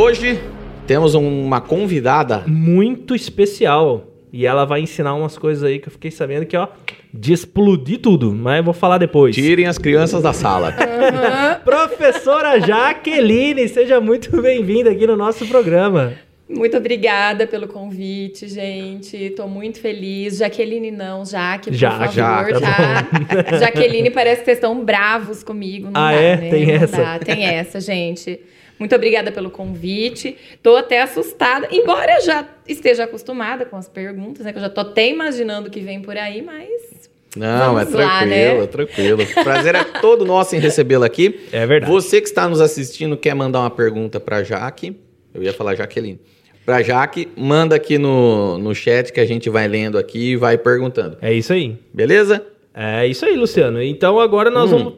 hoje temos uma convidada. Muito especial. E ela vai ensinar umas coisas aí que eu fiquei sabendo que, ó, de explodir tudo. Mas eu vou falar depois. Tirem as crianças da sala. Professora Jaqueline, seja muito bem-vinda aqui no nosso programa. Muito obrigada pelo convite, gente. Tô muito feliz. Jaqueline não, Jaque, por Já, favor, já, tá tá? Jaqueline parece que vocês estão bravos comigo. Não Ah, dá, é? né? Tem Não essa. dá. Tem essa, gente. Muito obrigada pelo convite. Tô até assustada, embora eu já esteja acostumada com as perguntas, né? Que eu já tô até imaginando o que vem por aí, mas Não, Vamos é lá, tranquilo, né? é tranquilo. Prazer é todo nosso em recebê-la aqui. É verdade. Você que está nos assistindo quer mandar uma pergunta para Jaque, eu ia falar Jaqueline. Para Jaque, manda aqui no, no chat que a gente vai lendo aqui e vai perguntando. É isso aí. Beleza? É isso aí, Luciano. Então agora nós Hum. vamos.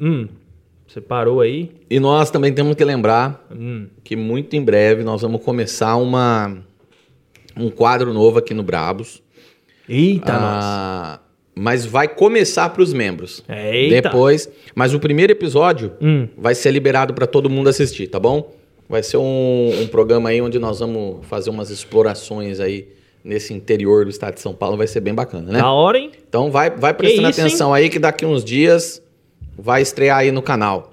Hum. Você parou aí? E nós também temos que lembrar Hum. que muito em breve nós vamos começar uma um quadro novo aqui no Brabos. Eita, nossa. Ah, mas vai começar para os membros. Eita. Depois, mas o primeiro episódio Hum. vai ser liberado para todo mundo assistir, tá bom? Vai ser um, um programa aí onde nós vamos fazer umas explorações aí nesse interior do estado de São Paulo, vai ser bem bacana, né? Da hora, hein? Então vai, vai prestando isso, atenção aí que daqui uns dias vai estrear aí no canal.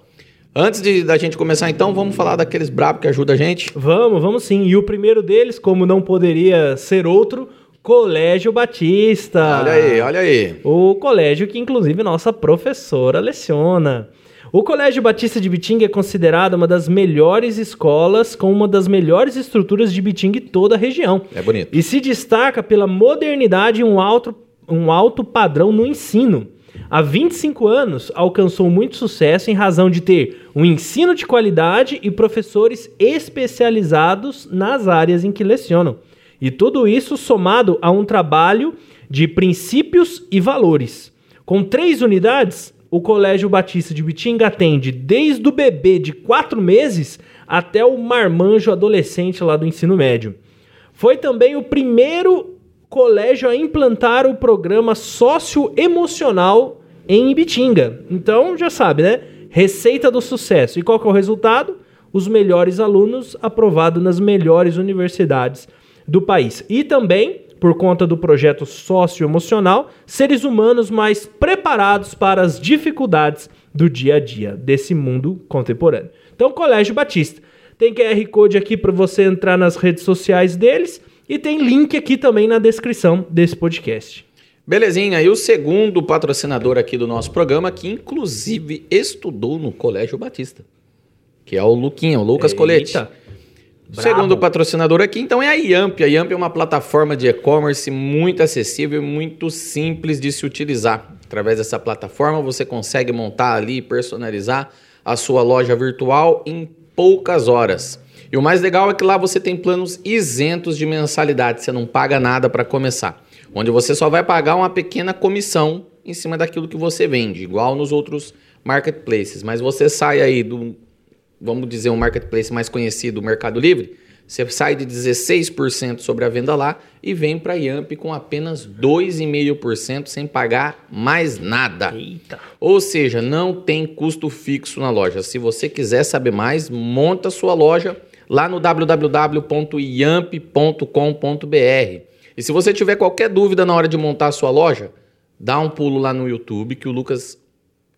Antes de, da gente começar então, vamos falar daqueles brabos que ajudam a gente. Vamos, vamos sim. E o primeiro deles, como não poderia ser outro, Colégio Batista. Olha aí, olha aí. O colégio que, inclusive, nossa professora leciona. O Colégio Batista de Bitinga é considerado uma das melhores escolas com uma das melhores estruturas de Bitinga em toda a região. É bonito. E se destaca pela modernidade e um alto, um alto padrão no ensino. Há 25 anos, alcançou muito sucesso em razão de ter um ensino de qualidade e professores especializados nas áreas em que lecionam. E tudo isso somado a um trabalho de princípios e valores. Com três unidades, o Colégio Batista de Bitinga atende desde o bebê de 4 meses até o marmanjo adolescente lá do ensino médio. Foi também o primeiro colégio a implantar o programa socioemocional em Ibitinga. Então, já sabe, né? Receita do sucesso. E qual que é o resultado? Os melhores alunos aprovados nas melhores universidades do país. E também, por conta do projeto socioemocional, seres humanos mais preparados para as dificuldades do dia a dia desse mundo contemporâneo. Então, Colégio Batista. Tem QR Code aqui para você entrar nas redes sociais deles e tem link aqui também na descrição desse podcast. Belezinha, e o segundo patrocinador aqui do nosso programa, que inclusive estudou no Colégio Batista, que é o Luquinha, o Lucas Colete. Eita. O Brabo. segundo patrocinador aqui, então, é a Yamp. A Yamp é uma plataforma de e-commerce muito acessível e muito simples de se utilizar. Através dessa plataforma, você consegue montar ali e personalizar a sua loja virtual em poucas horas. E o mais legal é que lá você tem planos isentos de mensalidade, você não paga nada para começar. Onde você só vai pagar uma pequena comissão em cima daquilo que você vende, igual nos outros marketplaces. Mas você sai aí do, vamos dizer, um marketplace mais conhecido, o Mercado Livre, você sai de 16% sobre a venda lá e vem para a Yamp com apenas 2,5% sem pagar mais nada. Eita. Ou seja, não tem custo fixo na loja. Se você quiser saber mais, monta sua loja lá no www.yamp.com.br. E se você tiver qualquer dúvida na hora de montar a sua loja, dá um pulo lá no YouTube que o Lucas,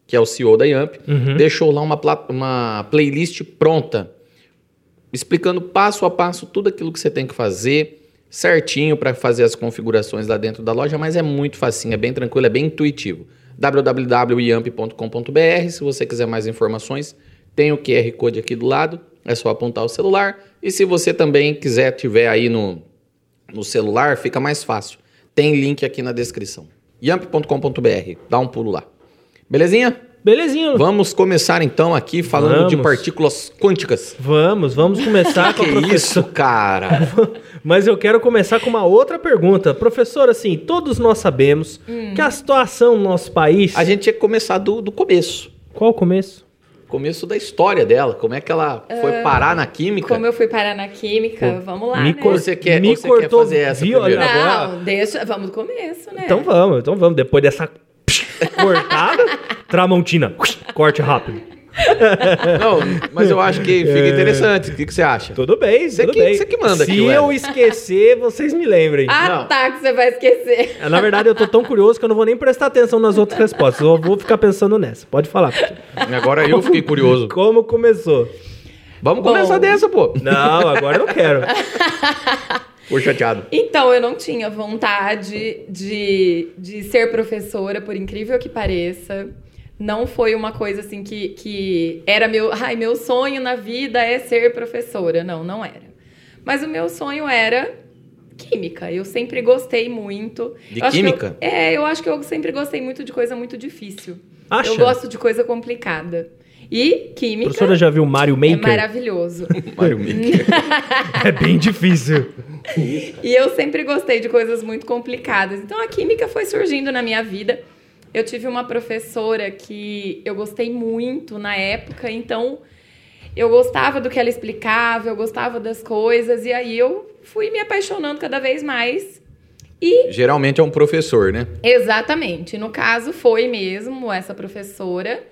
que é o CEO da Yamp, deixou lá uma, uma playlist pronta explicando passo a passo tudo aquilo que você tem que fazer, certinho para fazer as configurações lá dentro da loja, mas é muito facinho, é bem tranquilo, é bem intuitivo. www.yamp.com.br, se você quiser mais informações, tem o QR Code aqui do lado, é só apontar o celular. E se você também quiser, tiver aí no, no celular, fica mais fácil. Tem link aqui na descrição. yamp.com.br, dá um pulo lá. Belezinha? Belezinha. Vamos começar então aqui falando de Vamos. partículas quânticas. Vamos, vamos começar com a professora. isso, cara? Mas eu quero começar com uma outra pergunta. Professor, assim, todos nós sabemos que a situação no nosso país. A gente tinha que começar do, do começo. Qual o começo? Começo da história dela. Como é que ela foi parar na química? Como eu fui parar na química, vamos lá, me né? cor- Você quer- me você quer cortou fazer essa viola- primeiro? agora- Não, deixa, vamos do começo, né? Então vamos, então vamos. Depois dessa cortada, Tramontina, corte rápido. Não, mas eu acho que fica interessante. O que, que você acha? Tudo bem, Você tudo que- bem. você que manda Se aqui, eu ué. esquecer, vocês me lembrem. Ah, Não. tá, que você vai esquecer. Na verdade, eu tô tão curioso que eu não vou nem prestar atenção nas outras respostas. Eu vou ficar pensando nessa. Pode falar. Agora eu fiquei curioso. Como começou? Vamos Bom. começar dessa, pô. Não, agora eu não quero. Tô chateado. Então, eu não tinha vontade de, de ser professora, por incrível que pareça. Não foi uma coisa assim que, que era meu. Ai, meu sonho na vida é ser professora. Não, não era. Mas o meu sonho era química. Eu sempre gostei muito. De Eu acho que eu- química? é, eu acho que eu sempre gostei muito de coisa muito difícil. Acha? Eu gosto de coisa complicada. E A química professora já viu Mario é Maker? maravilhoso. Mario Maker. É bem difícil. E eu sempre gostei de coisas muito complicadas. Então a química foi surgindo na minha vida. Eu tive uma professora que eu gostei muito na época, então eu gostava do que ela explicava, eu gostava das coisas, e aí eu fui me apaixonando cada vez mais. E Geralmente é um professor, né? Exatamente. No caso, foi mesmo essa professora.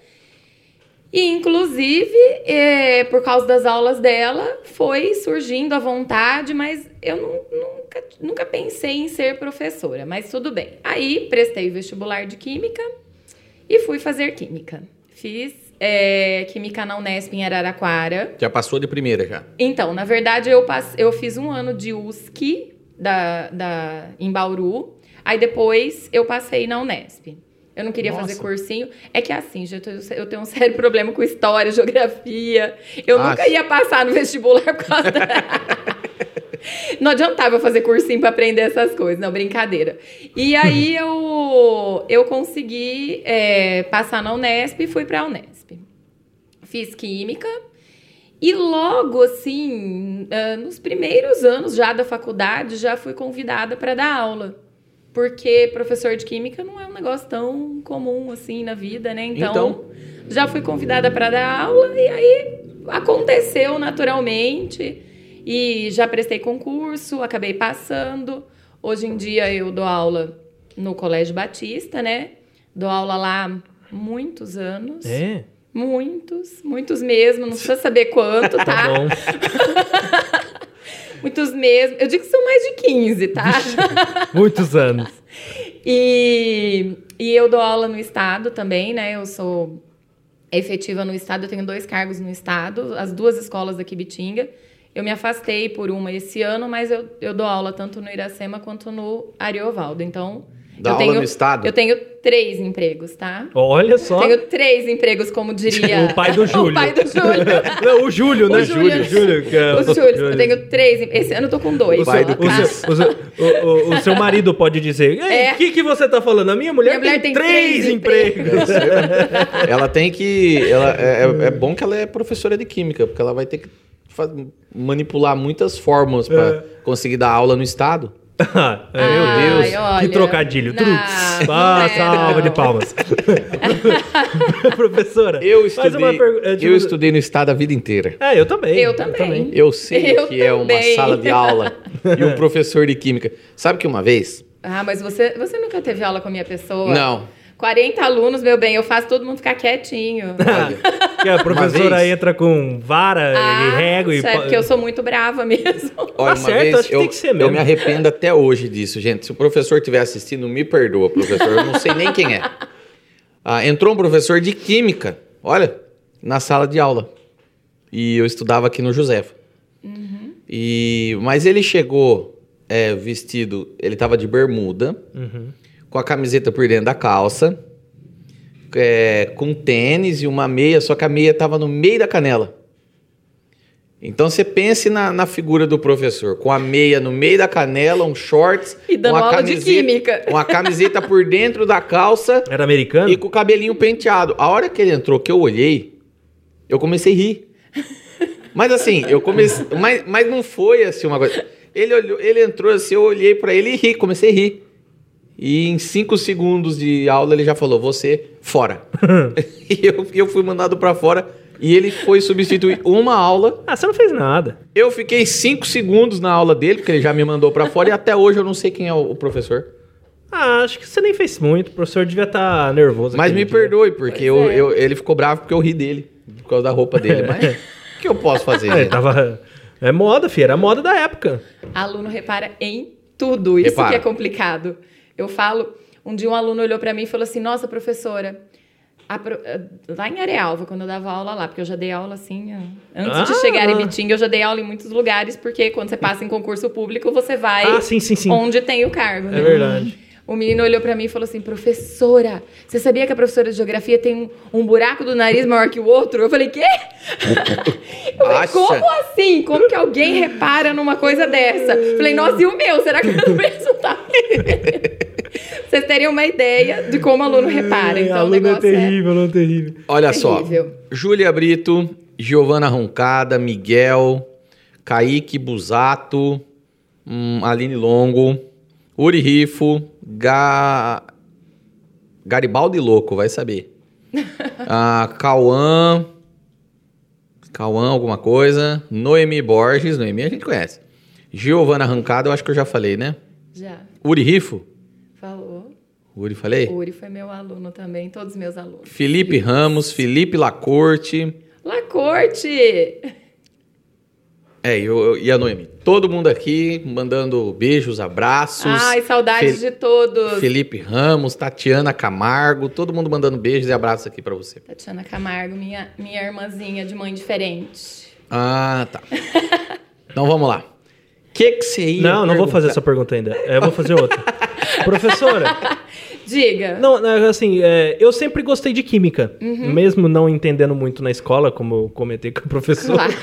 E, inclusive, é, por causa das aulas dela, foi surgindo a vontade, mas eu nu- nunca, nunca pensei em ser professora. Mas tudo bem. Aí, prestei o vestibular de Química e fui fazer Química. Fiz é, Química na Unesp em Araraquara. Já passou de primeira já. Então, na verdade, eu, eu fiz um ano de USC da, da, em Bauru. Aí depois eu passei na Unesp. Eu não queria Nossa. fazer cursinho. É que assim, gente, eu, tenho um sério problema com história, geografia. Eu Ah, nunca ia passar no vestibular por causa da... Não adiantava eu fazer cursinho pra aprender essas coisas, não, brincadeira. E aí eu, eu consegui é, passar na Unesp e fui pra Unesp. Fiz química. E logo, assim, ah, nos primeiros anos já da faculdade, já fui convidada para dar aula. Porque professor de química não é um negócio tão comum assim na vida, né? Então, Então. já fui convidada para dar aula e aí aconteceu naturalmente. E já prestei concurso, acabei passando. Hoje em dia eu dou aula no Colégio Batista, né? Dou aula lá muitos anos. É, Muitos, muitos mesmo, não precisa saber quanto, tá tá? bom. Muitos mesmo. Eu digo que são mais de 15, tá? Muitos anos. E, e eu dou aula no estado também, né? Eu sou efetiva no estado, eu tenho dois cargos no estado, as duas escolas daqui Bitinga. Eu me afastei por uma esse ano, mas eu, eu dou aula tanto no Iracema quanto no Ariovaldo. Então, Dá eu aula tenho, no estado? Eu tenho três empregos, tá? Olha só. Tenho três empregos, como diria... O pai do Júlio. o pai do Júlio. Não, o Júlio, né? O Júlio. Júlio, que é- Os Júlios, eu tenho três. Esse ano eu tô com dois. O pai seu, do o, tá? seu, o, seu, o- o- o seu marido pode dizer: Ei, o É. que, que você tá falando? A minha mulher, Minha mulher tem, tem três três empregos. Ela tem que. Ela, é, é- é bom que ela é professora de química, porque ela vai ter que manipular muitas fórmulas para É. conseguir dar aula no estado. Ah, Ai, Meu Deus, olha. que trocadilho. Não, Ah, é, salva de palmas. Professora, Eu faz uma estudei, pergu- é, tipo- eu estudei no estado a vida inteira. É, eu também. Eu também. Eu sei Eu o que é uma também. sala de aula e um professor de química. Sabe que uma vez? Ah, mas você, você nunca teve aula com a minha pessoa? Não. 40 alunos, meu bem, eu faço todo mundo ficar quietinho. Olha, Que a professora entra com vara e régua e. isso é porque eu sou muito brava mesmo. olha, uma certo, vez acho que eu, tem que ser eu mesmo. me arrependo até hoje disso, gente. Se o professor estiver assistindo, me perdoa, professor. Eu não sei nem quem é. Ah, entrou um professor de química, olha, na sala de aula. E eu estudava aqui no Josefa. E, mas ele chegou é, vestido, ele estava de bermuda, Uhum. Com a camiseta por dentro da calça, é, com tênis e uma meia, só que a meia estava no meio da canela. Então você pense na, na figura do professor, com a meia no meio da canela, um shorts, E dando com a aula de camiseta, química. com a camiseta por dentro da calça Era americano? e com o cabelinho penteado. A hora que ele entrou, que eu olhei, eu comecei a rir. Mas assim, eu comecei. Mas, mas não foi assim uma coisa. Ele, olhou, ele entrou assim, eu olhei pra ele e ri, comecei a rir. E em cinco segundos de aula ele já falou: Você, fora. e eu, eu fui mandado pra fora e ele foi substituir uma aula. Ah, você não fez nada. Eu fiquei cinco segundos na aula dele, porque ele já me mandou pra fora e até hoje eu não sei quem é o, professor. Ah, acho que você nem fez muito. O professor devia estar nervoso. Mas me dia. perdoe, porque eu, é. eu- ele ficou bravo porque eu ri dele. por causa da roupa dele, mas o que eu posso fazer, É, tava... é moda, filho. Era moda da época. Aluno repara em tudo. Isso Repara. que é complicado. Eu falo, um dia um aluno olhou pra mim e falou assim: Nossa, professora, pro- eh, lá em Arealva, quando eu dava aula lá, porque eu já dei aula assim, antes de Ah. chegar em Bitinga, eu já dei aula em muitos lugares, porque quando você passa em concurso público, você vai Ah, sim, sim, sim. onde tem o cargo. É né? verdade. O menino olhou pra mim e falou assim: professora, você sabia que a professora de geografia tem um, um buraco do nariz maior que o outro? Eu falei: quê? Eu falei, como assim? Como que alguém repara numa coisa dessa? Eu falei: nossa, e o meu? Será que é do mesmo? Vocês teriam uma ideia de como o aluno repara. Então o aluno é negócio é. terrível, aluno é terrível. Olha só. Terrível. Júlia Brito, Giovana Roncada, Miguel, Kaique Busato, hum, Aline Longo, Uri Rifo, Ga... Garibaldi Louco, vai saber. ah, Cauã, Cauã alguma coisa, Noemi Borges, Noemi a gente conhece. Giovana Arrancada, eu acho que eu já falei, né? Já Uri Rifo? falou. Uri, falei? Uri foi meu aluno também, todos meus alunos. Felipe Ramos, Felipe Lacorte. Lacorte! É, eu, eu- e a Noemi. Todo mundo aqui mandando beijos, abraços. Ai, saudades Fe- de todos. Felipe Ramos, Tatiana Camargo, todo mundo mandando beijos e abraços aqui pra você. Tatiana Camargo, minha, minha irmãzinha de mãe diferente. Ah, tá. então vamos lá. O que que você ia Não, não vou fazer essa pergunta ainda. Eu vou fazer outra. Professora, Diga. não, não, assim, é, eu sempre gostei de química. Uhum. Mesmo não entendendo muito na escola, como eu comentei com a professora. Claro.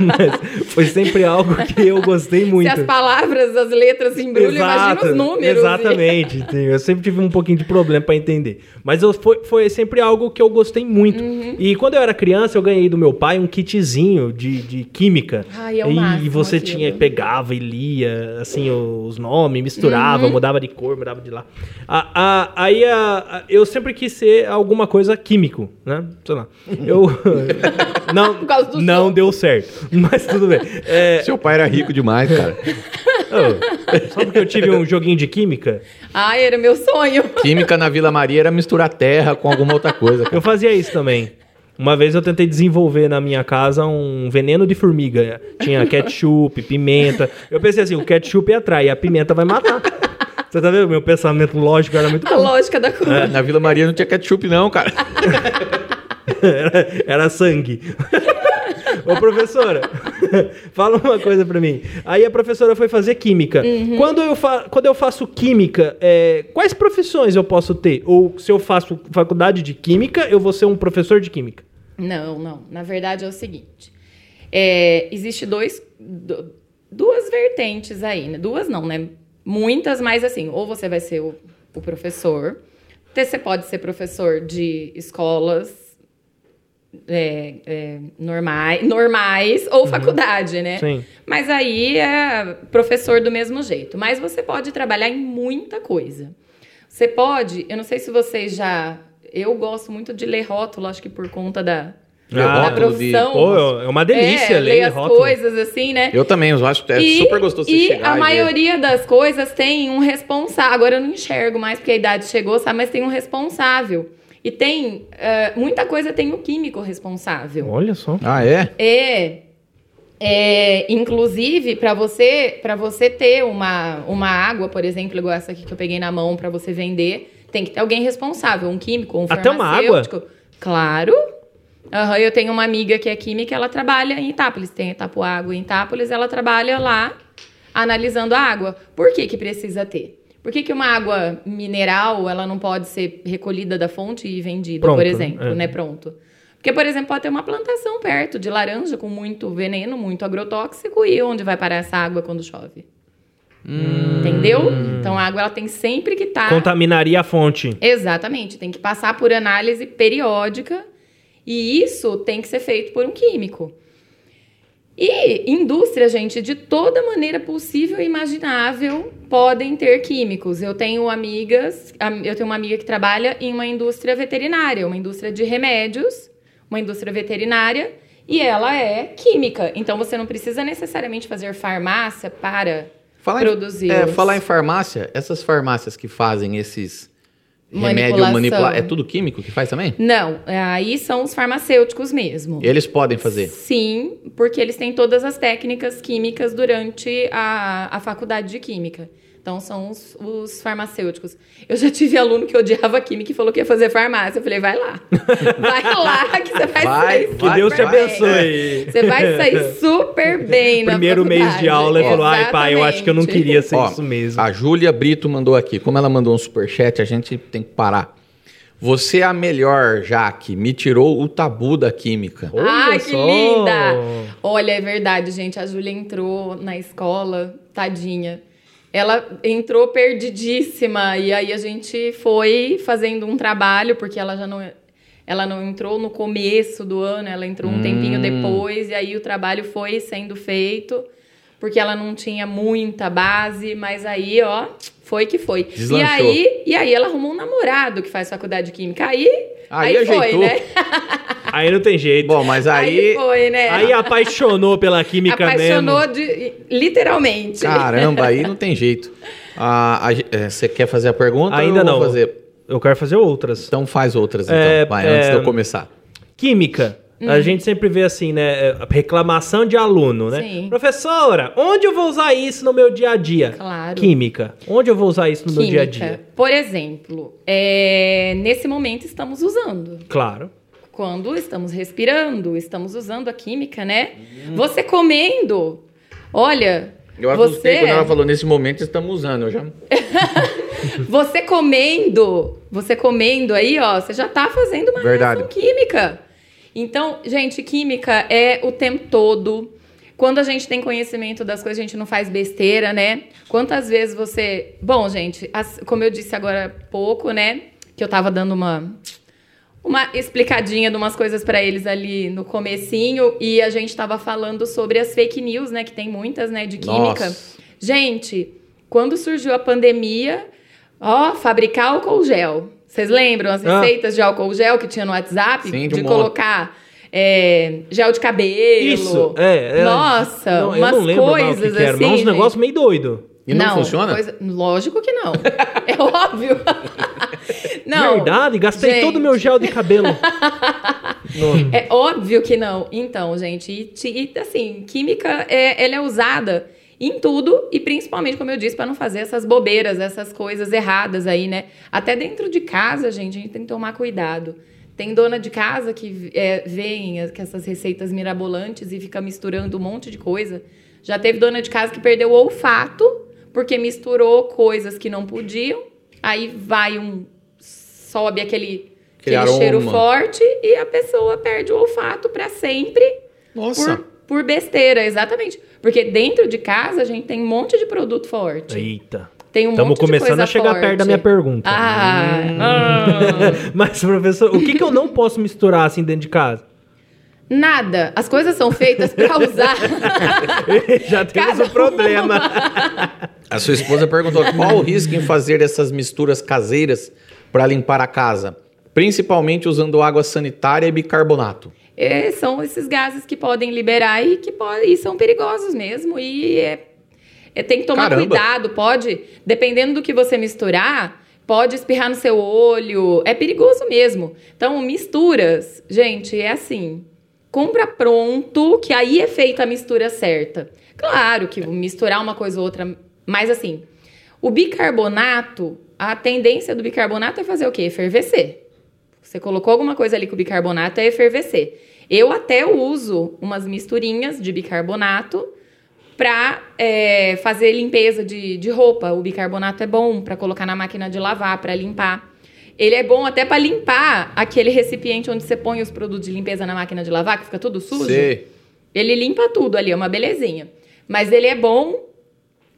Mas foi sempre algo que eu gostei muito. Se as palavras, as letras se embrulham, imagina os números. Exatamente. sim. Eu sempre tive um pouquinho de problema para entender. Mas eu, foi, foi sempre algo que eu gostei muito. Uhum. E quando eu era criança, eu ganhei do meu pai um kitzinho de, de química. Ai, é o e, e você aquilo. tinha, pegava e lia, assim, os nomes, Uhum. misturava, mudava de cor, mudava de lá. A- a- aí a- a- eu sempre quis ser alguma coisa químico, né? Sei lá. Eu. não Por causa do não som. deu certo. Mas tudo bem. É, Seu pai era rico demais, cara. ô, só porque eu tive um joguinho de química. Ai, era meu sonho. Química na Vila Maria era misturar terra com alguma outra coisa. cara. Eu fazia isso também. Uma vez eu tentei desenvolver na minha casa um veneno de formiga. Tinha ketchup, pimenta. Eu pensei assim, o ketchup atrai, a pimenta vai matar. Você tá vendo? Meu pensamento lógico era muito A bom. lógica da coisa. Na Vila Maria não tinha ketchup, não, cara. Era, era sangue. Ô, professora, fala uma coisa pra mim. Aí a professora foi fazer química. Quando, eu fa quando eu faço química, é, quais profissões eu posso ter? Ou se eu faço faculdade de química, eu vou ser um professor de química? Não, não. Na verdade é o seguinte. É, existe dois, du- duas vertentes aí, né? Duas não, né? Muitas, mas assim, ou você vai ser o, o professor, você pode ser professor de escolas é, é, normais, normais ou faculdade, né? Sim. Mas aí é professor do mesmo jeito. Mas você pode trabalhar em muita coisa. Você pode, eu não sei se vocês já. Eu gosto muito de ler rótulo, acho que por conta da, Ler da rótulo de- profissão. Pô, é uma delícia é, ler ler as rótulo. coisas assim, né? Eu também, eu acho que é E- super gostoso você E chegar a e ver. maioria das coisas tem um responsável. Agora eu não enxergo mais porque a idade chegou, sabe? Mas tem um responsável. E tem. eh, muita coisa tem o químico responsável. Olha só. Ah, é? É. é, inclusive, para você para você ter uma, uma água, por exemplo, igual essa aqui que eu peguei na mão para você vender, tem que ter alguém responsável, um químico, um Até uma água? farmacêutico. Claro. Aham, eu tenho uma amiga que é química, ela trabalha em Itápolis, tem Itapuágua em Itápolis, ela trabalha lá analisando a água. Por que que precisa ter? Por que, que uma água mineral, ela não pode ser recolhida da fonte e vendida, Pronto, por exemplo, é. né? Pronto. Porque, por exemplo, pode ter uma plantação perto de laranja com muito veneno, muito agrotóxico, e onde vai parar essa água quando chove? Entendeu? Então a água ela tem sempre que estar. Contaminaria a fonte. Exatamente, tem que passar por análise periódica e isso tem que ser feito por um químico. E indústria, gente, de toda maneira possível e imaginável, podem ter químicos. Eu tenho amigas, am- eu tenho uma amiga que trabalha em uma indústria veterinária, uma indústria de remédios, uma indústria veterinária, e ela é química. Então você não precisa necessariamente fazer farmácia para Falar produzir. Em, é, falar em farmácia, essas farmácias que fazem esses remédio manipular. É tudo químico que faz também? Não, é, aí são os farmacêuticos mesmo. Eles podem fazer. Sim, porque eles têm todas as técnicas químicas durante a, a faculdade de química. Então, são os, os farmacêuticos. Eu já tive aluno que odiava química e falou que ia fazer farmácia. Eu falei, vai lá. Vai lá que você vai, Vai, sair Que Deus te bem. abençoe. Você vai sair super bem na Primeiro mês de aula, ele falou: ai, pai, eu acho que eu não queria ser Ó, isso mesmo. A Júlia Brito mandou aqui. Como ela mandou um superchat, a gente tem que parar. Você é a melhor, Jaque. Me tirou o tabu da química. Olha Ai, que só. linda! Olha, é verdade, gente. A Júlia entrou na escola, tadinha. Ela entrou perdidíssima. E aí a gente foi fazendo um trabalho porque ela já não ela não entrou no começo do ano, ela entrou um tempinho depois. E aí o trabalho foi sendo feito porque ela não tinha muita base, mas aí, ó, foi que foi. E aí, e aí ela arrumou um namorado que faz faculdade de química. Aí, Aí aí, foi, ajeitou. né? Aí não tem jeito. Bom, mas Aí, aí. foi, né? Aí apaixonou pela química Apaixonou mesmo. de, literalmente. Caramba, aí não tem jeito. Ah, a é, Você quer fazer a pergunta? Ainda ou eu vou não. fazer? Eu quero fazer outras. Então faz outras, então. É, Vai, é, antes de eu começar. Química. Hum. A gente sempre vê assim, né? é, Reclamação de aluno, né? Sim. Professora, onde eu vou usar isso no meu dia a dia? Claro. Química. Onde eu vou usar isso no meu dia a Química. dia? Por exemplo, é, nesse momento estamos usando. Claro. Quando estamos respirando, estamos usando a química, né? Você comendo. Olha, Eu assustei você, quando ela falou, nesse momento estamos usando. Eu já... você comendo, você comendo aí, ó, você já tá fazendo uma Verdade. reação química. Então, gente, química é o tempo todo. Quando a gente tem conhecimento das coisas, a gente não faz besteira, né? Quantas vezes você. Bom, gente, as- como eu disse agora há pouco, né? Que eu tava dando uma. Uma explicadinha de umas coisas pra eles ali no comecinho e a gente tava falando sobre as fake news, né, que tem muitas, né, de química. Nossa. Gente, quando surgiu a pandemia, ó, fabricar álcool gel. Vocês lembram as Ah. receitas de álcool gel que tinha no WhatsApp? Sim, de de um colocar é, gel de cabelo. Isso. É, é. Nossa, Não, umas eu não lembro mais o coisas que que era, assim. mas uns gente. negócios meio doido. E não, funciona? coisa- Lógico que não. é óbvio. não. Verdade, gastei gente. todo o meu gel de cabelo. É óbvio que não. Então, gente, e, e, assim, química, é, ela é usada em tudo e principalmente, como eu disse, para não fazer essas bobeiras, essas coisas erradas aí, né? Até dentro de casa, gente, a gente tem que tomar cuidado. Tem dona de casa que é, vem que essas receitas mirabolantes e fica misturando um monte de coisa. Já teve dona de casa que perdeu o olfato porque misturou coisas que não podiam. Aí vai um. sobe aquele, Aquele aquele cheiro forte e a pessoa perde o olfato para sempre Nossa. por, por besteira, exatamente. Porque dentro de casa a gente tem um monte de produto forte. Eita. Tem um Estamos monte de começando a chegar forte. perto da minha pergunta. Ah, ah. Mas, professor, o que, que eu não posso misturar assim dentro de casa? nada. As coisas são feitas para usar. Já temos um problema. A sua esposa perguntou qual o risco em fazer essas misturas caseiras para limpar a casa, principalmente usando água sanitária e bicarbonato. É, são esses gases que podem liberar e que podem, e são perigosos mesmo. E é, é- tem que tomar Caramba. cuidado. Pode, dependendo do que você misturar, pode espirrar no seu olho. É perigoso mesmo. Então, misturas, gente, é assim. Compra pronto, que aí é feita a mistura certa. Claro que misturar uma coisa ou outra, mas assim, o bicarbonato, a tendência do bicarbonato é fazer o quê? Fervecer. Você colocou alguma coisa ali com bicarbonato, é efervescer. Eu até uso umas misturinhas de bicarbonato para fazer limpeza de, de roupa. O bicarbonato é bom para colocar na máquina de lavar, para limpar. Ele é bom até para limpar aquele recipiente onde você põe os produtos de limpeza na máquina de lavar, que fica tudo sujo. Sei. Ele limpa tudo ali, é uma belezinha. Mas ele é bom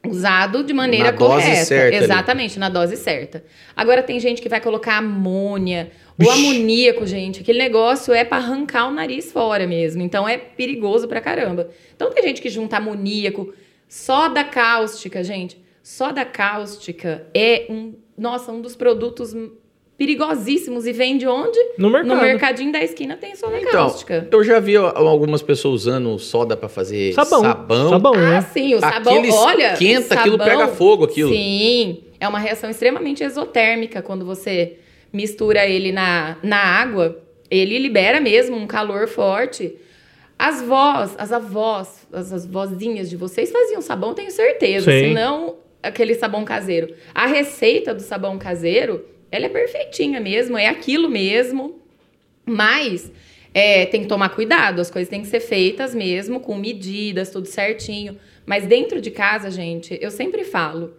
usado de maneira Na dose correta. certa ali. Exatamente, na dose certa. Agora tem gente que vai colocar amônia. O amoníaco, gente, aquele negócio é para arrancar o nariz fora mesmo. Então é perigoso pra caramba. Então tem gente que junta amoníaco, soda cáustica, gente. Soda cáustica é um, nossa, um dos produtos perigosíssimos e vem de onde? No mercado. No mercadinho da esquina tem soda Então, cáustica. eu já vi algumas pessoas usando soda para fazer Sabão. sabão. Sabão, Ah, né? sim, o sabão, Aquilo olha, esquenta, o aquilo sabão- pega fogo, aquilo. Sim, é uma reação extremamente exotérmica quando você mistura ele na, na água, ele libera mesmo um calor forte. As vós, as avós, as, as vozinhas de vocês faziam sabão, tenho certeza. Sim. Se não, aquele sabão caseiro. A receita do sabão caseiro, ela é perfeitinha mesmo, é aquilo mesmo. Mas é, tem que tomar cuidado, as coisas têm que ser feitas mesmo, com medidas, tudo certinho. Mas dentro de casa, gente, eu sempre falo,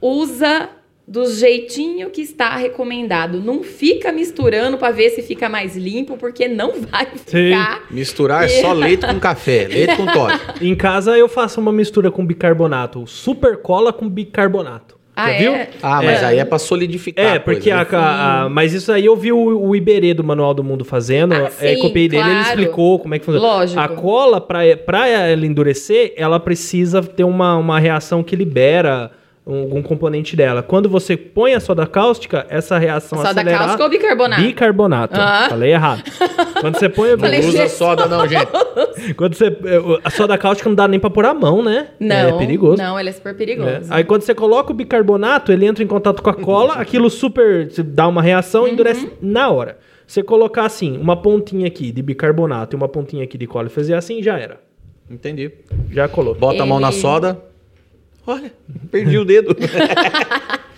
usa do jeitinho que está recomendado. Não fica misturando para ver se fica mais limpo, porque não vai ficar. Misturar é só leite com café, leite com Todd. Em casa eu faço uma mistura com bicarbonato. Super cola com bicarbonato. Ah, Já é? viu? Ah, mas aí é pra solidificar. É, a coisa, porque a, né? a- a- Mas isso aí eu vi o, o Iberê do Manual do Mundo fazendo. Ah, é, sim, copiei dele, ele claro. explicou como é que funciona. Lógico. A cola, pra, pra ela endurecer, ela precisa ter uma, uma reação que libera algum componente dela. Quando você põe a soda cáustica, essa reação Soda acelera- cáustica ou bicarbonato? Bicarbonato. Ah. Falei errado. Quando você põe... Não Falei, usa Jesus. soda não, gente. Quando você... A soda cáustica não dá nem pra pôr a mão, né? Não, É perigoso. Não, ele é super perigoso. É. Aí quando você coloca o bicarbonato, ele entra em contato com a cola, aquilo super dá uma reação Uhum. e endurece na hora. Você colocar assim, uma pontinha aqui de bicarbonato e uma pontinha aqui de cola e fazer assim, já era. Entendi. Já colou. Bota a mão na Ele- soda. Olha, perdi o dedo.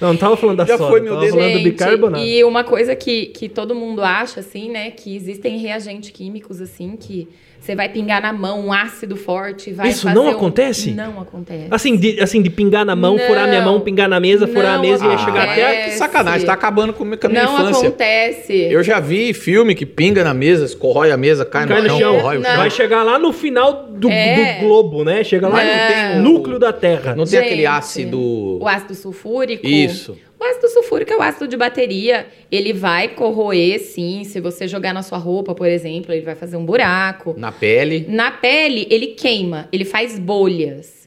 Não, não tava falando da Já soda, foi meu tava dedo. falando do bicarbonato. E uma coisa que, que todo mundo acha, assim, né? Que existem reagentes químicos, assim, que você vai pingar na mão um ácido forte, vai Isso fazer não um- acontece? Não acontece. Assim de, assim, de pingar na mão, Não. furar minha mão, pingar na mesa, furar a Não mesa e ia chegar acontece. até... Que sacanagem, tá acabando com a minha não infância. acontece. Eu já vi filme que pinga na mesa, escorrói a mesa, cai, Cai no, no chão, chão. corrói o Não. chão. Vai chegar lá no final do, É. do globo, né? Chega lá Não. no núcleo da Terra. Não tem aquele Gente, ácido... O ácido sulfúrico. Isso. O ácido sulfúrico é o ácido de bateria. Ele vai corroer, sim. Se você jogar na sua roupa, por exemplo, ele vai fazer um buraco. Na pele. Na pele, ele queima, ele faz bolhas.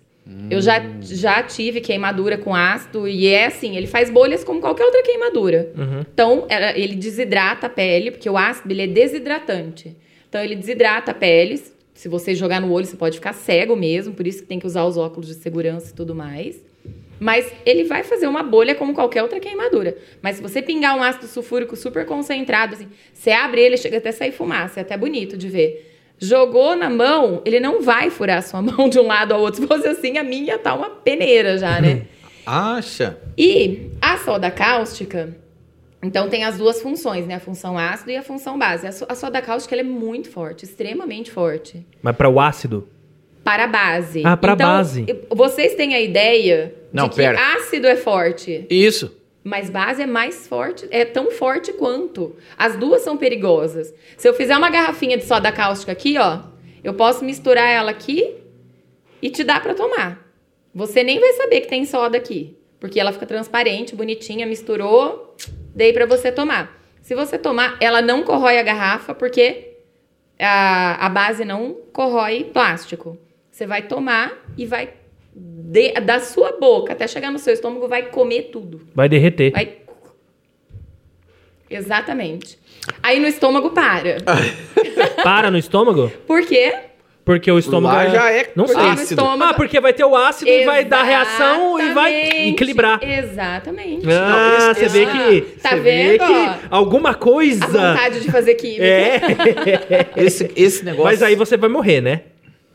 Eu já, já tive queimadura com ácido e é assim, ele faz bolhas como qualquer outra queimadura. Então, ela- ele desidrata a pele, porque o ácido ele é desidratante. Então, ele desidrata a pele. Se você jogar no olho, você pode ficar cego mesmo, por isso que tem que usar os óculos de segurança e tudo mais. Mas ele vai fazer uma bolha como qualquer outra queimadura. Mas se você pingar um ácido sulfúrico super concentrado, assim, você abre ele, chega até a sair fumaça, é até bonito de ver. Jogou na mão, ele não vai furar a sua mão de um lado ao outro. Se fosse assim, a minha tá uma peneira já, né? Acha? E a soda cáustica, então tem as duas funções, né? A função ácido e a função base. A, so- a soda cáustica ela é muito forte, extremamente forte. Mas para o ácido? Para a base. Ah, pra então, base. Vocês têm a ideia Não, de que pera. ácido é forte, Isso. mas base é mais forte, é tão forte quanto. As duas são perigosas. Se eu fizer uma garrafinha de soda cáustica aqui, ó, eu posso misturar ela aqui e te dar pra tomar. Você nem vai saber que tem soda aqui, porque ela fica transparente, bonitinha, misturou, dei pra você tomar. Se você tomar, ela não corrói a garrafa porque a, a base não corrói plástico. Você vai tomar e vai de- da sua boca até chegar no seu estômago vai comer tudo. Vai derreter. Vai. Exatamente. Aí no estômago para. Para no estômago? Por quê? Porque o estômago Lá já é Não sei. no ácido. estômago. Ah, porque vai ter o ácido e vai dar reação e vai Exatamente. equilibrar. Exatamente. Ah, Não, você vê que. Tá você vê vendo, que alguma coisa. A vontade de fazer química. É. Esse, esse negócio... Mas aí você vai morrer, né?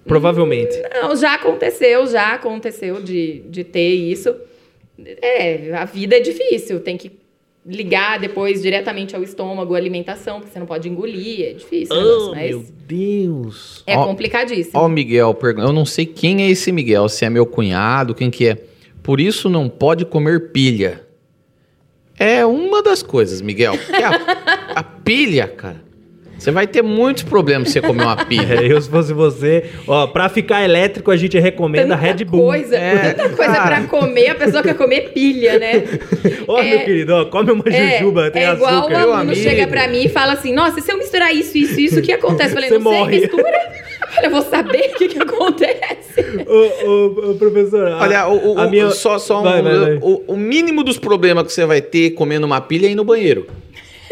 Provavelmente. Não, já aconteceu, já aconteceu de, de ter isso. É, a vida é difícil, tem que ligar depois diretamente ao estômago, alimentação, porque você não pode engolir, é difícil o negócio, Oh, mas meu Deus. é Ó, complicadíssimo. Ó Miguel, eu não sei quem é esse Miguel, se é meu cunhado, quem que é. Por isso não pode comer pilha. É uma das coisas, Miguel. Porque a, a pilha, cara, você vai ter muitos problemas se você comer uma pilha. É, eu, se fosse você, ó, pra ficar elétrico, a gente recomenda Tanta Red Bull. coisa, É, tanta coisa cara. pra comer, a pessoa quer comer pilha, né? Ó, É- meu querido, ó, come uma É, jujuba, tem é igual açúcar. o aluno amigo. chega pra mim e fala assim: Nossa, se eu misturar isso, isso, isso, o que acontece? Eu falei: Você Não sei, morre. mistura. Olha, eu vou saber o que, que acontece. Ô, ô, ô, professor, a- Olha, o, o- a minha... só, só um- Vai, vai, vai. O, o mínimo dos problemas que você vai ter comendo uma pilha é ir no banheiro.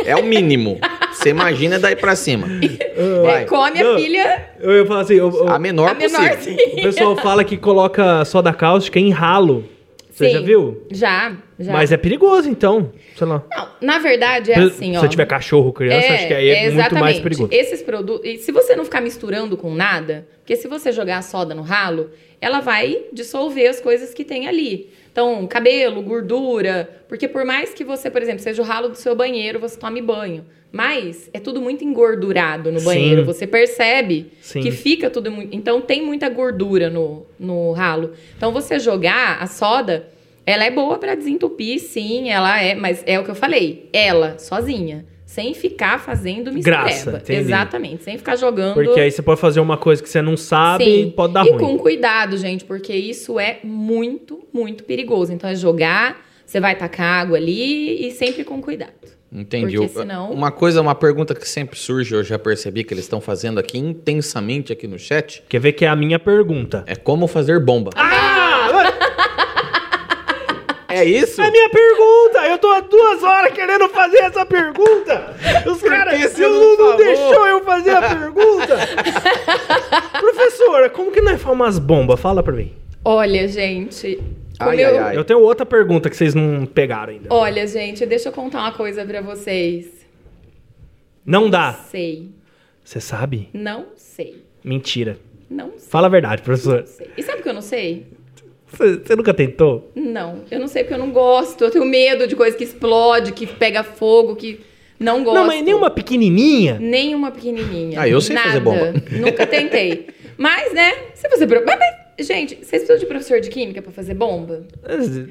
É o mínimo. Você imagina daí pra cima. É, Vai. come Não. a pilha. Eu ia falar assim, o, o- A menor A possível. sim. o pessoal fala que coloca soda cáustica em ralo. Você Sim. já viu? Já, já. Mas é perigoso, então. Sei lá. Não, na verdade é Se assim, ó. você tiver cachorro, criança, acho que aí é, muito mais perigoso. Esses produtos. E se você não ficar misturando com nada, porque se você jogar a soda no ralo, ela vai dissolver as coisas que tem ali. Então, cabelo, gordura. Porque por mais que você, por exemplo, seja o ralo do seu banheiro, você tome banho. Mas é tudo muito engordurado no Sim. banheiro. Você percebe Sim. que fica tudo muito. Então tem muita gordura no, no ralo. Então você jogar a soda, ela é boa pra desentupir, sim, ela é, mas é o que eu falei, ela sozinha, sem ficar fazendo Graça, mistureba. Exatamente, sem ficar jogando. Porque aí você pode fazer uma coisa que você não sabe Sim. e pode dar e ruim. com cuidado, gente, porque isso é muito, muito perigoso. Então é jogar, você vai tacar água ali e sempre com cuidado. Entendi. Porque senão- Uma coisa, uma pergunta que sempre surge, eu já percebi que eles estão fazendo aqui intensamente aqui no chat, Quer ver que é a minha pergunta. é como fazer bomba. Ah! É isso? É minha pergunta! Eu tô há duas horas querendo fazer essa pergunta! Os caras não não, não deixou eu fazer a pergunta! Professora, como que nós faz umas bombas? Fala pra mim. Olha, gente. Ai, eu- ai, ai. Eu tenho outra pergunta que vocês não pegaram ainda. Olha, gente, deixa eu contar uma coisa pra vocês. Não dá. Sei. Você sabe? Não sei. Mentira. Não sei. Fala a verdade, professor. Não sei. E sabe o que eu não sei? Você você nunca tentou? Não. Eu não sei porque eu não gosto. Eu tenho medo de coisa que explode, que pega fogo, que não gosto. Não, mas nem uma pequenininha. Nenhuma pequenininha. Ah, eu sei Nada. fazer bomba. Nunca tentei. Mas, né? Se você... pro- Mas, mas, gente, vocês precisam de professor de química pra fazer bomba?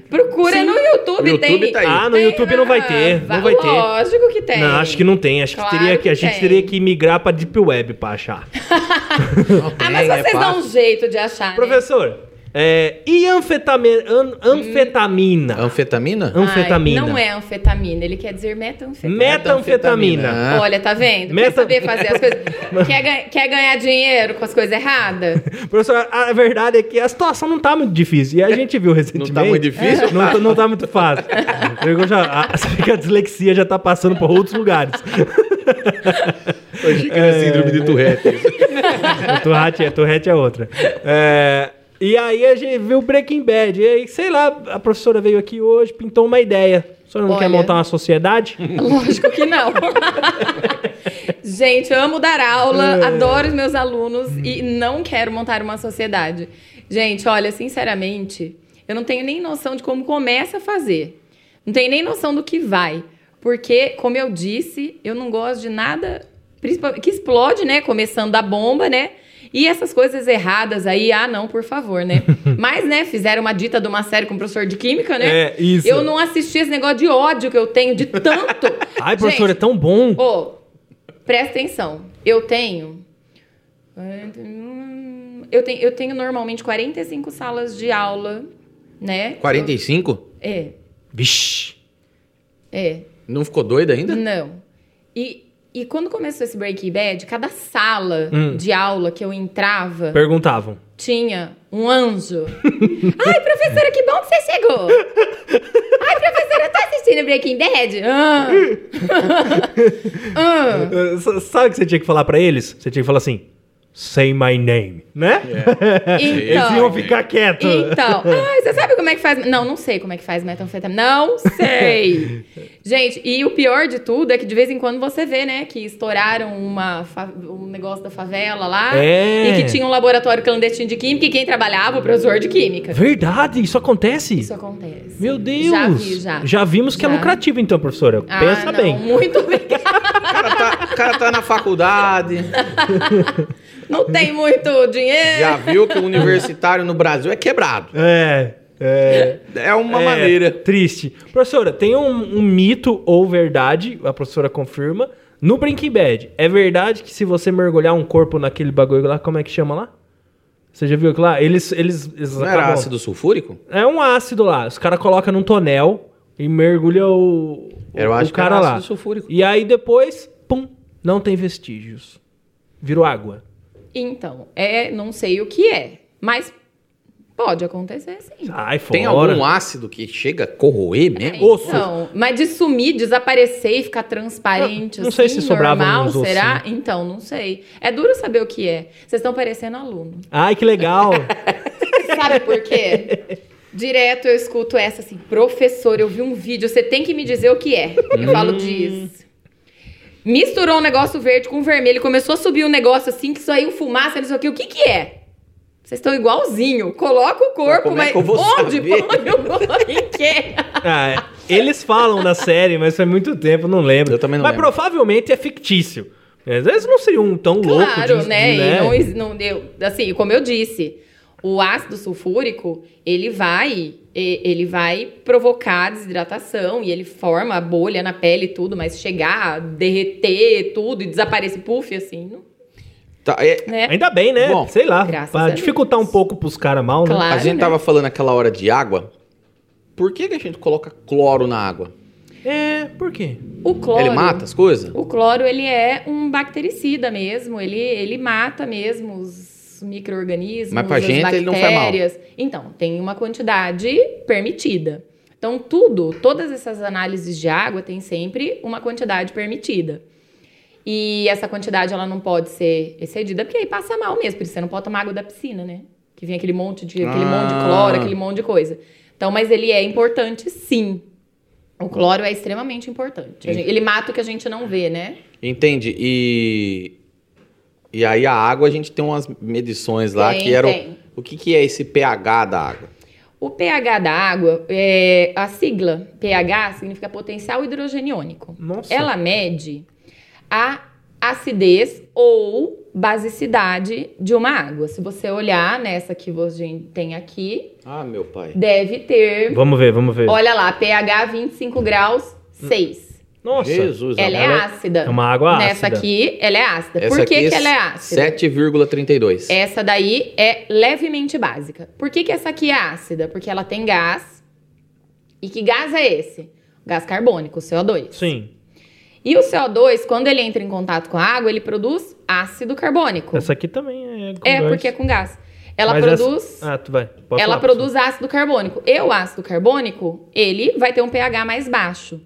Procura Sim. no YouTube. O YouTube tem... tá aí. Ah, no tem YouTube não vai na- ter. Não vai ter. Lógico que tem. Não, acho que não tem. Acho que, Claro teria que, a que gente tem. teria que migrar pra Deep Web pra achar. Ah, mas é vocês dão um jeito de achar, né? É, e anfetamina? an- anfetamina? Anfetamina? An- Anfetamina. Ai, não é anfetamina, ele quer dizer metanfetamina. Metanfetamina. Ah. Olha, tá vendo? Meta- Quer saber fazer as coisas? quer, quer ganhar dinheiro com as coisas erradas? Professor, a verdade é que a situação não tá muito difícil. E a gente viu recentemente. Não tá muito difícil? Não, tá- não tá muito fácil. Eu já, a, a dislexia já tá passando por outros lugares. Eu achei que era síndrome de Tourette. Tourette é, Tourette é outra. É, e aí a gente viu Breaking Bad. E aí, sei lá, a professora veio aqui hoje, pintou uma ideia. A senhora não quer Olha. montar uma sociedade? Lógico que não. Gente, eu amo dar aula, É. adoro os meus alunos e não quero montar uma sociedade. Gente, olha, sinceramente, eu não tenho nem noção de como começa a fazer. Não tenho nem noção do que vai. Porque, como eu disse, eu não gosto de nada que explode, né? Começando da bomba, né? E essas coisas erradas aí, ah, não, por favor, né? Mas, né, fizeram uma dita de uma série com o professor de química, né? É, isso. Eu não assisti esse negócio de ódio que eu tenho de tanto. Ai, professor, é Gente, tão bom. Ô, presta atenção. Eu tenho. Eu tenho, eu tenho normalmente 45 salas de aula, né? 45? É, Vixe. é. Não ficou doida ainda? Não. E, e quando começou esse Breaking Bad, cada sala Hum. de aula que eu entrava Perguntavam. tinha um anjo. Ai, professora, que bom que você chegou! Ai, professora, tá assistindo Breaking Bad? Ah. Ah. Sabe o que você tinha que falar pra eles? Você tinha que falar assim: Say my name, né? Eles Então, iam ficar quietos. Então, ai, você sabe como é que faz? Não, não sei como é que faz metanfetamina. Não sei. Gente, e o pior de tudo é que de vez em quando você vê, né, que estouraram uma fa- um negócio da favela lá É. e que tinha um laboratório clandestino de química e quem trabalhava, o professor de química. Verdade, isso acontece? Isso acontece. Meu Deus! Já vi, já. vimos que é Já. lucrativo, então, professora. Ah, Pensa não, bem. Muito obrigada. O cara tá, o cara tá na faculdade, Não tem muito dinheiro. já viu que o universitário no Brasil é quebrado. É. É. É uma é, maneira. Triste. Professora, tem um, um mito ou verdade, a professora confirma, no Breaking Bad. É verdade que se você mergulhar um corpo naquele bagulho lá, como é que chama lá? Você já viu que lá? Eles. eles, eles Não era acabam- ácido sulfúrico? É um ácido lá. Os caras colocam num tonel e mergulha o, Eu o acho que cara era lá. ácido sulfúrico. E aí depois, pum, não tem vestígios. Virou água. Então, é, não sei o que é, mas pode acontecer sim. Ai, fora. Tem algum ácido que chega a corroer mesmo? Osso. Então, mas de sumir, desaparecer e ficar transparente, Não- não sei assim, se sobrava normal, uns será? ossinhos. Então, não sei. É duro saber o que é. Vocês estão parecendo aluno. Ai, que legal. Sabe por quê? Direto eu escuto essa assim, professor, eu vi um vídeo, você tem que me dizer o que é. Eu falo, diz. Misturou um negócio verde com vermelho, começou a subir um negócio assim, que saiu fumaça, não sei o que. O que que é? Vocês estão igualzinho. Coloca o corpo, como é mas que eu vou onde saber? põe o que? Ah, é. eles falam na série, mas faz muito tempo, não lembro. Eu também não mas lembro. provavelmente é fictício. Às vezes não seriam tão loucos Claro, né? de- E não, não deu. Assim, como eu disse, o ácido sulfúrico, ele vai. e- Ele vai provocar desidratação e ele forma a bolha na pele e tudo, mas chegar, derreter tudo e desaparecer puff, assim, não- Tá, é- né? Ainda bem, né? Bom, Sei lá. Pra dificultar Deus. um pouco pros caras mal, né? Claro. a gente né? tava falando aquela hora de água. Por que, que a gente coloca cloro na água? É, por quê? O cloro. Ele mata as coisas? O cloro, ele é um bactericida mesmo. Ele, ele mata mesmo os micro-organismos, Mas pra as gente ele não faz mal. bactérias. Então, tem uma quantidade permitida. Então, tudo, todas essas análises de água tem sempre uma quantidade permitida. E essa quantidade, ela não pode ser excedida, porque aí passa mal mesmo. Por isso você não pode tomar água da piscina, né? Que vem aquele monte de, aquele monte de Ah. cloro, aquele monte de coisa. Então, mas ele é importante, sim. O cloro é extremamente importante. Gente- ele mata o que a gente não vê, né? Entende? E. E aí a água a gente tem umas medições lá Tem, que eram. tem. O que, que é esse pH da água? O pH da água, é, a sigla pH significa potencial hidrogeniônico. Nossa. Ela mede a acidez ou basicidade de uma água. Se você olhar nessa que você tem aqui, Ah, meu pai. deve ter, Vamos ver, vamos ver. olha lá, pH 25 graus 6. Nossa. Jesus, Ela é ela ácida. é uma água Nessa ácida. aqui, ela é ácida. Essa Por que, aqui que ela é ácida? 7,32. Essa daí é levemente básica. Por que, que essa aqui é ácida? Porque ela tem gás. E que gás é esse? Gás carbônico, CO2. Sim. E o CO2, quando ele entra em contato com a água, ele produz ácido carbônico. Essa aqui também é com é, gás. porque é com gás. Ela Mas produz. essa- Ah, tu vai. Pode ela falar, produz ácido carbônico. E o ácido carbônico, ele vai ter um pH mais baixo.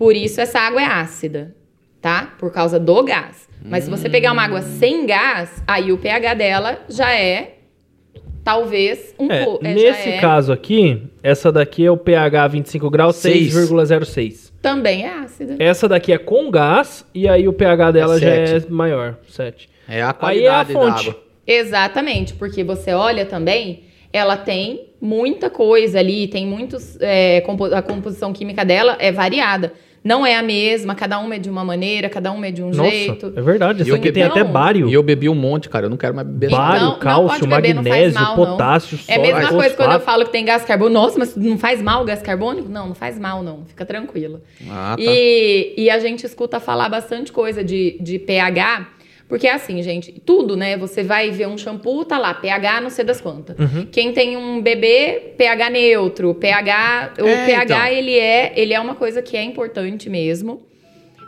Por isso essa água é ácida, tá? Por causa do gás. Mas se você pegar uma água sem gás, aí o pH dela já é talvez um É, pouco. é, nesse é- caso aqui, essa daqui é o pH 25 graus, Seis. 6,06. Também é ácida. Essa daqui é com gás e aí o pH dela já é maior, 7. É a Aí é a qualidade da fonte. água. Exatamente, porque você olha também, ela tem muita coisa ali, tem muitos. é, compo- a composição química dela é variada. Não é a mesma, cada uma é de uma maneira, cada uma é de um Nossa, jeito. é verdade. Eu aqui tem bebi- até bário. E eu bebi um monte, cara. Eu não quero mais beber Então. Bário, não cálcio, pode beber, não faz magnésio, mal, não. potássio, É a sódio, mesma coisa quando eu falo que tem gás carbônico. Nossa, mas não faz mal o gás carbônico? Não, não faz mal, não. Fica tranquilo. Ah, tá. E, e a gente escuta falar bastante coisa de, de pH, porque é assim, gente, tudo, né? Você vai ver um shampoo, tá lá, pH não sei das quantas. Uhum. Quem tem um bebê, pH neutro, pH. O É, pH, então. ele, é, ele é uma coisa que é importante mesmo.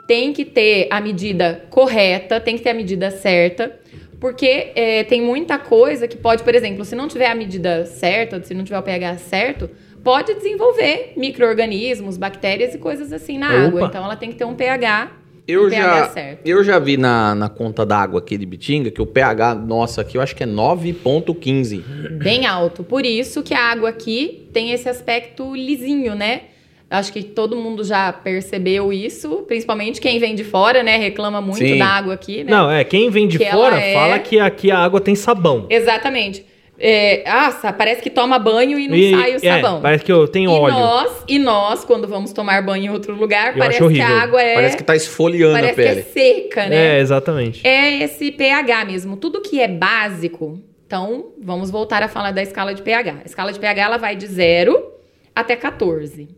Tem que ter a medida correta, tem que ter a medida certa. Porque é, tem muita coisa que pode, por exemplo, se não tiver a medida certa, se não tiver o pH certo, pode desenvolver micro-organismos, bactérias e coisas assim na Opa. água. Então ela tem que ter um pH, Eu já, certo. eu já vi na, na conta d'água aqui de Bitinga que o pH nosso aqui eu acho que é 9,15. Bem alto. Por isso que a água aqui tem esse aspecto lisinho, né? Acho que todo mundo já percebeu isso, principalmente quem vem de fora, né? Reclama muito Sim. da água aqui, né? Não, é, quem vem de Que fora é- fala que aqui a água tem sabão. Exatamente. É, nossa, parece que toma banho e não E- sai o é, sabão. parece que eu tenho e óleo. nós, e nós, quando vamos tomar banho em outro lugar, Eu parece que a água é. Parece que tá esfoliando parece a que é pele. seca, né? É, exatamente. É esse pH mesmo. Tudo que é básico. Então, vamos voltar a falar da escala de pH. A escala de pH ela vai de 0 até 14.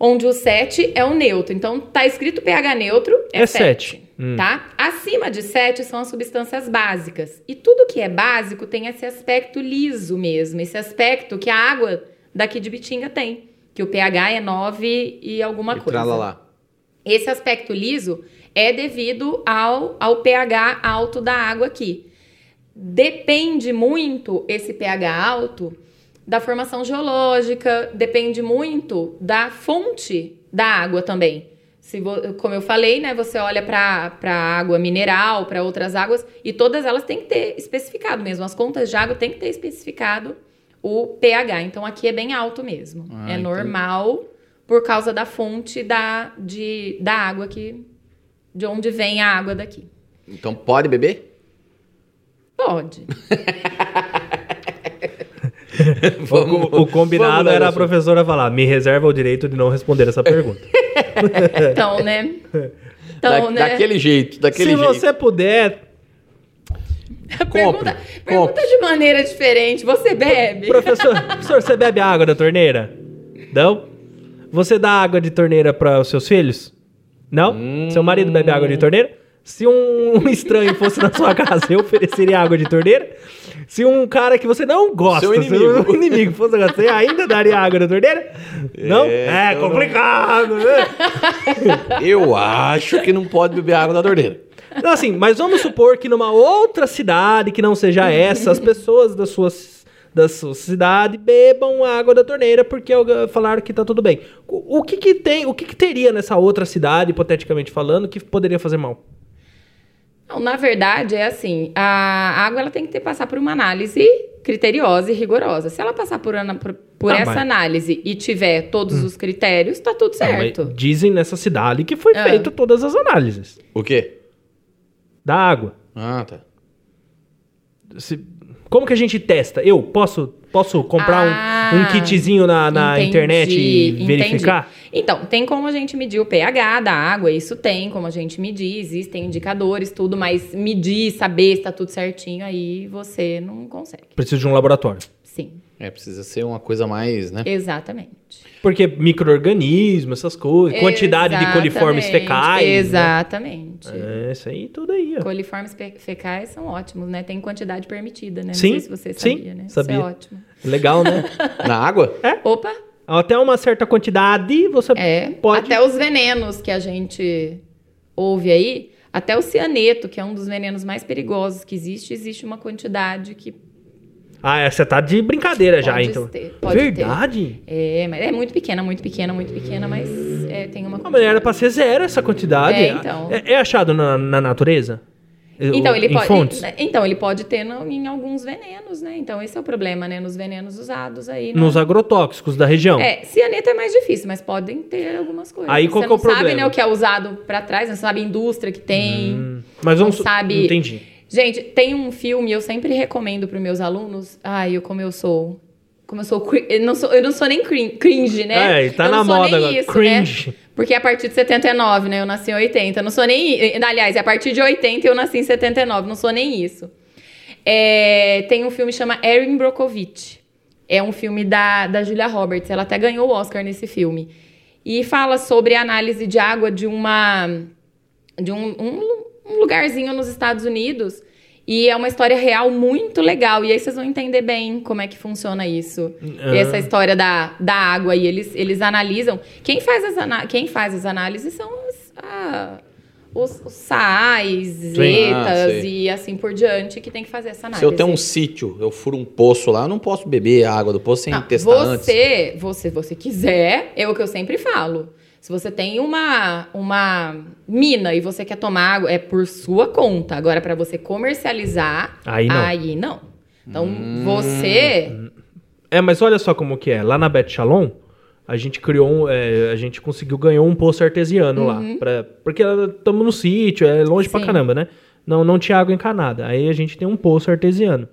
Onde o 7 é o neutro. Então, tá escrito pH neutro, é, É 7. sete. Hum. Tá? Acima de 7 são as substâncias básicas. E tudo que é básico tem esse aspecto liso mesmo. Esse aspecto que a água daqui de Bitinga tem. Que o pH é 9 e alguma E coisa. tralalá. Esse aspecto liso é devido ao, ao pH alto da água aqui. Depende muito esse pH alto da formação geológica, depende muito da fonte da água também. Se vo- como eu falei, né, você olha para água mineral, para outras águas, e todas elas têm que ter especificado mesmo. As contas de água têm que ter especificado o pH. Então aqui é bem alto mesmo. Ah, é entendi. normal por causa da fonte da, de, da água que de onde vem a água daqui. Então pode beber? Pode. O, o combinado vamos era a professora falar: me reserva o direito de não responder essa pergunta. Então, né? Então, Da- né? Daquele jeito, daquele Se jeito. você puder, pergunta, compre, pergunta compre. de maneira diferente. Você bebe? professor, professor, você bebe água da torneira? Não? Você dá água de torneira para os seus filhos? Não? Seu marido bebe água de torneira? Se um, estranho fosse na sua casa, eu ofereceria água de torneira? Se um cara que você não gosta, Seu inimigo. seu inimigo fosse na casa, você ainda daria água da torneira? Não? É, então não. complicado, né? Eu acho que não pode beber água da torneira. Não, assim, mas vamos supor que numa outra cidade que não seja essa, as pessoas da sua, da sua cidade bebam água da torneira porque falaram que tá tudo bem. O, o que que tem, o que que teria nessa outra cidade, hipoteticamente falando, que poderia fazer mal? Não, na verdade, é assim, a água ela tem que ter, passar por uma análise criteriosa e rigorosa. Se ela passar por, ana- por, por Ah, essa mas- análise e tiver todos os critérios, tá tudo certo. dizem nessa cidade que foi Ah. feito todas as análises O quê? da água. Ah, tá. Se- como que a gente testa? Eu posso, posso comprar um- Ah, um, kitzinho na, na entendi, internet e entendi. verificar? Então, tem como a gente medir o pH da água, isso tem como a gente medir, existem indicadores, tudo, mas medir, saber se tá tudo certinho, aí você não consegue. Preciso de um laboratório. Sim, É, precisa ser uma coisa mais, né? exatamente. Porque micro-organismo, essas coisas, quantidade de coliformes Exatamente, fecais. né? Exatamente. É, isso aí tudo aí, ó. Coliformes fe- fecais são ótimos, né? Tem quantidade permitida, né? Sim, Não sei se você sim, sabia, né? sabia. Isso é ótimo. Legal, né? Na água? Opa! Até uma certa quantidade você É. pode. Até os venenos que a gente ouve aí, até o cianeto, que é um dos venenos mais perigosos que existe, existe uma quantidade que Ah, é, você tá de brincadeira já, Pode então. ter, pode Verdade? é, mas é muito pequena, muito pequena, muito pequena, mas é, tem uma A mulher era pra ser zero essa quantidade. É, então. É, é achado na, na natureza? Então, ele em pode. fontes? Então, ele pode ter no- em alguns venenos, né? Então, esse é o problema, né? Nos venenos usados aí. na- Nos agrotóxicos da região. É, cianeto é mais difícil, mas podem ter algumas coisas. Aí, qual Você que é o não sabe, problema? né, o que é usado pra trás, né? Você sabe a indústria que tem. Hum, Mas vamos. não sabe- Entendi. Gente, tem um filme, eu sempre recomendo para meus alunos. Ai, eu como eu sou. Como eu sou. Eu não sou, eu não sou nem crin- cringe, né? É, tá eu na moda agora, Isso, cringe. Né? Porque é a partir de 79, né? Eu nasci em 80. Eu não sou nem. Aliás, é a partir de 80 eu nasci em 79. Não sou nem isso. É, tem um filme que chama Erin Brockovich. É um filme da, da Julia Roberts. Ela até ganhou o Oscar nesse filme. E fala sobre a análise de água de uma de um, um, um lugarzinho nos Estados Unidos. E é uma história real muito legal. E aí vocês vão entender bem como é que funciona isso. Ah. Essa história da, da água. E eles, eles analisam. Quem faz as, ana- quem faz as análises são os, ah, os, os sais, Ah, zetas sei. e assim por diante que tem que fazer essa Se análise. eu tenho um sítio, eu furo um poço lá, eu não posso beber a água do poço sem Não, testar antes. você, você, você quiser, é o que eu sempre falo. Se você tem uma, uma mina e você quer tomar água, é por sua conta. Agora, para você comercializar, Aí não. aí não. Então, Hum. você. É, mas olha só como que é. Lá na Bet Shalom, a gente criou um, é, a gente conseguiu ganhar um poço artesiano lá. Pra, porque estamos no sítio, é longe pra Uhum. Sim. caramba, né? Não, não tinha água encanada. Aí a gente tem um poço artesiano.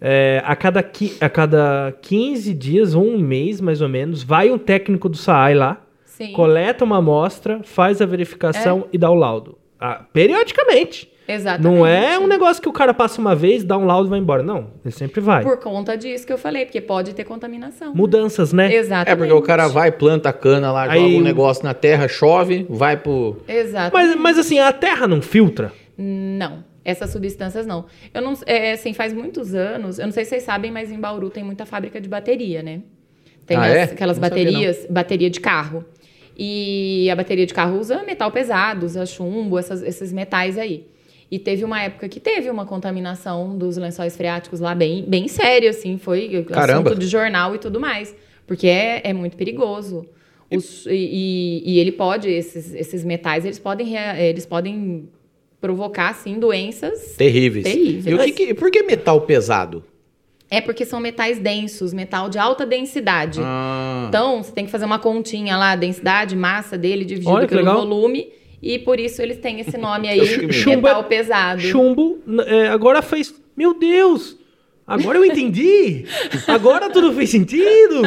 É, a, cada, a cada 15 dias, ou um mês mais ou menos, vai um técnico do SAAI lá, Sim. coleta uma amostra, faz a verificação e dá o laudo. Ah, periodicamente. Exatamente. Não é um negócio que o cara passa uma vez, dá um laudo e vai embora. Não, ele sempre vai. Por conta disso que eu falei, porque pode ter contaminação. Mudanças, né? Exatamente. É porque o cara vai, planta a cana lá, Aí joga um negócio na terra, chove, vai pro. Exatamente. Mas, mas assim, a terra não filtra? Não, essas substâncias não. Eu não, é, assim, faz muitos anos, eu não sei se vocês sabem, mas em Bauru tem muita fábrica de bateria, né? Tem Ah, as- é? aquelas Não sabia, baterias, bateria de carro. E a bateria de carro usa metal pesado, usa chumbo, essas- esses metais aí. E teve uma época que teve uma contaminação dos lençóis freáticos lá bem, bem sério, assim, foi Caramba. assunto de jornal e tudo mais. Porque é, é muito perigoso. Os- e, e- ele pode, esses, esses metais, eles podem, eles podem provocar, assim, doenças. Terríveis. Terríveis. E o que que- por que metal pesado? É porque são metais densos, metal de alta densidade. Ah, Então, você tem que fazer uma continha lá, densidade, massa dele dividido Olha pelo legal. volume. E por isso eles têm esse nome aí, Chumbo- metal é- pesado. Chumbo, é, agora fez. Meu Deus! Agora eu entendi! Agora tudo fez sentido!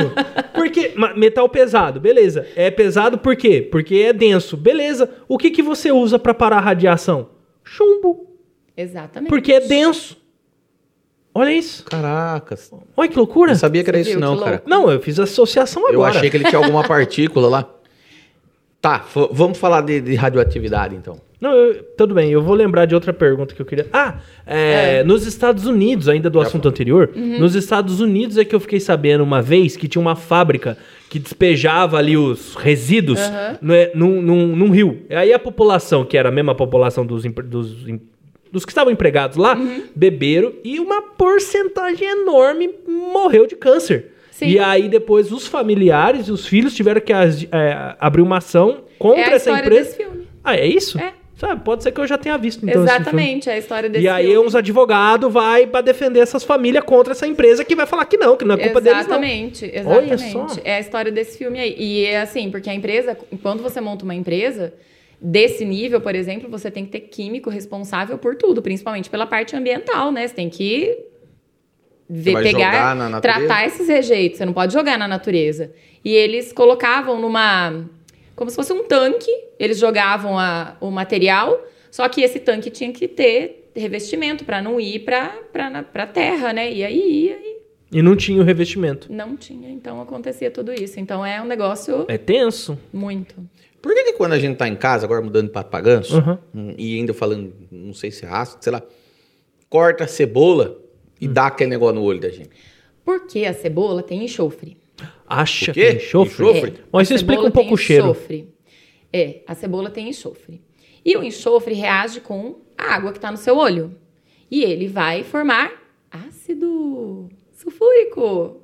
Porque. Metal pesado, beleza. É pesado por quê? Porque é denso, beleza. O que, que você usa pra parar a radiação? Chumbo. Exatamente. Porque é denso. Olha isso. caracas. Olha que loucura. Não sabia que era Você isso, viu não, cara. louco? Não, eu fiz associação agora. Eu achei que ele tinha alguma partícula lá. Tá, vamos falar de, de radioatividade, então. Não, eu- tudo bem, eu vou lembrar de outra pergunta que eu queria. Ah, é, nos Estados Unidos, ainda do assunto anterior, Uhum. nos Estados Unidos é que eu fiquei sabendo uma vez que tinha uma fábrica que despejava ali os resíduos Aham. né, num, num- num rio. Aí a população, que era a mesma população dos, dos, dos que estavam empregados lá, Uhum. beberam e uma porcentagem enorme morreu de câncer. Sim. E aí depois os familiares e os filhos tiveram que é, abrir uma ação contra É a essa empresa. desse filme. Ah, é isso? É. Sabe, pode ser que eu já tenha visto então. Exatamente, é a história desse E aí filme. uns advogados vai pra defender essas famílias contra essa empresa que vai falar que não, que não é culpa deles não. Exatamente, exatamente. É a história desse filme aí. E é assim, porque a empresa, quando você monta uma empresa desse nível, por exemplo, você tem que ter químico responsável por tudo, principalmente pela parte ambiental, né? Você tem que ver, pegar, na natureza? tratar esses rejeitos. Você não pode jogar na natureza. E eles colocavam numa como se fosse um tanque, eles jogavam a- o material, só que esse tanque tinha que ter revestimento para não ir para para terra, né? E aí ia e E não tinha o revestimento. não tinha, então acontecia tudo isso. Então é um negócio É tenso. muito. Por que, que quando a gente tá em casa, agora mudando para paganço, Uhum. hum, e ainda falando, não sei se é ácido, sei lá, corta a cebola e dá aquele negócio no olho da gente? Porque a cebola tem enxofre. O Acha quê? que é enxofre? Enxofre? Mas isso A explica um pouco tem o cheiro. Enxofre. É, a cebola tem enxofre. E o enxofre reage com a água que está no seu olho. E ele vai formar ácido sulfúrico.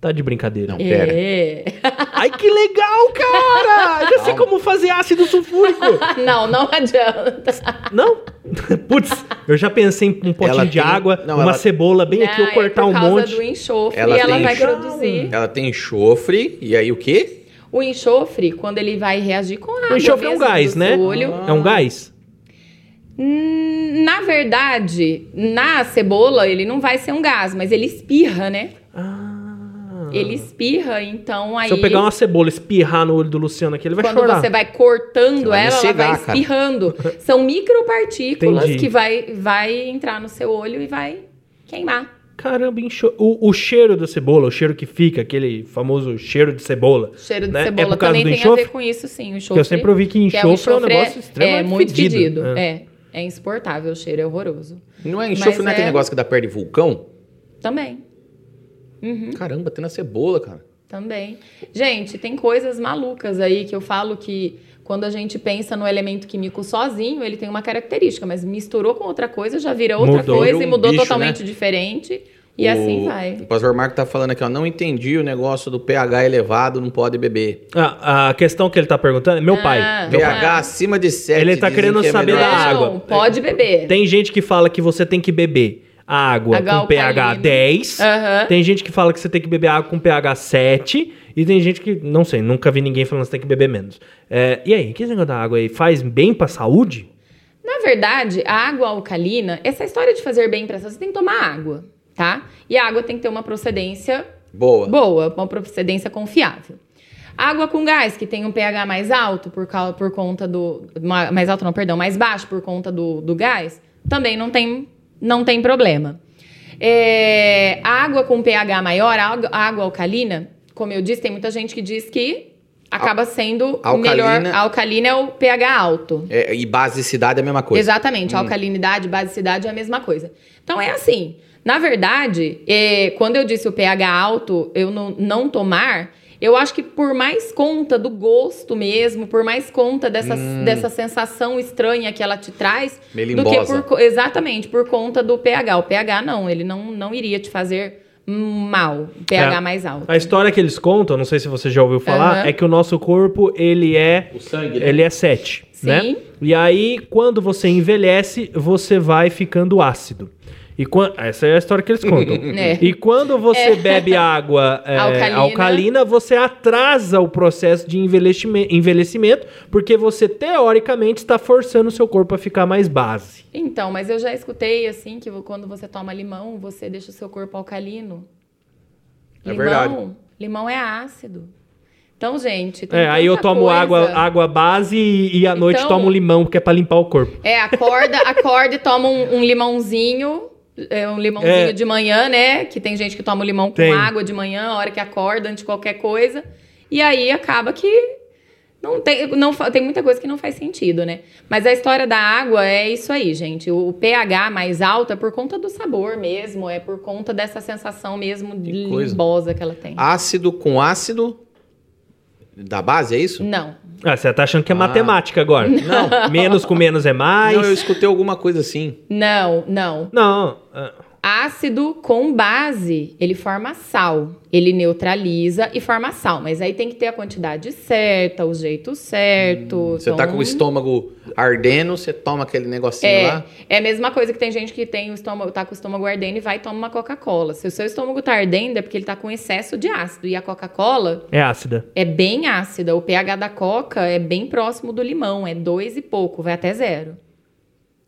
Tá de brincadeira. Não. Pera. É. Ai, que legal, cara! Já sei como fazer ácido sulfúrico. Não, não adianta. Não? Putz, eu já pensei em um potinho Ela de tem- água, não, uma ela- cebola bem aqui, eu Não, cortar é um por causa monte. do enxofre Ela e ela tem vai enxofre. produzir. Ela tem enxofre, e aí o quê? O enxofre, quando ele vai reagir com a água O enxofre é um gás, né? olho, É um gás? Hum, Na verdade, na cebola, ele não vai ser um gás, mas ele espirra, né? Ah. Ele espirra, então aí. Se eu pegar uma cebola e espirrar no olho do Luciano aqui, ele vai Quando chorar. você vai cortando Você vai ela, ela cegar, vai cara. espirrando. São micropartículas Entendi. que vai, vai entrar no seu olho e vai queimar. Caramba, enxo... o, o cheiro da cebola, o cheiro que fica, aquele famoso cheiro de cebola. Cheiro de né? É cebola por causa também do tem enxofre? a ver com isso, sim. O enxofre, eu sempre ouvi que que é o enxofre é um negócio é, extremamente é muito fedido. fedido. É. É. é insuportável, o cheiro é horroroso. Não é enxofre, Mas não é aquele é- negócio que dá perto de vulcão? Também. Uhum. Caramba, tem na cebola, cara. Também. Gente, tem coisas malucas aí que eu falo que quando a gente pensa no elemento químico sozinho, ele tem uma característica, mas misturou com outra coisa, já vira outra Mudou. coisa e mudou bicho, totalmente diferente. E O- assim vai. O pastor Marco tá falando aqui, ó, não entendi o negócio do pH elevado, não pode beber. Ah, a questão que ele tá perguntando é meu Ah. pai. Meu pai. pH acima de 7. Ele tá querendo que é saber melhor. da água. Não, pode beber. Tem gente que fala que você tem que beber água Água com pH alcalina. 10. Aham. Tem gente que fala que você tem que beber água com pH 7. E tem gente que, não sei, nunca vi ninguém falando que você tem que beber menos. É, e aí, que esse negócio da água aí faz bem pra saúde? Na verdade, a água alcalina, essa história de fazer bem pra saúde, você tem que tomar água, tá? E a água tem que ter uma procedência Boa. boa, uma procedência confiável. Água com gás, que tem um pH mais alto por, causa, por conta do. ma- Mais alto não, perdão, mais baixo por conta do, do gás, também não tem, não tem problema. É, a água com pH maior, a água, alcalina, como eu disse, tem muita gente que diz que acaba sendo o melhor. Alcalina- A alcalina é o pH alto. É, e basicidade é a mesma coisa. Exatamente, alcalinidade, basicidade é a mesma coisa. Então é assim, na verdade, é, quando eu disse o pH alto, eu não, não tomar, eu acho que por mais conta do gosto mesmo, por mais conta dessa, dessa sensação estranha que ela te traz, do que Melimbosa. por exatamente por conta do pH. O pH não, ele não, não iria te fazer mal, pH É. mais alto. A história que eles contam, não sei se você já ouviu falar, Aham. é que o nosso corpo, ele é... O sangue, né? Ele é 7, Sim. né? E aí, quando você envelhece, você vai ficando ácido. E quan- Essa é a história que eles contam. É. E quando você bebe água é, Alcalina. alcalina. você atrasa o processo de envelhecime- envelhecimento, porque você, teoricamente, está forçando o seu corpo a ficar mais base. Então, mas eu já escutei assim que quando você toma limão, você deixa o seu corpo alcalino. É limão, verdade. Limão é ácido. Então, gente, tem É, aí eu tomo coisa. água, água base e, e à noite Então- tomo um limão, porque é pra limpar o corpo. É, acorda, acorda e toma um, um limãozinho. É, um limãozinho É. de manhã, né? Que tem gente que toma limão com Tem. água de manhã, a hora que acorda, antes de qualquer coisa. E aí acaba que não tem, não, tem muita coisa que não faz sentido, né? Mas a história da água é isso aí, gente. O pH mais alto é por conta do sabor mesmo, é por conta dessa sensação mesmo limbosa que ela tem. Ácido com ácido da base, é isso? Não. Ah, você tá achando que é Ah. matemática agora. Não. Menos com menos é mais. Não, eu escutei alguma coisa assim. Não, não. Não. Ácido com base, ele forma sal. Ele neutraliza e forma sal. Mas aí tem que ter a quantidade certa, o jeito certo. Você tá Então, com o estômago ardendo, você toma aquele negocinho É, lá. é a mesma coisa que tem gente que tem o estômago, tá com o estômago ardendo e vai e toma uma Coca-Cola. Se o seu estômago tá ardendo é porque ele tá com excesso de ácido. E a Coca-Cola é ácida. é bem ácida. O pH da Coca é bem próximo do limão, é dois e pouco, vai até zero.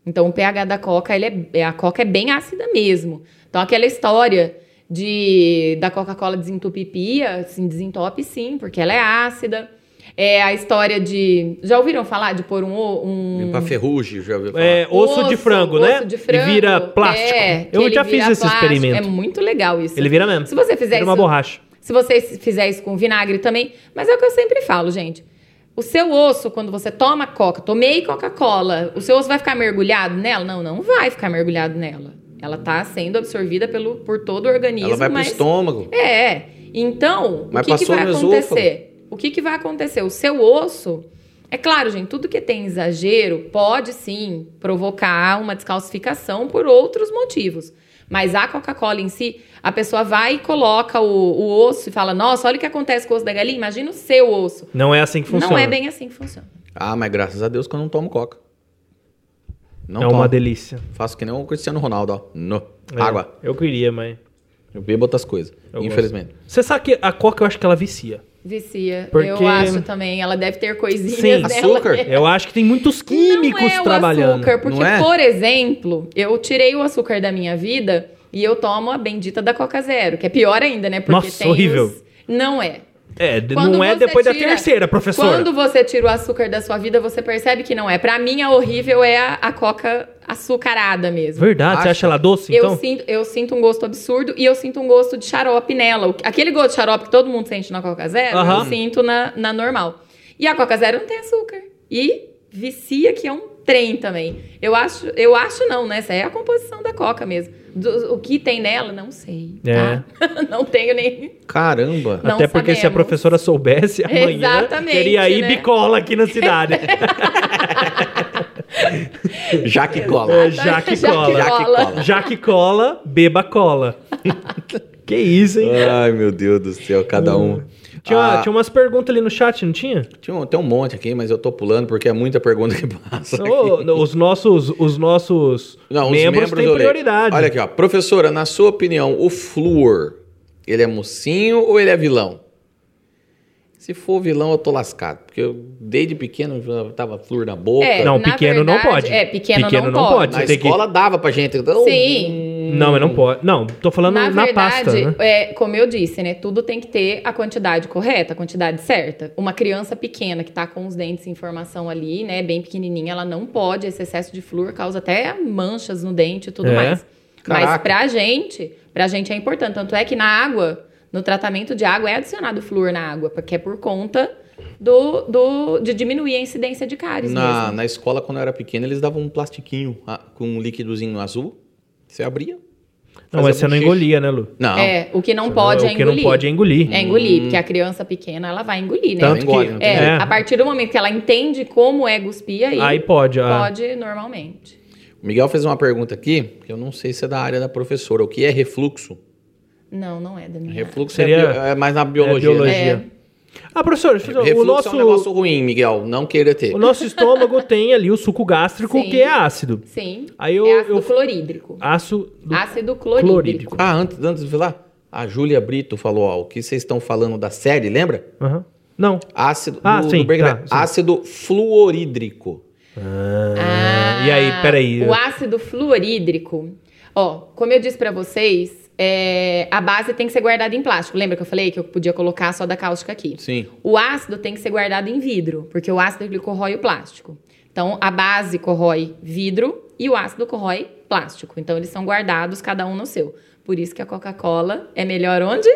Então o pH da Coca, ele é, a Coca é bem ácida mesmo. Então aquela história de da Coca-Cola desentupir pia, assim, desentope sim, porque ela é ácida. É a história de. Já ouviram falar de pôr um. um Limpar ferrugem, já ouviu falar. É, osso, de frango, né? osso de frango, e vira plástico. é, eu já fiz esse plástico. experimento. É muito legal isso. Ele vira mesmo. Se você fizer vira uma isso- borracha. Se você fizer isso com vinagre também. Mas é o que eu sempre falo, gente. O seu osso, quando você toma coca, tomei Coca-Cola, o seu osso vai ficar mergulhado nela? Não, não vai ficar mergulhado nela. Ela tá sendo absorvida pelo, por todo o organismo. Ela vai pro mas... estômago. É. Então, Mas o que, que vai acontecer? O que, que vai acontecer? O seu osso. É claro, gente, tudo que tem exagero pode sim provocar uma descalcificação por outros motivos. Mas a Coca-Cola em si, a pessoa vai e coloca o, o osso e fala: Nossa, olha o que acontece com o osso da galinha. Imagina o seu osso. Não é assim que funciona. Não é bem assim que funciona. Ah, mas graças a Deus que eu não tomo coca. Não é tomo. uma delícia. Faço que nem o Cristiano Ronaldo, ó. No. É, Água. Eu queria, mas. Eu bebo outras coisas, Eu infelizmente. Você sabe que a coca eu acho que ela vicia. Vicia. Porque- Eu acho também. Ela deve ter coisinhas Sim. dela. Açúcar? Eu acho que tem muitos químicos não é o trabalhando. açúcar, porque, Não é? por exemplo, eu tirei o açúcar da minha vida e eu tomo a bendita da Coca Zero, que é pior ainda, né? Porque Nossa, tem horrível. os- Não é. É, Quando não é depois da tira- terceira, professora. Quando você tira o açúcar da sua vida, você percebe que não é. Pra mim, a horrível é a, a Coca açucarada mesmo. Verdade, você Acha? ela doce, Eu, então? sinto, eu sinto um gosto absurdo e eu sinto um gosto de xarope nela. Aquele gosto de xarope que todo mundo sente na Coca Zero, Aham. eu sinto na, na normal. E a Coca Zero não tem açúcar. E vicia que é um trem também. Eu acho, eu acho não, né? Essa é a composição da Coca mesmo. Do- o que tem nela, não sei. Tá? não tenho nem. Caramba. Não Até porque se a sabemos. professora soubesse amanhã, Exatamente, teria aí né? bicola aqui na cidade. Já que cola. É, já que Já que cola. Já que cola. cola. Já que cola, beba cola. que isso, hein? Ai, meu Deus do céu, cada um. Tinha, Ah, tinha umas perguntas ali no chat, não tinha? tinha um- tem um monte aqui, mas eu tô pulando porque é muita pergunta que passa. aqui. Ô, os nossos, os nossos Não, os membros, têm eu prioridade. Olha aqui, ó. Professora, na sua opinião, o flúor, ele é mocinho ou ele é vilão? Se for vilão, eu tô lascado. Porque eu, desde pequeno, já tava flúor na boca. É, Não, na pequeno não verdade, pode. É, pequeno, Pequeno não, não pode. pode. na você tem que- escola dava pra gente. Então, Sim. Não, mas não pode. Não, tô falando na, Na pasta, verdade, né? é, como eu disse, né? Tudo tem que ter a quantidade correta, a quantidade certa. Uma criança pequena que tá com os dentes em formação ali, né? Bem pequenininha, ela não pode. Esse excesso de flúor causa até manchas no dente e tudo É? mais. Mas Caraca. pra gente, pra gente é importante. Tanto é que na água, no tratamento de água, é adicionado flúor na água, porque é por conta do, do, de diminuir a incidência de cáries Na, mesmo. na escola, quando eu era pequeno, eles davam um plastiquinho ah, com um líquidozinho azul. Você abria. Não, mas você não engolia, né, Lu? Não. É, o que não pode o é que engolir. não pode é engolir. É engolir, porque a criança pequena, ela vai engolir, né? Tanto engole, que- não tem É, É. a partir do momento que ela entende como é cuspir, aí, Aí pode. ah. pode normalmente. O Miguel fez uma pergunta aqui, que eu não sei se é da área da professora. O que é refluxo? Não, não é da minha. Refluxo Seria- é, bio- é mais na biologia. biologia. né? É, Ah, professor, deixa eu Refluxo o nosso, é um negócio ruim, Miguel. Não queira ter. o nosso estômago tem ali o suco gástrico, Sim. que é ácido. Sim. Aí eu- é ácido eu- clorídrico. Ácido Ácido clorídrico. clorídrico. Ah, antes, antes de falar, a Júlia Brito falou, ó, o que vocês estão falando da série, lembra? Aham. Não. Ácido, Ah, do, sim, tá, sim. ácido fluorídrico. Ah, E aí, peraí. O ácido fluorídrico. Ó, como eu disse pra vocês, é, a base tem que ser guardada em plástico. Lembra que eu falei que eu podia colocar só da cáustica aqui? Sim. O ácido tem que ser guardado em vidro, porque o ácido ele corrói o plástico. Então, a base corrói vidro e o ácido corrói plástico. Então, eles são guardados, cada um no seu. Por isso que a Coca-Cola é melhor onde?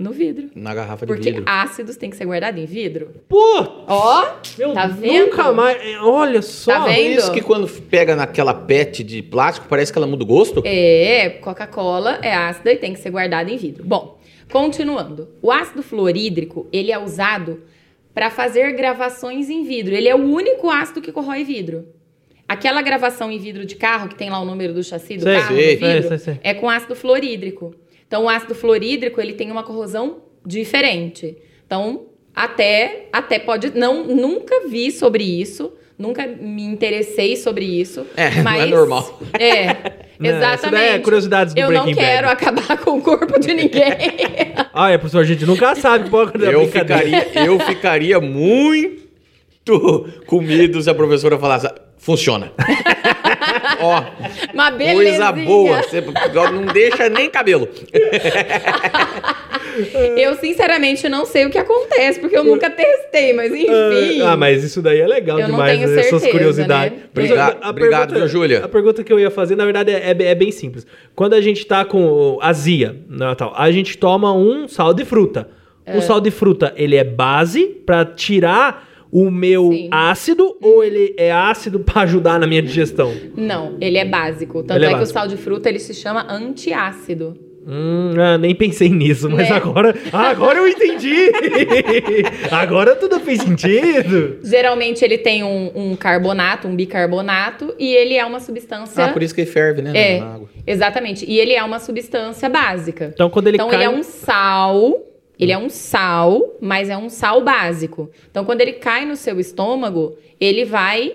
No vidro. Na garrafa de Porque vidro. ácidos tem que ser guardado em vidro. Pô! Ó, Meu, tá vendo? Nunca mais. é, Olha só. Tá vendo? isso que quando pega naquela pet de plástico, parece que ela muda o gosto? É, Coca-Cola é ácida e tem que ser guardada em vidro. Bom, continuando. O ácido fluorídrico, ele é usado para fazer gravações em vidro. Ele é o único ácido que corrói vidro. Aquela gravação em vidro de carro, que tem lá o número do chassi do Sei, carro sei, no vidro, sei. é com ácido fluorídrico. Então, o ácido fluorídrico, ele tem uma corrosão diferente. Então, até, até pode... Não, nunca vi sobre isso, nunca me interessei sobre isso. É, não mas, é normal. É, Não, exatamente. é curiosidades do Eu não quero Bad. acabar com o corpo de ninguém. Ah, é, professor, a gente nunca sabe qual é a Eu ficaria, eu ficaria muito comido se a professora falasse, funciona. Ó, Uma coisa boa. Você não deixa nem cabelo. Eu, sinceramente, não sei o que acontece, porque eu nunca testei, mas enfim. Ah, mas isso daí é legal Eu não demais, tenho né? essas certeza, curiosidades. né? Obrigado- A obrigado, pergunta- viu, Júlia? A pergunta que eu ia fazer, na verdade, é, é bem simples. Quando a gente tá com azia, né, tal, a gente toma um sal de fruta. É. O sal de fruta, ele é base pra tirar o meu Sim. ácido ou ele é ácido pra ajudar na minha digestão? Não, ele é básico. Tanto Ele é é, que o sal de fruta ele se chama antiácido. Hum, ah, nem pensei nisso, mas Né? agora, agora eu entendi. agora tudo fez sentido. Geralmente ele tem um, um carbonato, um bicarbonato, e ele é uma substância. Ah, por isso que ele ferve, né? É, na água. exatamente. E ele é uma substância básica. Então quando ele então cai ele é um sal, ele é um sal, mas é um sal básico. Então quando ele cai no seu estômago, ele vai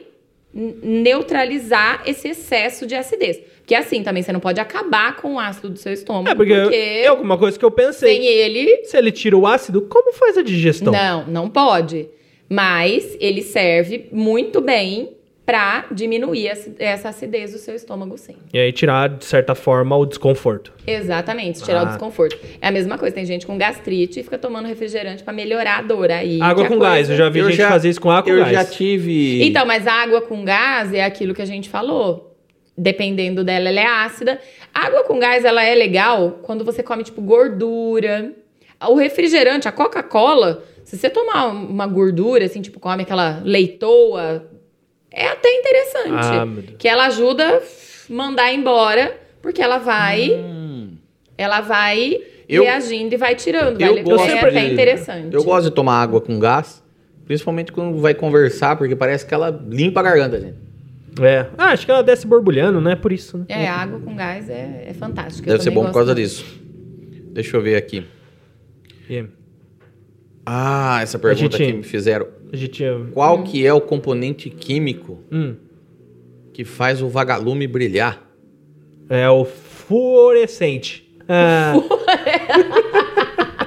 neutralizar esse excesso de acidez. Porque assim também você não pode acabar com o ácido do seu estômago, É, porque, é alguma coisa que eu pensei. sem ele Se ele tira o ácido, como faz a digestão? Não, não pode. Mas ele serve muito bem pra diminuir essa- acidez do seu estômago, sim. E aí tirar, de certa forma, o desconforto. Exatamente, tirar Ah. o desconforto. É a mesma coisa, tem gente com gastrite e fica tomando refrigerante pra melhorar a dor aí. água com gás, eu já vi Eu gente já- fazer isso com água com Eu gás. já tive... Então, mas a água com gás é aquilo que a gente falou. Dependendo dela, ela é ácida. A água com gás, ela é legal quando você come, tipo, gordura. O refrigerante, a Coca-Cola, se você tomar uma gordura, assim, tipo, come aquela leitoa, é até interessante. Ah, que ela ajuda a mandar embora, porque ela vai... Hum. Ela vai Eu- reagindo e vai tirando. Eu vai, gosto é até interessante. Eu gosto de tomar água com gás, principalmente quando vai conversar, porque parece que ela limpa a garganta, gente. É. Ah, acho que ela desce borbulhando, né? Por isso, né? É, água com gás é, é fantástica. Deve Eu ser bom por causa disso. Deixa eu ver aqui. E Ah, essa pergunta gente- que me fizeram. a gente. Qual que é o componente químico Hum, que faz o vagalume brilhar? é o fluorescente. Ah,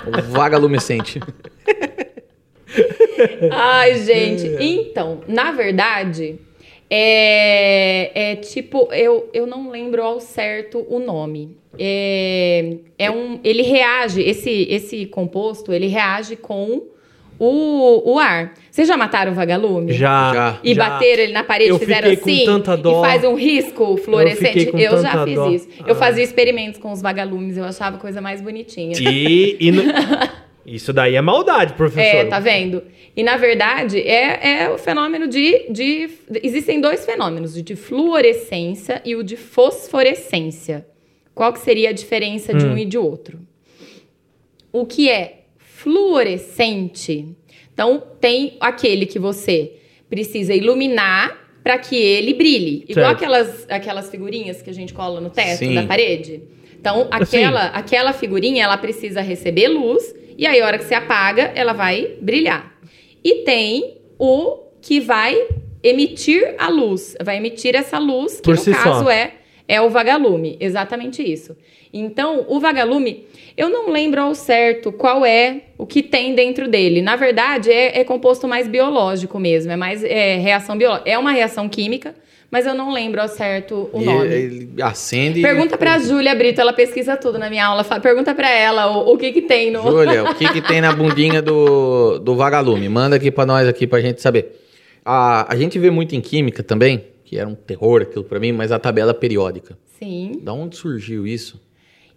O vagalumescente. Ai, gente. Então, na verdade, é, é tipo, eu, eu não lembro ao certo o nome. É, é um, ele reage, esse, esse composto, ele reage com o, o ar. Vocês já mataram o vagalume? já. Já. E já. bateram ele na parede, Eu fizeram fiquei com assim tanta dó. e faz um risco fluorescente. com Eu, já fiz dó. isso. Eu Ah. fazia experimentos com os vagalumes, eu achava a coisa mais bonitinha. E, e no- Isso daí é maldade, professor. É, tá vendo? E na verdade é, é o fenômeno de, de. Existem dois fenômenos, o de fluorescência e o de fosforescência. Qual que seria a diferença de um e de outro? O que é fluorescente? Então, tem aquele que você precisa iluminar para que ele brilhe. Igual Certo. aquelas, aquelas figurinhas que a gente cola no teto Sim. da parede. Então, Assim. aquela, aquela figurinha, ela precisa receber luz E aí, a hora que você apaga, ela vai brilhar. E tem o que vai emitir a luz, vai emitir essa luz, que Por no si caso só. é é o vagalume, exatamente isso. Então, o vagalume, eu não lembro ao certo qual é o que tem dentro dele. Na verdade, é, é composto mais biológico mesmo, é mais é, reação biológica. É uma reação química, mas eu não lembro ao certo o E nome. ele acende. Pergunta pra Júlia Brito, ela pesquisa tudo na minha aula. Pergunta pra ela o, o que que tem no... Júlia, o que, que tem na bundinha do, do vagalume? Manda aqui pra nós aqui pra gente saber. A, a gente vê muito em química também, que era um terror aquilo pra mim, mas a tabela periódica. Sim. Da onde surgiu isso?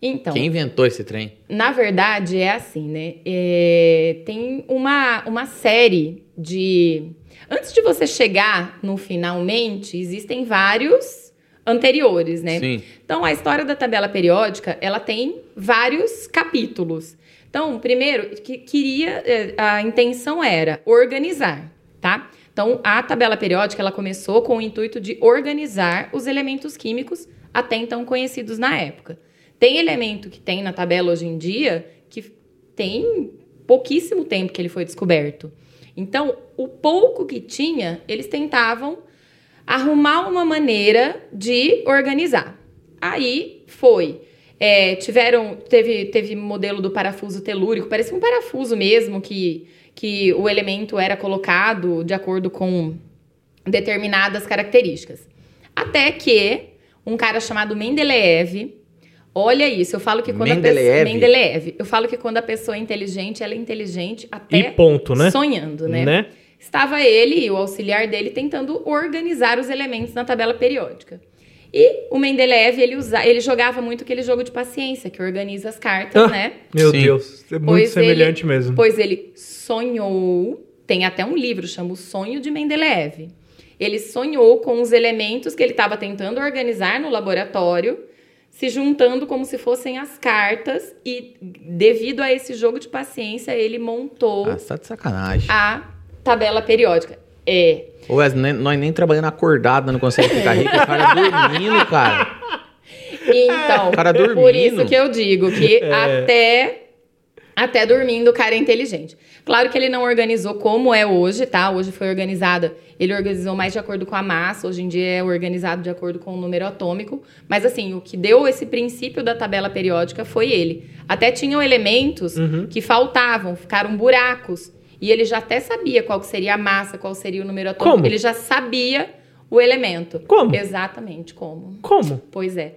Então, Quem inventou esse trem? na verdade, é assim, né? É, tem uma, uma série de... Antes de você chegar no finalmente, existem vários anteriores, né? Sim. Então, a história da tabela periódica, ela tem vários capítulos. Então, primeiro, que queria, eh, a intenção era organizar, tá? Então, a tabela periódica, ela começou com o intuito de organizar os elementos químicos até então conhecidos na época. Tem elemento que tem na tabela hoje em dia que tem pouquíssimo tempo que ele foi descoberto. Então, o pouco que tinha, eles tentavam arrumar uma maneira de organizar. Aí foi. é, tiveram. Teve, teve modelo do parafuso telúrico, parecia um parafuso mesmo, que, que o elemento era colocado de acordo com determinadas características. Até que um cara chamado Mendeleev. Olha isso, eu falo que quando a Mendeleev? pessoa. Mendeleev. Eu falo que quando a pessoa é inteligente, ela é inteligente até E ponto, né? sonhando, né? Né? Estava ele e o auxiliar dele tentando organizar os elementos na tabela periódica. E o Mendeleev, ele, usa, ele jogava muito aquele jogo de paciência, que organiza as cartas, Ah. né? Meu Sim. Deus, é muito Pois semelhante ele- mesmo. Pois ele sonhou, tem até um livro, chama O Sonho de Mendeleev. Ele sonhou com os elementos que ele estava tentando organizar no laboratório, se juntando como se fossem as cartas, e devido a esse jogo de paciência, ele montou Ah, tá de sacanagem. a tabela periódica. É. Ô, Wes, nem- nós nem trabalhando acordado não consegue ficar rico. O cara dormindo, cara. Então, O cara dormindo. por isso que eu digo que É. até até dormindo o cara é inteligente. Claro que ele não organizou como é hoje, tá? Hoje foi organizada, ele organizou mais de acordo com a massa, hoje em dia é organizado de acordo com o número atômico, mas assim, o que deu esse princípio da tabela periódica foi ele. Até tinham elementos Uhum. que faltavam, ficaram buracos, e ele já até sabia qual seria a massa, qual seria o número atômico, Como? ele já sabia o elemento. Como? Exatamente como. Como? Pois é.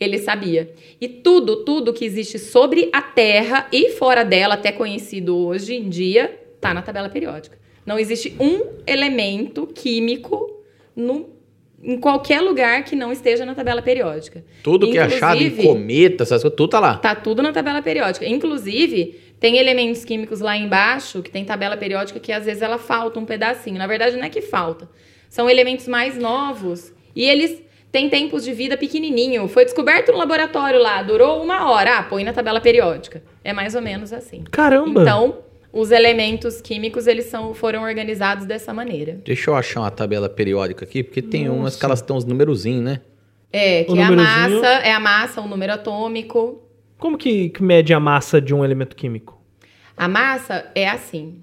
Ele sabia. E tudo, tudo que existe sobre a Terra e fora dela, até conhecido hoje em dia, tá na tabela periódica. Não existe um elemento químico no, em qualquer lugar que não esteja na tabela periódica. Tudo que é achado em Inclusive- cometa, essas coisas, tudo tá lá. Tá tudo na tabela periódica. Inclusive, tem elementos químicos lá embaixo que tem tabela periódica que às vezes ela falta um pedacinho. Na verdade, não é que falta. São elementos mais novos e eles têm tempos de vida pequenininho. Foi descoberto no laboratório lá, durou uma hora. Ah, põe na tabela periódica. É mais ou menos assim. Caramba! Então, os elementos químicos eles são, foram organizados dessa maneira. Deixa eu achar uma tabela periódica aqui, porque tem umas que elas têm uns numerozinhos, né? É, que é a massa, é a massa, o número atômico. Como que, que mede a massa de um elemento químico? A massa é assim.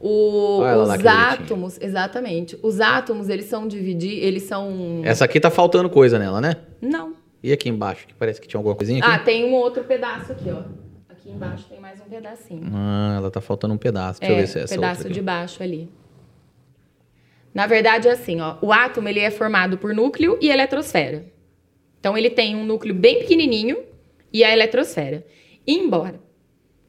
O- lá, os átomos, exatamente. Os átomos, eles são divididos, eles são... Essa aqui tá faltando coisa nela, né? Não. E aqui embaixo, que parece que tinha alguma coisinha aqui? Ah, tem um outro pedaço aqui, ó. Aqui embaixo tem mais um pedacinho. Ah, ela tá faltando um pedaço. Deixa eu é, ver se é essa pedaço outra aqui. de baixo ali. Na verdade, é assim, ó. O átomo, ele é formado por núcleo e eletrosfera. Então, ele tem um núcleo bem pequenininho e a eletrosfera. Embora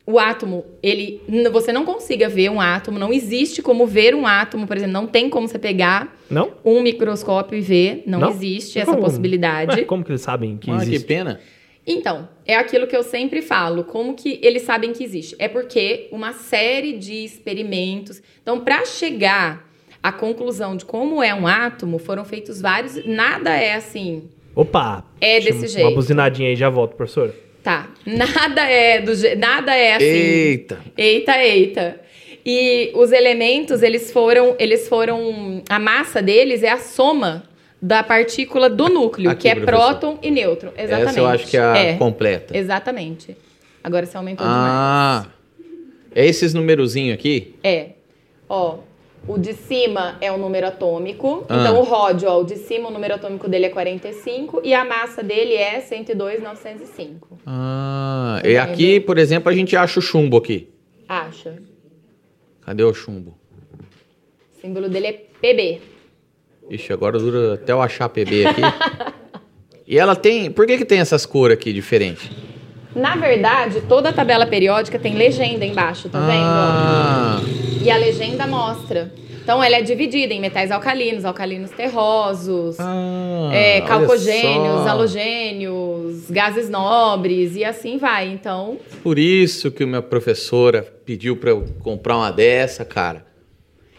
o átomo, ele, você não consiga ver um átomo, não existe como ver um átomo, por exemplo, não tem como você pegar Não? um microscópio e ver, não, Não? existe E essa como? possibilidade. Ué, como que eles sabem que Ah, que existe? pena. Então, é aquilo que eu sempre falo, como que eles sabem que existe? É porque uma série de experimentos. Então, para chegar à conclusão de como é um átomo, foram feitos vários. Nada é assim. Opa! É desse Uma jeito. buzinadinha aí, já volto, professor. Tá. Nada é do je- nada é assim. Eita! Eita, eita. E os elementos, eles foram, eles foram, a massa deles é a soma da partícula do núcleo, Aqui, que é professor. próton e nêutron. Exatamente. Essa eu acho que é a completa. Exatamente. Agora você aumentou Ah, É esses numerozinhos aqui? É. Ó, o de cima é o número atômico. Ah. Então o ródio, ó, o de cima, o número atômico dele é 45 e a massa dele é 102,905. Ah, e vai aqui, por exemplo, a gente acha o chumbo aqui. Acha. Cadê o chumbo? O símbolo dele é PB. Ixi, agora dura até eu achar PB aqui. e ela tem. Por que, que tem essas cores aqui diferentes? Na verdade, toda a tabela periódica tem legenda embaixo, tá Ah, vendo? E a legenda mostra. Então ela é dividida em metais alcalinos, alcalinos terrosos, ah, é, calcogênios, halogênios, gases nobres e assim vai. Então, Por isso que minha professora pediu pra eu comprar uma dessa, cara.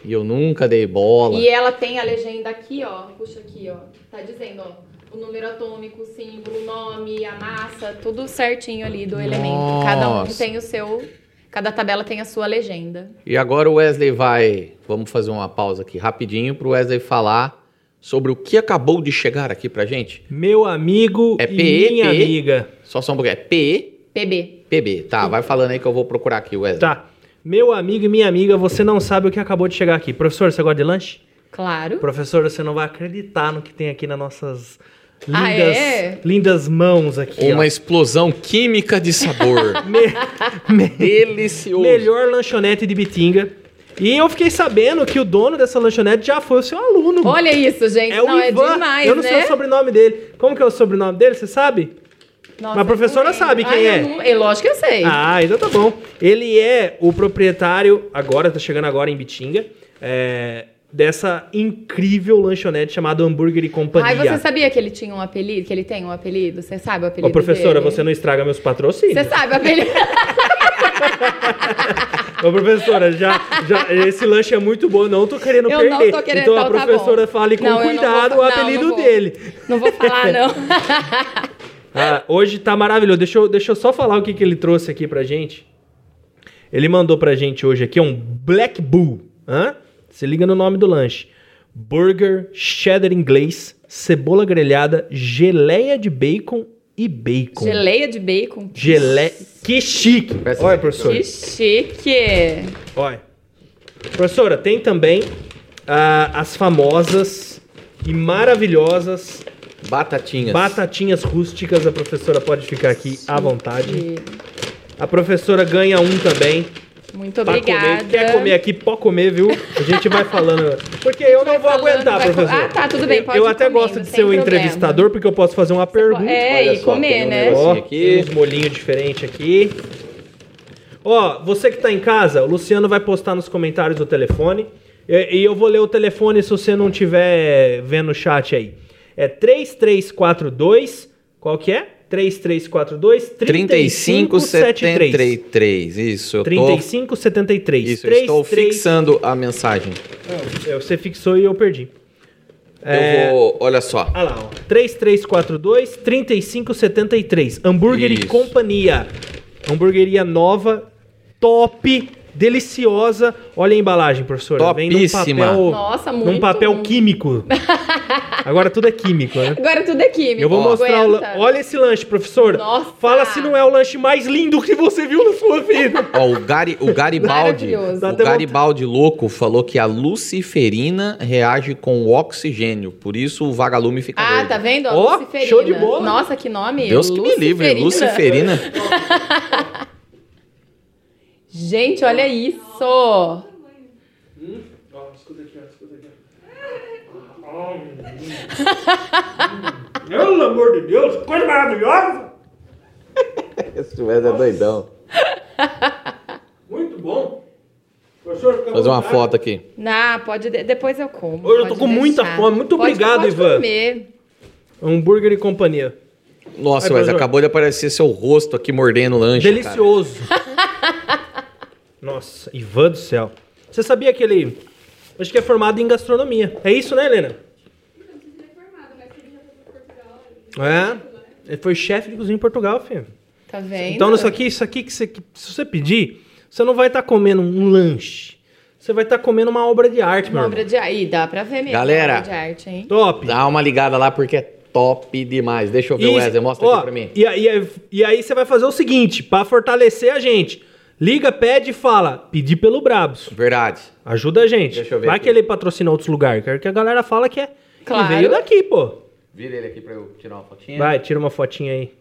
E eu nunca dei bola. e ela tem a legenda aqui, ó. Puxa aqui, ó. Tá dizendo, ó. O número atômico, o símbolo, o nome, a massa, tudo certinho ali do elemento. Cada um Nossa. tem o seu. Cada tabela tem a sua legenda. E agora o Wesley vai. Vamos fazer uma pausa aqui rapidinho pro Wesley falar sobre o que acabou de chegar aqui pra gente. Meu amigo É e PE, minha PE? amiga. Só só um pouquinho. É PE, PB. PB. Tá, vai falando aí que eu vou procurar aqui, Wesley. Tá. Meu amigo e minha amiga, você não sabe o que acabou de chegar aqui. Professor, você gosta de lanche? Claro. Professor, você não vai acreditar no que tem aqui nas nossas lindas, Ah, é? lindas mãos aqui. Uma ó. explosão química de sabor. Me- me- Delicioso. melhor lanchonete de Bitinga. E eu fiquei sabendo que o dono dessa lanchonete já foi o seu aluno. Olha isso, gente. é o não, Ivan. é demais, eu não sei né? o sobrenome dele. Como que é o sobrenome dele, você sabe? Nossa, Mas a professora não lembro. sabe quem Ah, é. eu não- eu, lógico que eu sei. Ah, então tá bom. Ele é o proprietário, agora, tá chegando agora em Bitinga, é, dessa incrível lanchonete chamada Hambúrguer e Companhia. Ai, você sabia que ele tinha um apelido? Que ele tem um apelido? Você sabe o apelido Ô, professora, dele? você não estraga meus patrocínios. Você sabe o apelido? Ô, professora, já, já, esse lanche é muito bom, não tô querendo Eu perder. não tô querendo, então a então tá professora bom. fale com Não, não cuidado vou- o não, apelido não vou. dele. não vou falar, não. Ah, hoje tá maravilhoso. Deixa eu, deixa eu só falar o que, que ele trouxe aqui pra gente. Ele mandou pra gente hoje aqui um Black Bull. Hã? Se liga no nome do lanche. Burger, cheddar inglês, cebola grelhada, geleia de bacon e bacon. Geleia de bacon. Geleia. Que chique. Olha, professora. Que chique. Olha. Professora, tem também ah, as famosas e maravilhosas Batatinhas. batatinhas rústicas. A professora pode ficar aqui à vontade. A professora ganha um também. Muito pra obrigada. Comer. Quer comer aqui, pode comer, viu? A gente vai falando. Porque eu não vou falando, aguentar, professor. Ah, tá, tudo bem, Eu- pode Eu ir até comendo, gosto de ser o entrevistador, porque eu posso fazer uma pergunta. É, Olha e só, comer, tem um né? Ó, aqui. tem uns molhinhos diferentes aqui. Ó, você que tá em casa, o Luciano vai postar nos comentários o telefone. E, e eu vou ler o telefone se você não tiver vendo o chat aí. É 3342. Qual que é? 3342 3573. 3573. Isso, eu tô. 3573. Isso, eu estou 33 fixando a mensagem. É, Você fixou e eu perdi. É, Eu vou. Olha só. Ah lá, ó. 3342 3573. Hambúrguer e. Companhia. Hamburgueria nova, top, deliciosa. Olha a embalagem, professora. Vem num Topíssima. papel, Nossa, num muito. papel químico. Agora tudo é químico, né? Agora tudo é químico. Eu vou mostrar o aguenta. lan- Olha esse lanche, professora. Nossa. Fala se não é o lanche mais lindo que você viu na sua vida. Ó, o, Gari, o Garibaldi, Maravilhoso. Dá o Garibaldi louco falou que a luciferina reage com o oxigênio, por isso o vagalume fica Ah, verde. tá vendo? A Ó, Luciferina. show de bola. Nossa, que nome. Deus que me livre, luciferina. Gente, olha isso. Pelo amor de Deus, coisa maravilhosa. Esse Wesley é doidão. Muito bom. Professor, Fazer uma foto aqui. Não, pode. de- Depois eu como. Hoje eu tô pode com muita fome. Muito Pode- obrigado, pode Ivan. Comer. Hambúrguer e companhia. Nossa, Ai, Wesley, professor. acabou de aparecer seu rosto aqui mordendo o lanche. cara. Delicioso. Nossa, Ivan do céu. Você sabia que ele. Acho que é formado em gastronomia. É isso, né, Helena? É. Ele foi chefe de cozinha em Portugal, filho. Tá vendo? Então, isso aqui, isso aqui que você, que- se você pedir, você não vai estar comendo um lanche. Você vai estar comendo uma obra de arte, meu Uma obra de arte. Ih, dá pra ver mesmo. Galera. uma obra de arte, hein? Top. Dá uma ligada lá porque é top demais. Deixa eu ver o Isso, Wesley, mostra ó, aqui pra mim. E, aí- e aí você vai fazer o seguinte, pra fortalecer a gente. Liga, pede e fala, pedi pelo Brabos. Verdade. Ajuda a gente. Deixa eu ver Vai aqui. que ele patrocina outros lugares. Quero que a galera fala que é. Claro. Que veio daqui, pô. Vira ele aqui pra eu tirar uma fotinha. Vai, tira uma fotinha aí.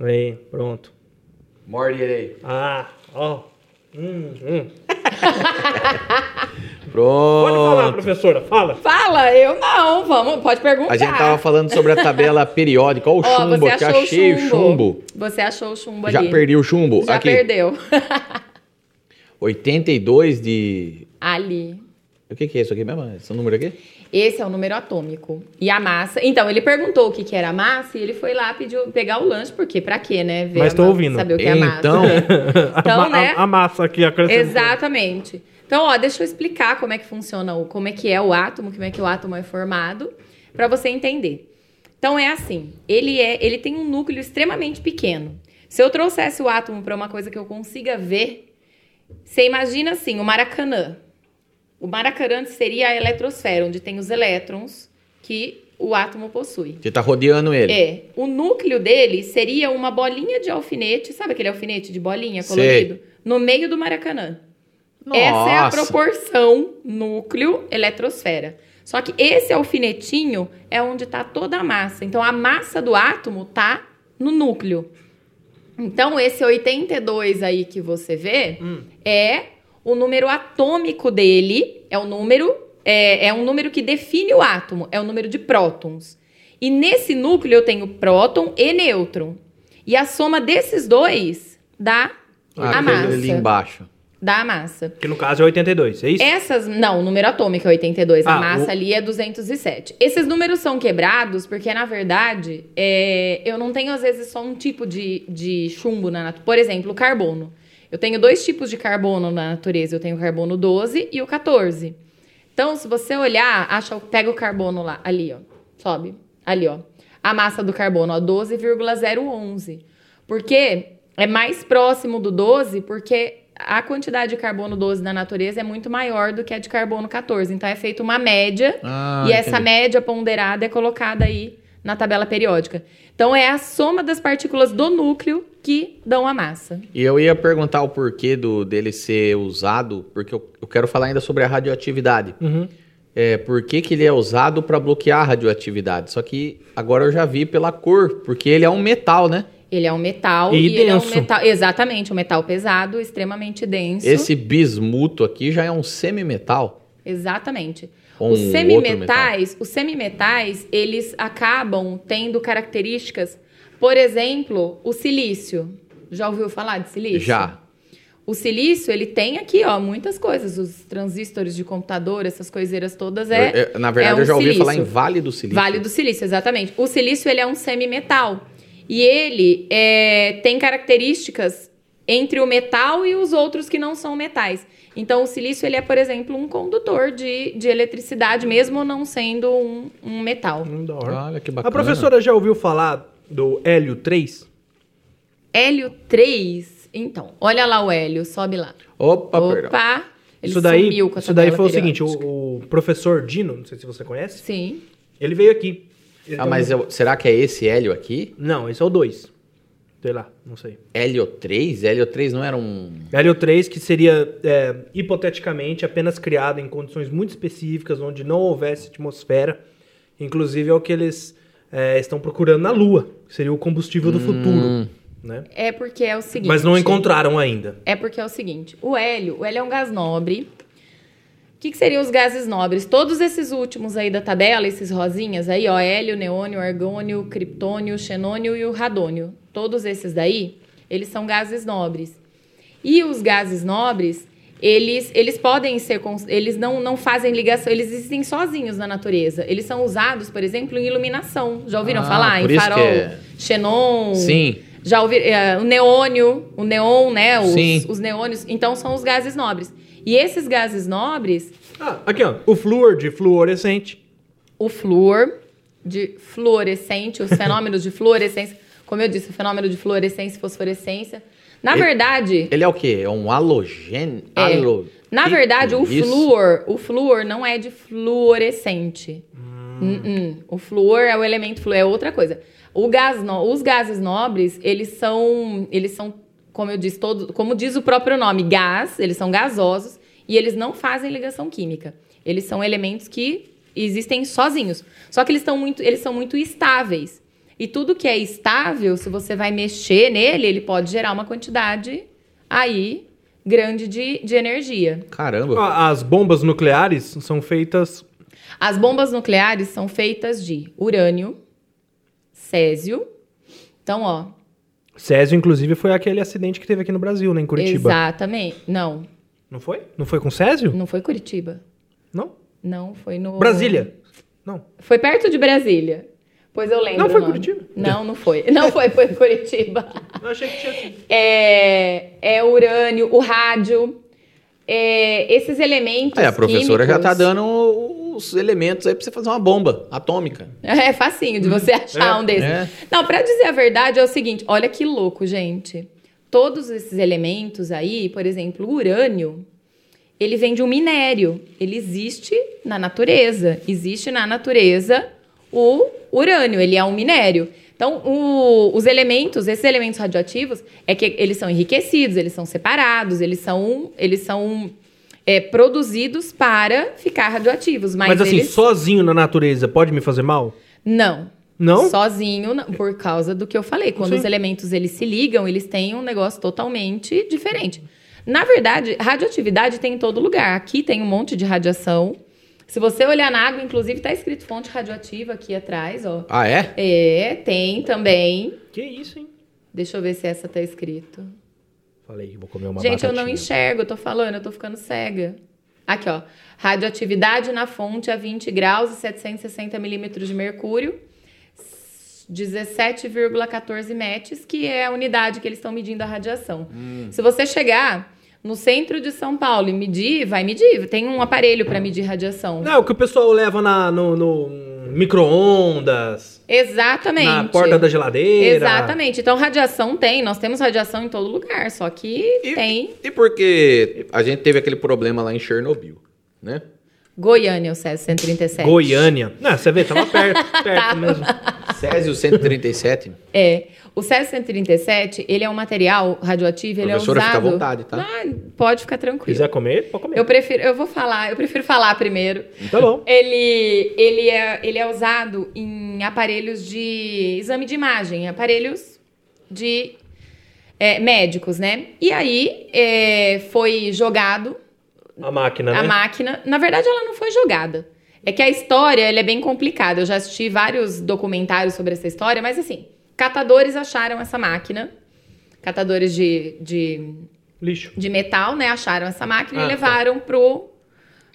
Aí, pronto. Morde ele aí. Ah, ó. Hum, hum. Pronto. Pode falar, professora, fala. Fala, eu não, vamos, pode perguntar. A gente tava falando sobre a tabela periódica. Olha o Ó, chumbo achou achei o o chumbo. chumbo. Você achou o chumbo Já ali. perdi o chumbo. Já aqui. perdeu. 82 de. ali. O que, que é isso aqui mesmo? Esse número aqui? Esse é o número atômico. E a massa. Então, ele perguntou o que, que era a massa e ele foi lá pediu pegar o lanche, porque pra quê, né? Ver Mas tô ouvindo. Saber o que é a massa. Então, Então, a, né? a, a massa aqui acrescentou. Exatamente. Então, ó, deixa eu explicar como é que funciona, o, como é que é o átomo, como é que o átomo é formado, pra você entender. Então é assim, ele é, ele tem um núcleo extremamente pequeno. Se eu trouxesse o átomo para uma coisa que eu consiga ver, você imagina assim, o Maracanã. O Maracanã seria a eletrosfera, onde tem os elétrons que o átomo possui. você tá rodeando ele. É, o núcleo dele seria uma bolinha de alfinete, sabe aquele alfinete de bolinha Sei. colorido? No meio do Maracanã. Essa é a proporção núcleo-eletrosfera. Só que esse alfinetinho é onde está toda a massa. Então, a massa do átomo tá no núcleo. Então, esse 82 aí que você vê é o número atômico dele, é o número, é, é um número que define o átomo, é o número de prótons. E nesse núcleo eu tenho próton e nêutron. E a soma desses dois dá Ah, a massa. ali embaixo. Dá a massa. Que no caso é 82, é isso? Essas, não, o número atômico é 82, a Ah, massa o- ali é 207. Esses números são quebrados porque, na verdade, é, eu não tenho, às vezes, só um tipo de, de chumbo na natureza. Por exemplo, o carbono. Eu tenho dois tipos de carbono na natureza. Eu tenho o carbono 12 e o 14. Então, se você olhar, acha, pega o carbono lá, ali, ó. Sobe. Ali, ó. A massa do carbono, ó, 12,011. Porque é mais próximo do 12, porque a quantidade de carbono 12 na natureza é muito maior do que a de carbono 14. Então é feita uma média Ah, e essa entendi. média ponderada é colocada aí na tabela periódica. Então é a soma das partículas do núcleo que dão a massa. E eu ia perguntar o porquê do, dele ser usado, porque eu, eu quero falar ainda sobre a radioatividade. Uhum. É, por que, que ele é usado para bloquear a radioatividade? Só que agora eu já vi pela cor, porque ele é um metal, né? Ele é um metal E ele é um denso. metal, exatamente, um metal pesado, extremamente denso. Esse bismuto aqui já é um semimetal. Exatamente. Ou os um semimetais, os semimetais, eles acabam tendo características, por exemplo, o silício. Já ouviu falar de silício? Já. O silício, ele tem aqui, ó, muitas coisas. Os transistores de computador, essas coiseiras todas, é. Eu- eu- na verdade, é um eu já ouvi silício. falar em Vale do Silício. Vale do silício, exatamente. O silício, ele é um semimetal. E ele é, tem características entre o metal e os outros que não são metais. Então, o silício, ele é, por exemplo, um condutor de, de eletricidade, mesmo não sendo um, um metal. Hum, da hora. Olha que A bacana. professora já ouviu falar do hélio 3? Hélio 3, então, olha lá o hélio, sobe lá. Opa, perdão. Opa! Ele isso daí, sumiu com a isso daí foi o seguinte, o, o professor Dino, não sei se você conhece, Sim. ele veio aqui. Ele Ah, mas eu- será que é esse hélio aqui? Não, esse é o 2. Sei lá, não sei. Hélio 3? Hélio 3 não era um... Hélio 3, que seria, é, hipoteticamente, apenas criado em condições muito específicas, onde não houvesse atmosfera. Inclusive é o que eles é, estão procurando na Lua, que seria o combustível do futuro. Né? É porque é o seguinte. Mas não encontraram ainda. É porque é o seguinte: o hélio, o hélio é um gás nobre. O que, que seriam os gases nobres? Todos esses últimos aí da tabela, esses rosinhas aí, ó, hélio, neônio, argônio, criptônio, xenônio e o radônio. Todos esses daí, eles são gases nobres. E os gases nobres, eles, eles podem ser, eles não, não fazem ligação, eles existem sozinhos na natureza. Eles são usados, por exemplo, em iluminação. Já ouviram Ah, falar? Em farol, é- xenon, Sim. já ouvi é, o neônio, o neon, né? Os, Sim. os neônios. Então são os gases nobres. E esses gases nobres, Ah, aqui ó, o flúor de fluorescente. o flúor de fluorescente, os fenômenos de fluorescência, como eu disse, o fenômeno de fluorescência e fosforescência. Na Ele- verdade, Ele é o quê? É um halogênio? É. Halo- na Que verdade, o isso? flúor, o flúor não é de fluorescente. Uh-uh. O flúor é o elemento flúor, é outra coisa. O gás no- os gases nobres, eles são, eles são como eu disse, todo, como diz o próprio nome, gás, eles são gasosos e eles não fazem ligação química. Eles são elementos que existem sozinhos. Só que eles, estão muito, eles são muito estáveis. E tudo que é estável, se você vai mexer nele, ele pode gerar uma quantidade aí grande de, de energia. Caramba. As bombas nucleares são feitas. As bombas nucleares são feitas de urânio, césio. Então, ó, Césio, inclusive, foi aquele acidente que teve aqui no Brasil, né? Em Curitiba. exatamente. Não, Não foi? Não foi com Césio? não foi Curitiba. Não? Não, foi no. Brasília? Não. Foi perto de Brasília. Pois eu lembro. Não, foi. Curitiba. Não, não foi. Não foi, foi Curitiba. Eu achei que tinha. É, é o urânio, o rádio. é, esses elementos. É, a professora já tá químicos- dando os elementos aí pra você fazer uma bomba atômica. É facinho de você achar É, um desses. é. Não, pra dizer a verdade é o seguinte, olha que louco, gente. Todos esses elementos aí, por exemplo, o urânio, ele vem de um minério. Ele existe na natureza. Existe na natureza o urânio, ele é um minério. Então, o- os elementos, esses elementos radioativos, é que eles são enriquecidos, eles são separados, eles são, eles são é, produzidos para ficar radioativos. Mas, Mas, assim, eles... sozinho na natureza pode me fazer mal? Não. Não? Sozinho, não, por causa do que eu falei. Quando Sim. os elementos eles se ligam, eles têm um negócio totalmente diferente. Na verdade, radioatividade tem em todo lugar. Aqui tem um monte de radiação. Se você olhar na água, inclusive, tá escrito fonte radioativa aqui atrás, ó. Ah, é? É, tem também. Que isso, hein? Deixa eu ver se essa tá escrito. Falei, vou comer uma Gente, eu não batatinha. enxergo, eu tô falando, eu tô ficando cega. Aqui, ó. Radioatividade na fonte a 20 graus e 760 milímetros de mercúrio. 17,14 METs, que é a unidade que eles estão medindo a radiação. Se você chegar no centro de São Paulo e medir, vai medir. Tem um aparelho para medir radiação. Não, o que o pessoal leva na, no, no micro-ondas, Exatamente. na porta da geladeira. Exatamente. Então, radiação tem. Nós temos radiação em todo lugar. Só que E, tem. e porque a gente teve aquele problema lá em Chernobyl, né? Goiânia, o Césio 137. Goiânia. Não, você vê, tava perto, perto Tá. mesmo. Césio 137. É. O Césio 137, ele é um material radioativo, ele é Professora, usado... fica à vontade, tá? Ah, pode ficar tranquilo. Quiser comer, pode comer. Eu prefiro, eu vou falar, eu prefiro falar primeiro. Tá bom. Ele, ele, é, ele é usado em aparelhos de exame de imagem, aparelhos de é, médicos, né? E aí é, foi jogado A máquina, né? a máquina. Na verdade, ela não foi jogada. É que a história ela é bem complicada. Eu já assisti vários documentários sobre essa história, mas assim, catadores acharam essa máquina. Catadores de, de, Lixo. de metal, né? Acharam essa máquina Ah, e levaram pro,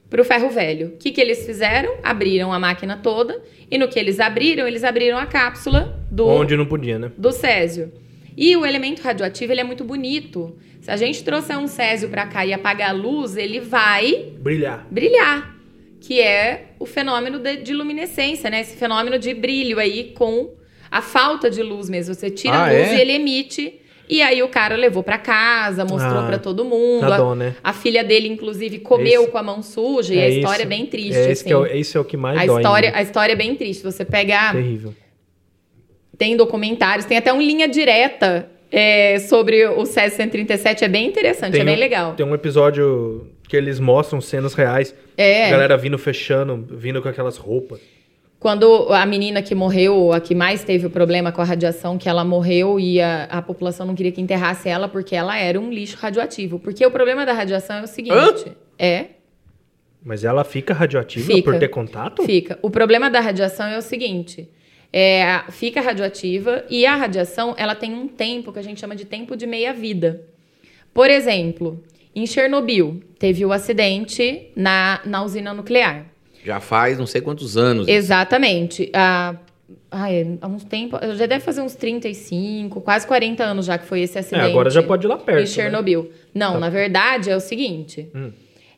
pro ferro velho. O que, que eles fizeram? Abriram a máquina toda. E no que eles abriram, eles abriram a cápsula do Onde não podia, né? do césio. E o elemento radioativo, ele é muito bonito. Se a gente trouxer um césio para cá e apagar a luz, ele vai Brilhar. brilhar, que é o fenômeno de, de luminescência, né? Esse fenômeno de brilho aí com a falta de luz mesmo. Você tira Ah, a luz é? e ele emite. E aí o cara levou para casa, mostrou Ah, para todo mundo. Dá A- dó, né? A, filha dele, inclusive, comeu Esse- com a mão suja e a história isso. é bem triste. É, esse, assim. é, o- esse é o que mais a, dói. história, né? a história é bem triste. Você pega Terrível. tem documentários, tem até um linha direta é, sobre o Césio 137, é bem interessante, é bem um, legal. Tem um episódio que eles mostram cenas reais. É. A galera vindo fechando, vindo com aquelas roupas. Quando a menina que morreu, a que mais teve o problema com a radiação, que ela morreu e a, a população não queria que enterrasse ela porque ela era um lixo radioativo. Porque o problema da radiação é o seguinte: é, Mas ela fica radioativa Fica. por ter contato? Fica. O problema da radiação é o seguinte: é, fica radioativa e a radiação ela tem um tempo que a gente chama de tempo de meia-vida. Por exemplo, em Chernobyl, teve o acidente na, na usina nuclear. Já faz não sei quantos anos. Exatamente. Há, ai, há uns tempos. Já deve fazer uns 35, quase 40 anos já que foi esse É, acidente. agora já pode ir lá perto. Em né? Chernobyl. Não, Tá. na verdade é o seguinte. Hum.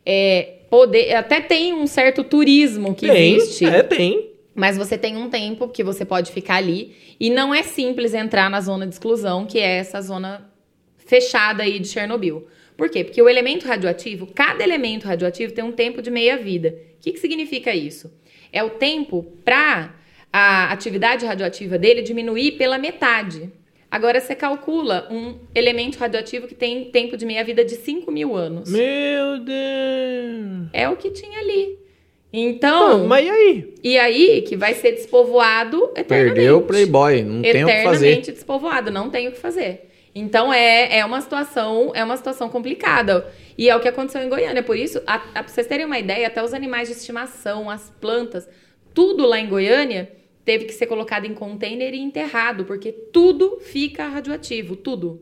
É, poder, até tem um certo turismo que Tem, existe. é, tem. Mas você tem um tempo que você pode ficar ali. E não é simples entrar na zona de exclusão, que é essa zona fechada aí de Chernobyl. Por quê? Porque o elemento radioativo, cada elemento radioativo tem um tempo de meia-vida. O que, que significa isso? É o tempo para a atividade radioativa dele diminuir pela metade. Agora você calcula um elemento radioativo que tem tempo de meia-vida de 5 mil anos. Meu Deus. É o que tinha ali. Então, Tá, mas e aí? e aí que vai ser despovoado eternamente. Perdeu o Playboy, não tem o que fazer. eternamente despovoado, não tem o que fazer. Então é, é uma situação é uma situação complicada e é o que aconteceu em Goiânia. Por isso, a, a, pra vocês terem uma ideia, até os animais de estimação, as plantas, tudo lá em Goiânia teve que ser colocado em container e enterrado, porque tudo fica radioativo, tudo.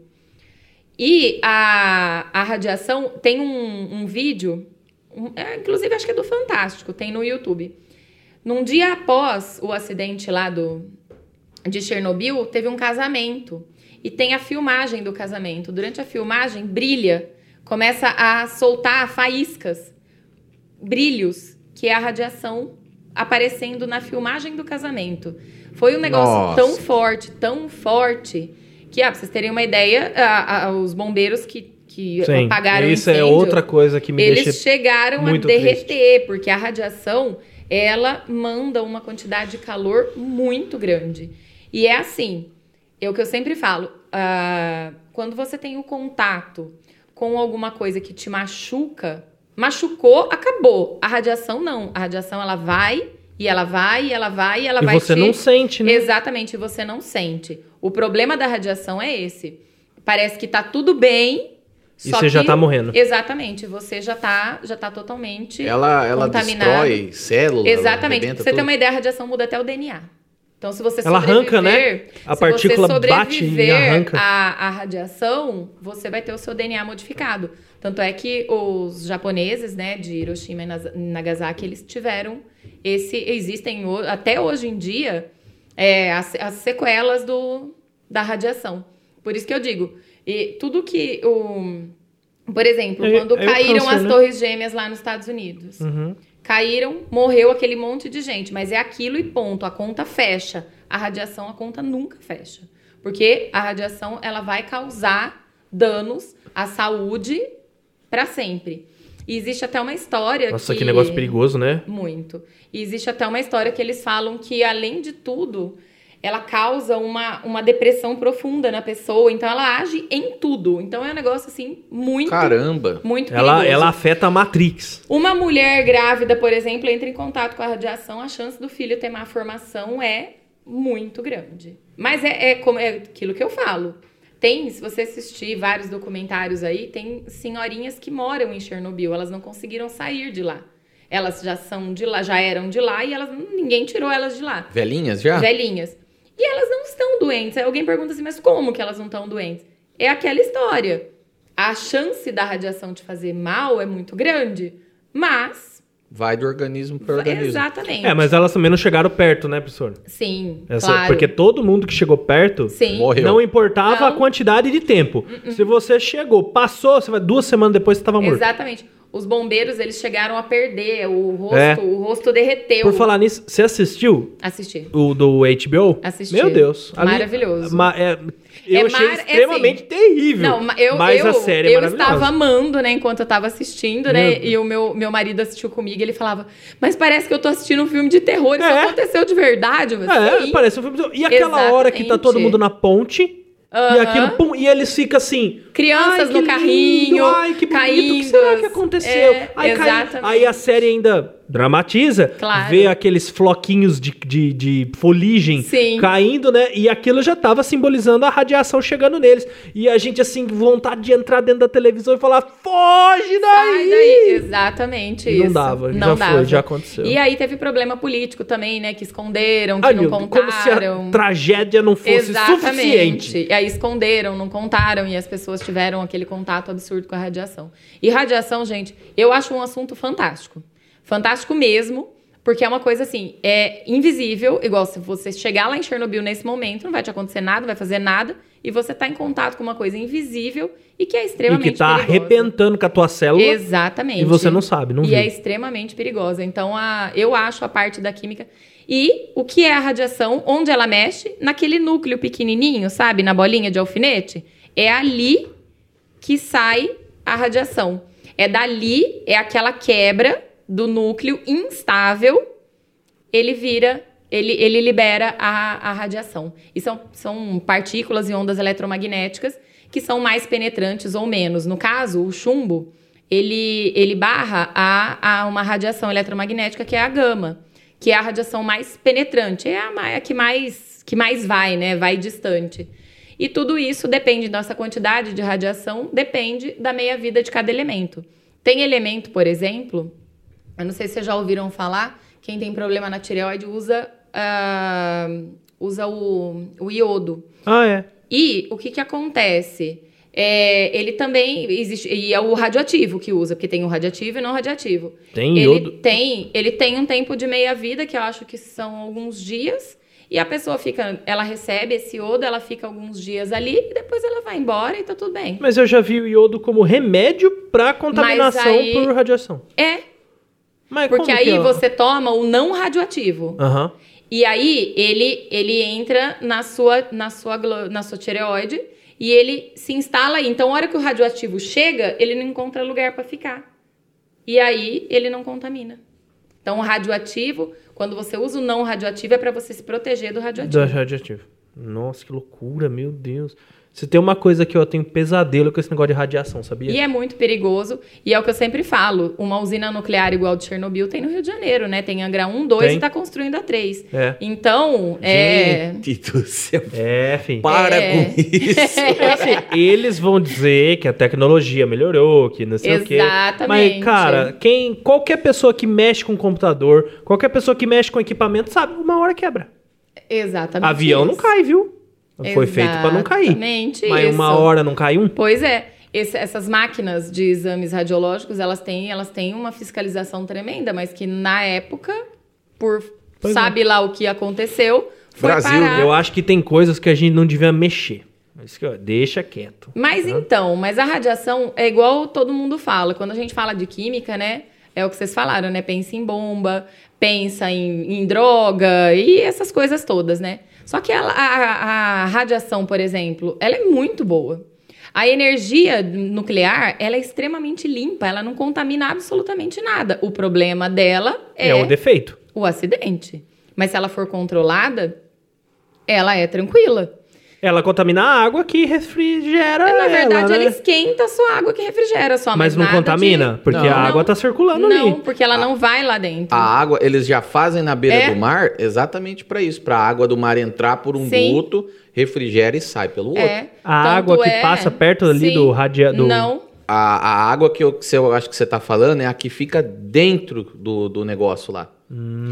E a, a radiação tem um, um vídeo, um- é, inclusive acho que é do Fantástico, tem no YouTube. Num dia após o acidente lá do, de Chernobyl, teve um casamento. E tem a filmagem do casamento. Durante a filmagem, brilha, começa a soltar faíscas, brilhos, que é a radiação aparecendo na filmagem do casamento. Foi um negócio Nossa. tão forte, tão forte, que, ah, pra vocês terem uma ideia, a- a- os bombeiros que, que Sim, apagaram o isso é incêndio, outra coisa que me eles deixa... chegaram a derreter, porque a radiação, ela manda uma quantidade de calor muito grande. E é assim, é o que eu sempre falo, ah, quando você tem o contato com alguma coisa que te machuca, machucou, acabou. A radiação não. A radiação, ela vai, e ela vai, e ela vai, e ela E vai você te... não sente, né? Exatamente, você não sente. O problema da radiação é esse. Parece que tá tudo bem, E só você já que- tá morrendo. Exatamente, você já tá, já tá totalmente Ela, ela contaminado. destrói células. Exatamente. ela Pra você ter arrebenta uma ideia, a radiação muda até o DNA. Então, se você Ela arranca, né? A partícula você bate e arranca. À, à radiação, você vai ter o seu DNA modificado. Tanto é que os japoneses, né, de Hiroshima e Nagasaki, eles tiveram esse. Existem até hoje em dia é, as, as sequelas do, da radiação. Por isso que eu digo, e tudo que o. Por exemplo, É- quando é o caíram câncer, as né? torres gêmeas lá nos Estados Unidos Uhum. Caíram, morreu aquele monte de gente, mas é aquilo e ponto, a conta fecha. A radiação, a conta nunca fecha. Porque a radiação, ela vai causar danos à saúde para sempre. E existe até uma história Nossa, que negócio perigoso, né? muito. E existe até uma história que eles falam que, além de tudo, ela causa uma, uma depressão profunda na pessoa. Então, ela age em tudo. Então, é um negócio, assim, muito, Caramba. muito Ela, perigoso. ela afeta a Matrix. Uma mulher grávida, por exemplo, entra em contato com a radiação, a chance do filho ter má formação é muito grande. Mas é, é como é aquilo que eu falo. Tem, se você assistir vários documentários aí, tem senhorinhas que moram em Chernobyl, elas não conseguiram sair de lá. Elas já são de lá, já eram de lá e elas ninguém tirou elas de lá. Velhinhas já? Velhinhas. E elas não estão doentes. Aí alguém pergunta assim, mas como que elas não estão doentes? É aquela história. A chance da radiação te fazer mal é muito grande, mas Vai do organismo para organismo. Exatamente. É, mas elas também não chegaram perto, né, professor? Sim, Essa- claro. Porque todo mundo que chegou perto Sim. Morreu. não importava Não. a quantidade de tempo. Se você chegou, passou, você vai duas semanas depois você estava morto. Exatamente. Os bombeiros, eles chegaram a perder o rosto, É. o rosto derreteu. Por falar nisso, você assistiu Assistir. o do HBO? Assisti. Meu Deus. Maravilhoso. ma- é- eu É achei mar- é extremamente terrível. Não, eu, mas eu, a série é eu estava amando, né, enquanto eu estava assistindo, né? Deus. E o meu, meu marido assistiu comigo e ele falava, mas parece que eu tô assistindo um filme de terror, isso É. aconteceu de verdade. É, "Sim." parece um filme. E aquela hora que tá todo Exatamente. mundo na ponte. E Aham. aquilo, pum, e eles ficam assim. Crianças no lindo, carrinho, ai, que bonito, o que será que aconteceu? É, aí, cai- aí a série ainda dramatiza, Claro. vê aqueles floquinhos de, de, de foligem Sim. caindo, né? E aquilo já tava simbolizando a radiação chegando neles. E a gente, assim, vontade de entrar dentro da televisão e falar: foge daí! Sai daí. Exatamente não isso. dava, não já foi, dava. já aconteceu. E aí teve problema político também, né? Que esconderam, que Ai, não Deus, como se a contaram. tragédia não fosse Exatamente. suficiente. E aí esconderam, não contaram e as pessoas tiveram aquele contato absurdo com a radiação. E radiação, gente, eu acho um assunto fantástico. Fantástico mesmo, porque é uma coisa assim, é invisível, igual se você chegar lá em Chernobyl nesse momento, não vai te acontecer nada, não vai fazer nada, e você tá em contato com uma coisa invisível e que é E extremamente que tá perigosa. arrebentando com a tua célula. Exatamente. E você não sabe, não E viu. é extremamente perigosa. Então, a, eu acho a parte da química. E o que é a radiação? Onde ela mexe? Naquele núcleo pequenininho, sabe? Na bolinha de alfinete. É ali que sai a radiação. É dali, é aquela quebra do núcleo instável. Ele vira ele, ele libera a, a radiação. E são, são partículas e ondas eletromagnéticas que são mais penetrantes ou menos. No caso, o chumbo, ele, ele barra a, a uma radiação eletromagnética que é a gama, que é a radiação mais penetrante, é a, a que, mais, que mais vai, né? Vai distante. E tudo isso depende, nossa quantidade de radiação depende da meia-vida de cada elemento. Tem elemento, por exemplo, eu não sei se vocês já ouviram falar, quem tem problema na tireoide usa, uh, usa o, o iodo. Ah, é. E o que, que acontece? É, ele também existe. E é o radioativo que usa, porque tem o radioativo e não radioativo. Tem ele iodo? Tem, ele tem um tempo de meia-vida, que eu acho que são alguns dias. E a pessoa fica, ela recebe esse iodo, ela fica alguns dias ali e depois ela vai embora e tá tudo bem. Mas eu já vi o iodo como remédio pra contaminação aí- por radiação. É, Mas porque aí é? você toma o não radioativo. Aham. E aí ele, ele entra na sua, na, sua, na sua tireoide e ele se instala aí. Então, a hora que o radioativo chega, ele não encontra lugar para ficar. E aí ele não contamina. Então, o radioativo, quando você usa o não radioativo, é para você se proteger do radioativo. Do radioativo. Nossa, que loucura, meu Deus. Se tem uma coisa que eu tenho pesadelo com esse negócio de radiação, sabia? E é muito perigoso. E é o que eu sempre falo: uma usina nuclear igual de Chernobyl tem no Rio de Janeiro, né? Tem Angra 1, 2 Tem. e tá construindo a 3. É. Então, é. Gente do céu. É, enfim. Para É. com isso. É assim, eles vão dizer que a tecnologia melhorou, que não sei o quê. Exatamente. Mas, cara, quem, qualquer pessoa que mexe com computador, qualquer pessoa que mexe com equipamento, sabe, uma hora quebra. Exatamente. Avião não isso. cai, viu? Foi feito pra não cair. Exatamente Mas uma isso. hora não cai um? Pois é. Esse- essas máquinas de exames radiológicos, elas têm, elas têm uma fiscalização tremenda, mas que na época, por Pois é. sabe lá o que aconteceu, foi Brasil, parar. Eu acho que tem coisas que a gente não devia mexer. Isso que eu- deixa quieto. Mas então, mas a radiação é igual todo mundo fala. Quando a gente fala de química, né? É o que vocês falaram, né? Pensa em bomba, pensa em, em droga e essas coisas todas, né? Só que ela- a, a radiação, por exemplo, ela é muito boa. A energia nuclear, ela é extremamente limpa, ela não contamina absolutamente nada. O problema dela é, É, o defeito. o acidente. Mas se ela for controlada, ela é tranquila. Ela contamina a água que refrigera Na verdade, ela, ela, né? esquenta a sua água que refrigera só. Mas não nada contamina? de- Porque Não. a água Não. tá circulando Não, ali. porque ela não vai lá dentro. A água, eles já fazem na beira É. do mar exatamente para isso, para a água do mar entrar por um Sim. duto, refrigera e sai pelo outro. É. A Tanto água que é- passa perto ali Sim. do radia- do- Não. A, a água que eu, que eu acho que você tá falando é a que fica dentro do, do negócio lá.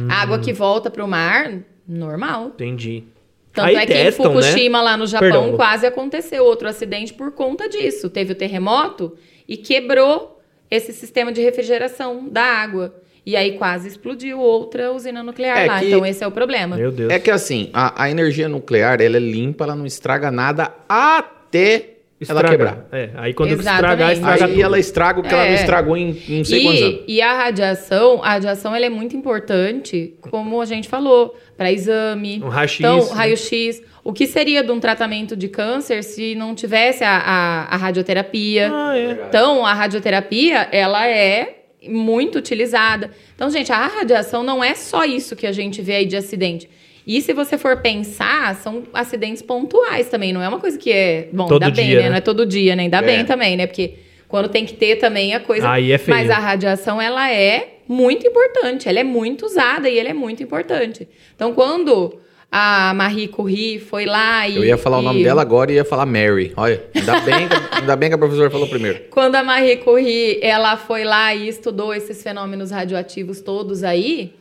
A água que volta pro mar, normal. Entendi. Tanto Aí é que testam, em Fukushima, lá no Japão, Perdão, quase aconteceu outro acidente por conta disso. Teve o terremoto e quebrou esse sistema de refrigeração da água. E aí quase explodiu outra usina nuclear É lá. que- Então esse é o problema. Meu Deus. É que assim, a, a energia nuclear, ela é limpa, ela não estraga nada até ela quebrar. É, aí quando Exatamente. estragar, estraga Aí tudo. ela estraga o que ela não É. estragou em não sei quantos anos. E, e a radiação, a radiação ela é muito importante, como a gente falou, para exame. Um raio-x, Então, né? raio-x. O que seria de um tratamento de câncer se não tivesse a, a, a radioterapia? Ah, é. Então, a radioterapia, ela é muito utilizada. Então, gente, a radiação não é só isso que a gente vê aí de acidente. E se você for pensar, são acidentes pontuais também, não é uma coisa que é. Bom, Todo ainda bem, dia, né? né? Não é todo dia, né? Ainda É. bem também, né? Porque quando tem que ter também a coisa. Aí é feio. Mas a radiação, ela é muito importante. Ela é muito usada e ela é muito importante. Então, quando a Marie Curie foi lá e. Eu ia falar o nome e- dela agora e ia falar Mary. Olha, ainda bem, que- ainda bem que a professora falou primeiro. Quando a Marie Curie, ela foi lá e estudou esses fenômenos radioativos todos aí,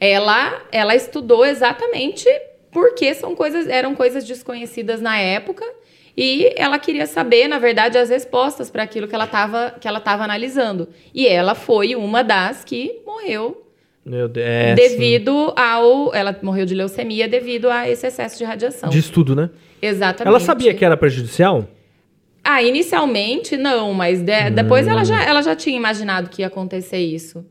ela, ela estudou exatamente porque são coisas, eram coisas desconhecidas na época e ela queria saber, na verdade, as respostas para aquilo que ela estava analisando. E ela foi uma das que morreu Meu Deus. É, devido ao, ela morreu de leucemia devido a esse excesso de radiação. De estudo, né? Exatamente. Ela sabia que era prejudicial? Ah, inicialmente não, mas de- depois ela, já, ela já tinha imaginado que ia acontecer isso.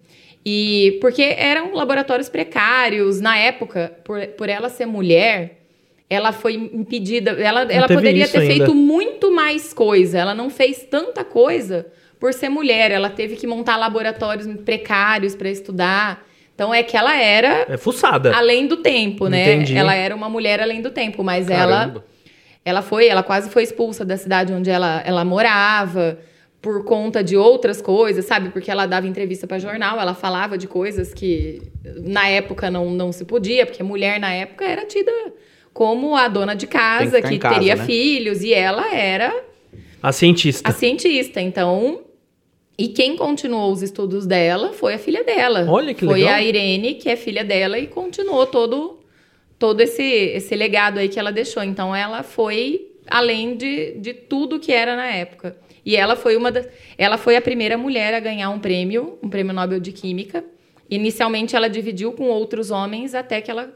E porque eram laboratórios precários na época, por, por ela ser mulher, ela foi impedida. Ela, ela poderia ter ainda. feito muito mais coisa. Ela não fez tanta coisa por ser mulher. Ela teve que montar laboratórios precários para estudar. Então é que ela era É fuçada. além do tempo, né? Entendi. Ela era uma mulher além do tempo, mas ela Caramba. ela foi, ela quase foi expulsa da cidade onde ela, ela morava por conta de outras coisas, sabe? Porque ela dava entrevista para jornal, ela falava de coisas que na época não, não se podia, porque mulher na época era tida como a dona de que casa, que, em casa, teria né? filhos, e ela era A cientista. a cientista. Então, e quem continuou os estudos dela foi a filha dela. Olha que foi legal. a Irene, que é filha dela, e continuou todo, todo esse, esse legado aí que ela deixou. Então, ela foi além de, de tudo que era na época. E ela foi uma das, ela foi a primeira mulher a ganhar um prêmio, um prêmio Nobel de Química. Inicialmente ela dividiu com outros homens até que ela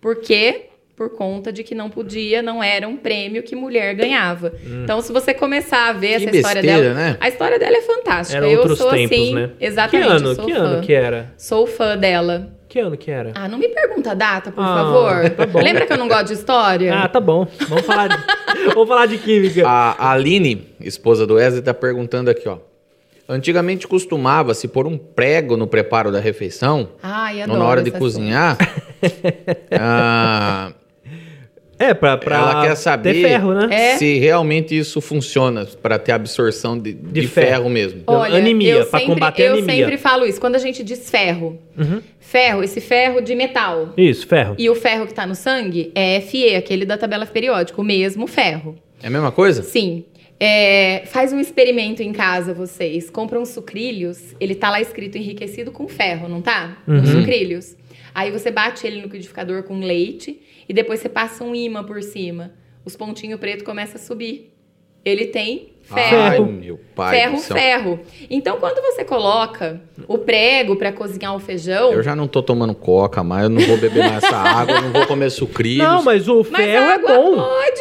por quê? Por conta de que não podia, não era um prêmio que mulher ganhava. Então, se você começar a ver Que essa história besteira, dela, né? a história dela é fantástica. Eram eu outros sou tempos, assim, né? exatamente, Que ano? Que fã. ano que era? Sou fã dela. Que ano que era? Ah, não me pergunta a data, por Ah, favor. tá bom. Lembra que eu não gosto de história? Ah, tá bom. Vamos falar de, Vamos falar de química. A Aline, esposa do Wesley, tá perguntando aqui, ó. Antigamente costumava-se pôr um prego no preparo da refeição, Ai, ou adoro na hora de cozinhar. Ah, É, pra, pra ela quer saber ter ferro, né? É. se realmente isso funciona para ter absorção de, de ferro. ferro. mesmo. Olha, Anemia, eu pra sempre, combater eu anemia. sempre falo isso. Quando a gente diz ferro, Uhum. ferro, esse ferro de metal, Isso, ferro. e o ferro que tá no sangue é Fe, aquele da tabela periódica, o mesmo ferro. É a mesma coisa? Sim. É, faz um experimento em casa, vocês. Compram sucrilhos, ele tá lá escrito enriquecido com ferro, não tá? Os Uhum. sucrilhos. Aí você bate ele no liquidificador com leite e depois você passa um imã por cima. Os pontinhos pretos começam a subir. Ele tem ferro. Ai, Ferro. meu pai ferro, ferro. Então, quando você coloca o prego para cozinhar o feijão, Eu já não tô tomando coca mais, eu não vou beber mais essa água, eu não vou comer sucrilhos. Não, mas o mas ferro a é água bom. pode.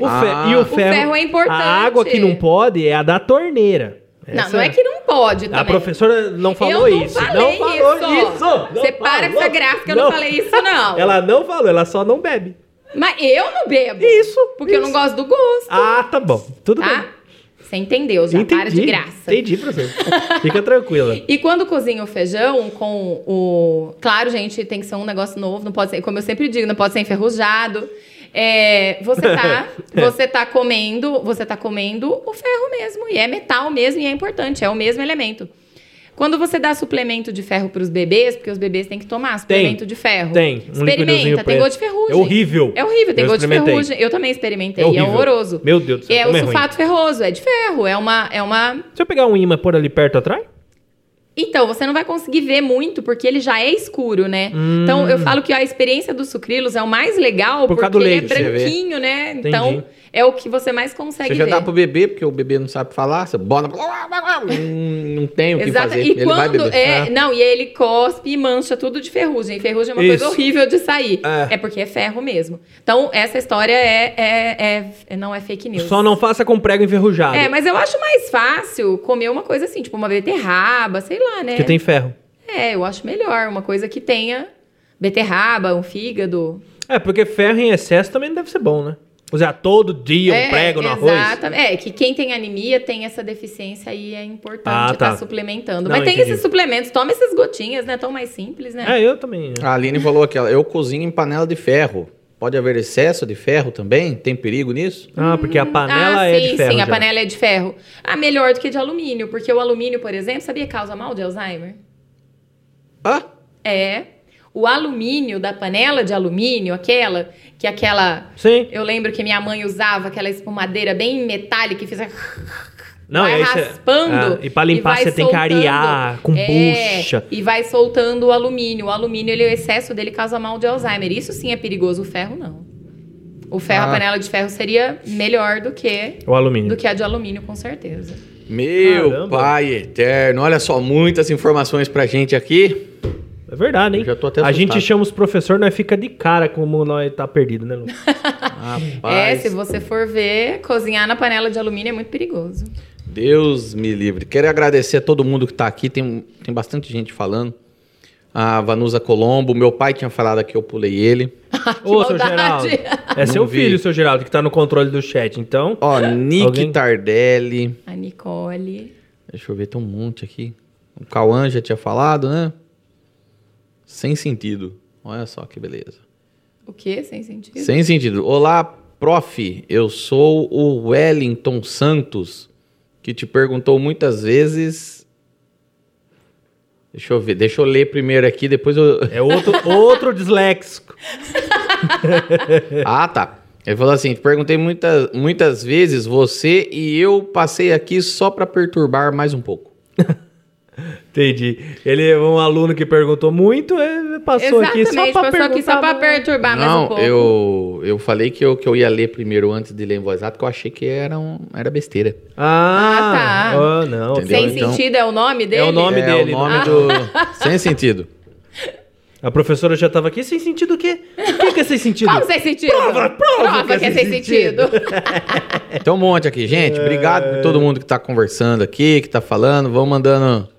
O fe- Ah. E o O ferro, ferro é importante. A água que não pode é a da torneira. Não, Essa- não é que não pode também. A professora não falou eu não isso. Falei não falou isso. isso. não Você para com falou. essa gráfica, eu não, falei isso, não. Ela não falou, ela só não bebe. Mas eu não bebo. Isso, Porque eu não isso. gosto do gosto. Ah, tá bom. Tudo tá? bem. Você entendeu já, Entendi. para de graça. Entendi, professor. Fica tranquila. E quando cozinha o feijão com o. Claro, gente, tem que ser um negócio novo, não pode ser, como eu sempre digo, não pode ser enferrujado. É, você tá, você tá comendo, você tá comendo o ferro mesmo, e é metal mesmo, e é importante, é o mesmo elemento. Quando você dá suplemento de ferro para os bebês, porque os bebês têm que tomar suplemento de ferro. Tem, um Experimenta, tem gosto de ferrugem. É horrível. É horrível, tem gosto de ferrugem. Eu também experimentei, É é, horroroso. Meu Deus do céu, É o é sulfato ferroso, é de ferro, é uma, é uma Se eu pegar um imã e pôr ali perto atrás? Então, você não vai conseguir ver muito, porque ele já é escuro, né? Hum. Então, eu falo que a experiência do sucrilos é o mais legal, Por porque ele leite, é você vê. branquinho, né? Entendi. Então, é o que você mais consegue Você já ver. dá pro bebê, porque o bebê não sabe falar, você bota. Não, tem o que Exato. fazer. E ele vai quando. beber. É, Ah. Não, e ele cospe e mancha tudo de ferrugem. Ferrugem é uma Isso. coisa horrível de sair. É. É. porque é ferro mesmo. Então, essa história é, é, é- não é fake news. Só não faça com prego enferrujado. É, mas eu acho mais fácil comer uma coisa assim, tipo uma beterraba, sei lá, né? Que tem ferro. É, eu acho melhor. Uma coisa que tenha beterraba, um fígado. É, porque ferro em excesso também não deve ser bom, né? Usar todo dia um é, prego no arroz. Exatamente. É, que quem tem anemia tem essa deficiência aí, é importante Ah, estar tá. suplementando. Não, Mas tem entendi. esses suplementos, toma essas gotinhas, né? Tão mais simples, né? É, eu também. A Aline falou aqui, eu cozinho em panela de ferro. Pode haver excesso de ferro também? Tem perigo nisso? Ah, porque a panela ah, é sim, de ferro. sim, a já. panela é de ferro. Ah, melhor do que de alumínio, porque o alumínio, por exemplo, sabia que causa mal de Alzheimer? Ah, É. O alumínio da panela de alumínio, aquela que aquela Sim. Eu lembro que minha mãe usava aquela espumadeira bem metálica que fazia. Não, vai e raspando. Ah, e pra limpar vai você tem que soltando. arear com É, bucha. E vai soltando o alumínio. O alumínio, ele, o excesso dele causa mal de Alzheimer. Isso sim é perigoso. O ferro, não. O ferro, Ah. a panela de ferro seria melhor do que, O alumínio. do que a de alumínio, com certeza. meu Caramba. pai eterno. Olha só, muitas informações pra gente aqui. É verdade, hein? Eu já tô até a gente chama os professores, nós fica de cara como nós tá perdido, né, Lu? É, se você for ver, cozinhar na panela de alumínio é muito perigoso. Deus me livre. Quero agradecer a todo mundo que tá aqui. Tem, tem bastante gente falando. A Vanusa Colombo, meu pai tinha falado aqui, eu pulei ele. Ô, seu. Geraldo. É Não seu vi. filho, seu Geraldo, que tá no controle do chat. Então, Ó, Nick Alguém? Tardelli. A Nicole. Deixa eu ver, tem um monte aqui. O Cauã já tinha falado, né? Sem sentido. Olha só que beleza. O quê? Sem sentido? Sem sentido. Olá, prof. Eu sou o Wellington Santos, que te perguntou muitas vezes. Deixa eu ver, deixa eu ler primeiro aqui, depois eu. É outro, outro disléxico. ah, tá. Ele falou assim: te perguntei muitas, muitas vezes você e eu passei aqui só para perturbar mais um pouco. Entendi. Ele é um aluno que perguntou muito, ele passou aqui só para passou aqui só para perturbar mais um pouco. eu, eu falei que eu, que eu ia ler primeiro antes de ler em voz alta, porque eu achei que era, um, era besteira. Ah, ah tá. Oh, não. Entendeu? Sem então, sentido é o nome dele? É o nome é, dele. É o nome ah. do... Sem sentido. A professora já estava aqui, sem sentido o quê? O que, que é sem sentido? Como sem sentido? Prova, prova, prova que, é, que é sem sentido. sentido. Tem um monte aqui, gente. Obrigado por todo mundo que está conversando aqui, que está falando. Vão mandando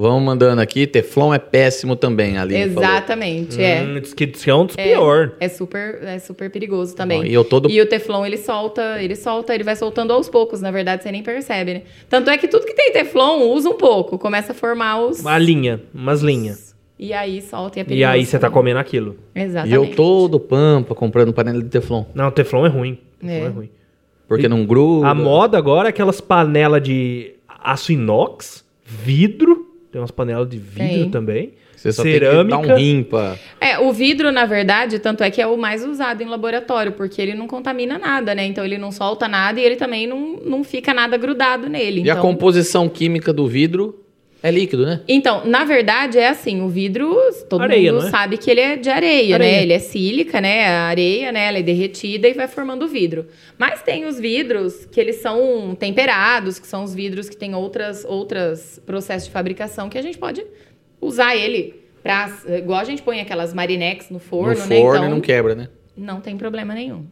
Vão mandando aqui, Teflon é péssimo também, ali. Exatamente, falou. é. Hum, diz que, diz que é um dos é, pior. É super, é super perigoso também. Bom, e, eu todo... e o Teflon, ele solta, ele solta, ele vai soltando aos poucos, na verdade, você nem percebe, né? Tanto é que tudo que tem Teflon usa um pouco, começa a formar os... Uma linha, umas linhas. E aí solta e é perigoso. E aí você tá comendo aquilo. Exatamente. E eu todo pampa comprando panela de Teflon. Não, Teflon é ruim. Teflon é, é ruim. Porque e não gruda. A moda agora é aquelas panelas de aço inox, vidro tem umas panelas de vidro tem. também. Você só cerâmica. tem que dar um rimpa. É, o vidro, na verdade, tanto é que é o mais usado em laboratório, porque ele não contamina nada, né? Então ele não solta nada e ele também não, não fica nada grudado nele. E então... a composição química do vidro é líquido, né? Então, na verdade, é assim, o vidro, todo areia, mundo é? sabe que ele é de areia, né? areia, né? Ele é sílica, né? A areia, né? Ela é derretida e vai formando o vidro. Mas tem os vidros que eles são temperados, que são os vidros que têm outras, outras processos de fabricação que a gente pode usar ele pra... Igual a gente põe aquelas marinex no forno, no né? forno então, e não quebra, né? Não tem problema nenhum.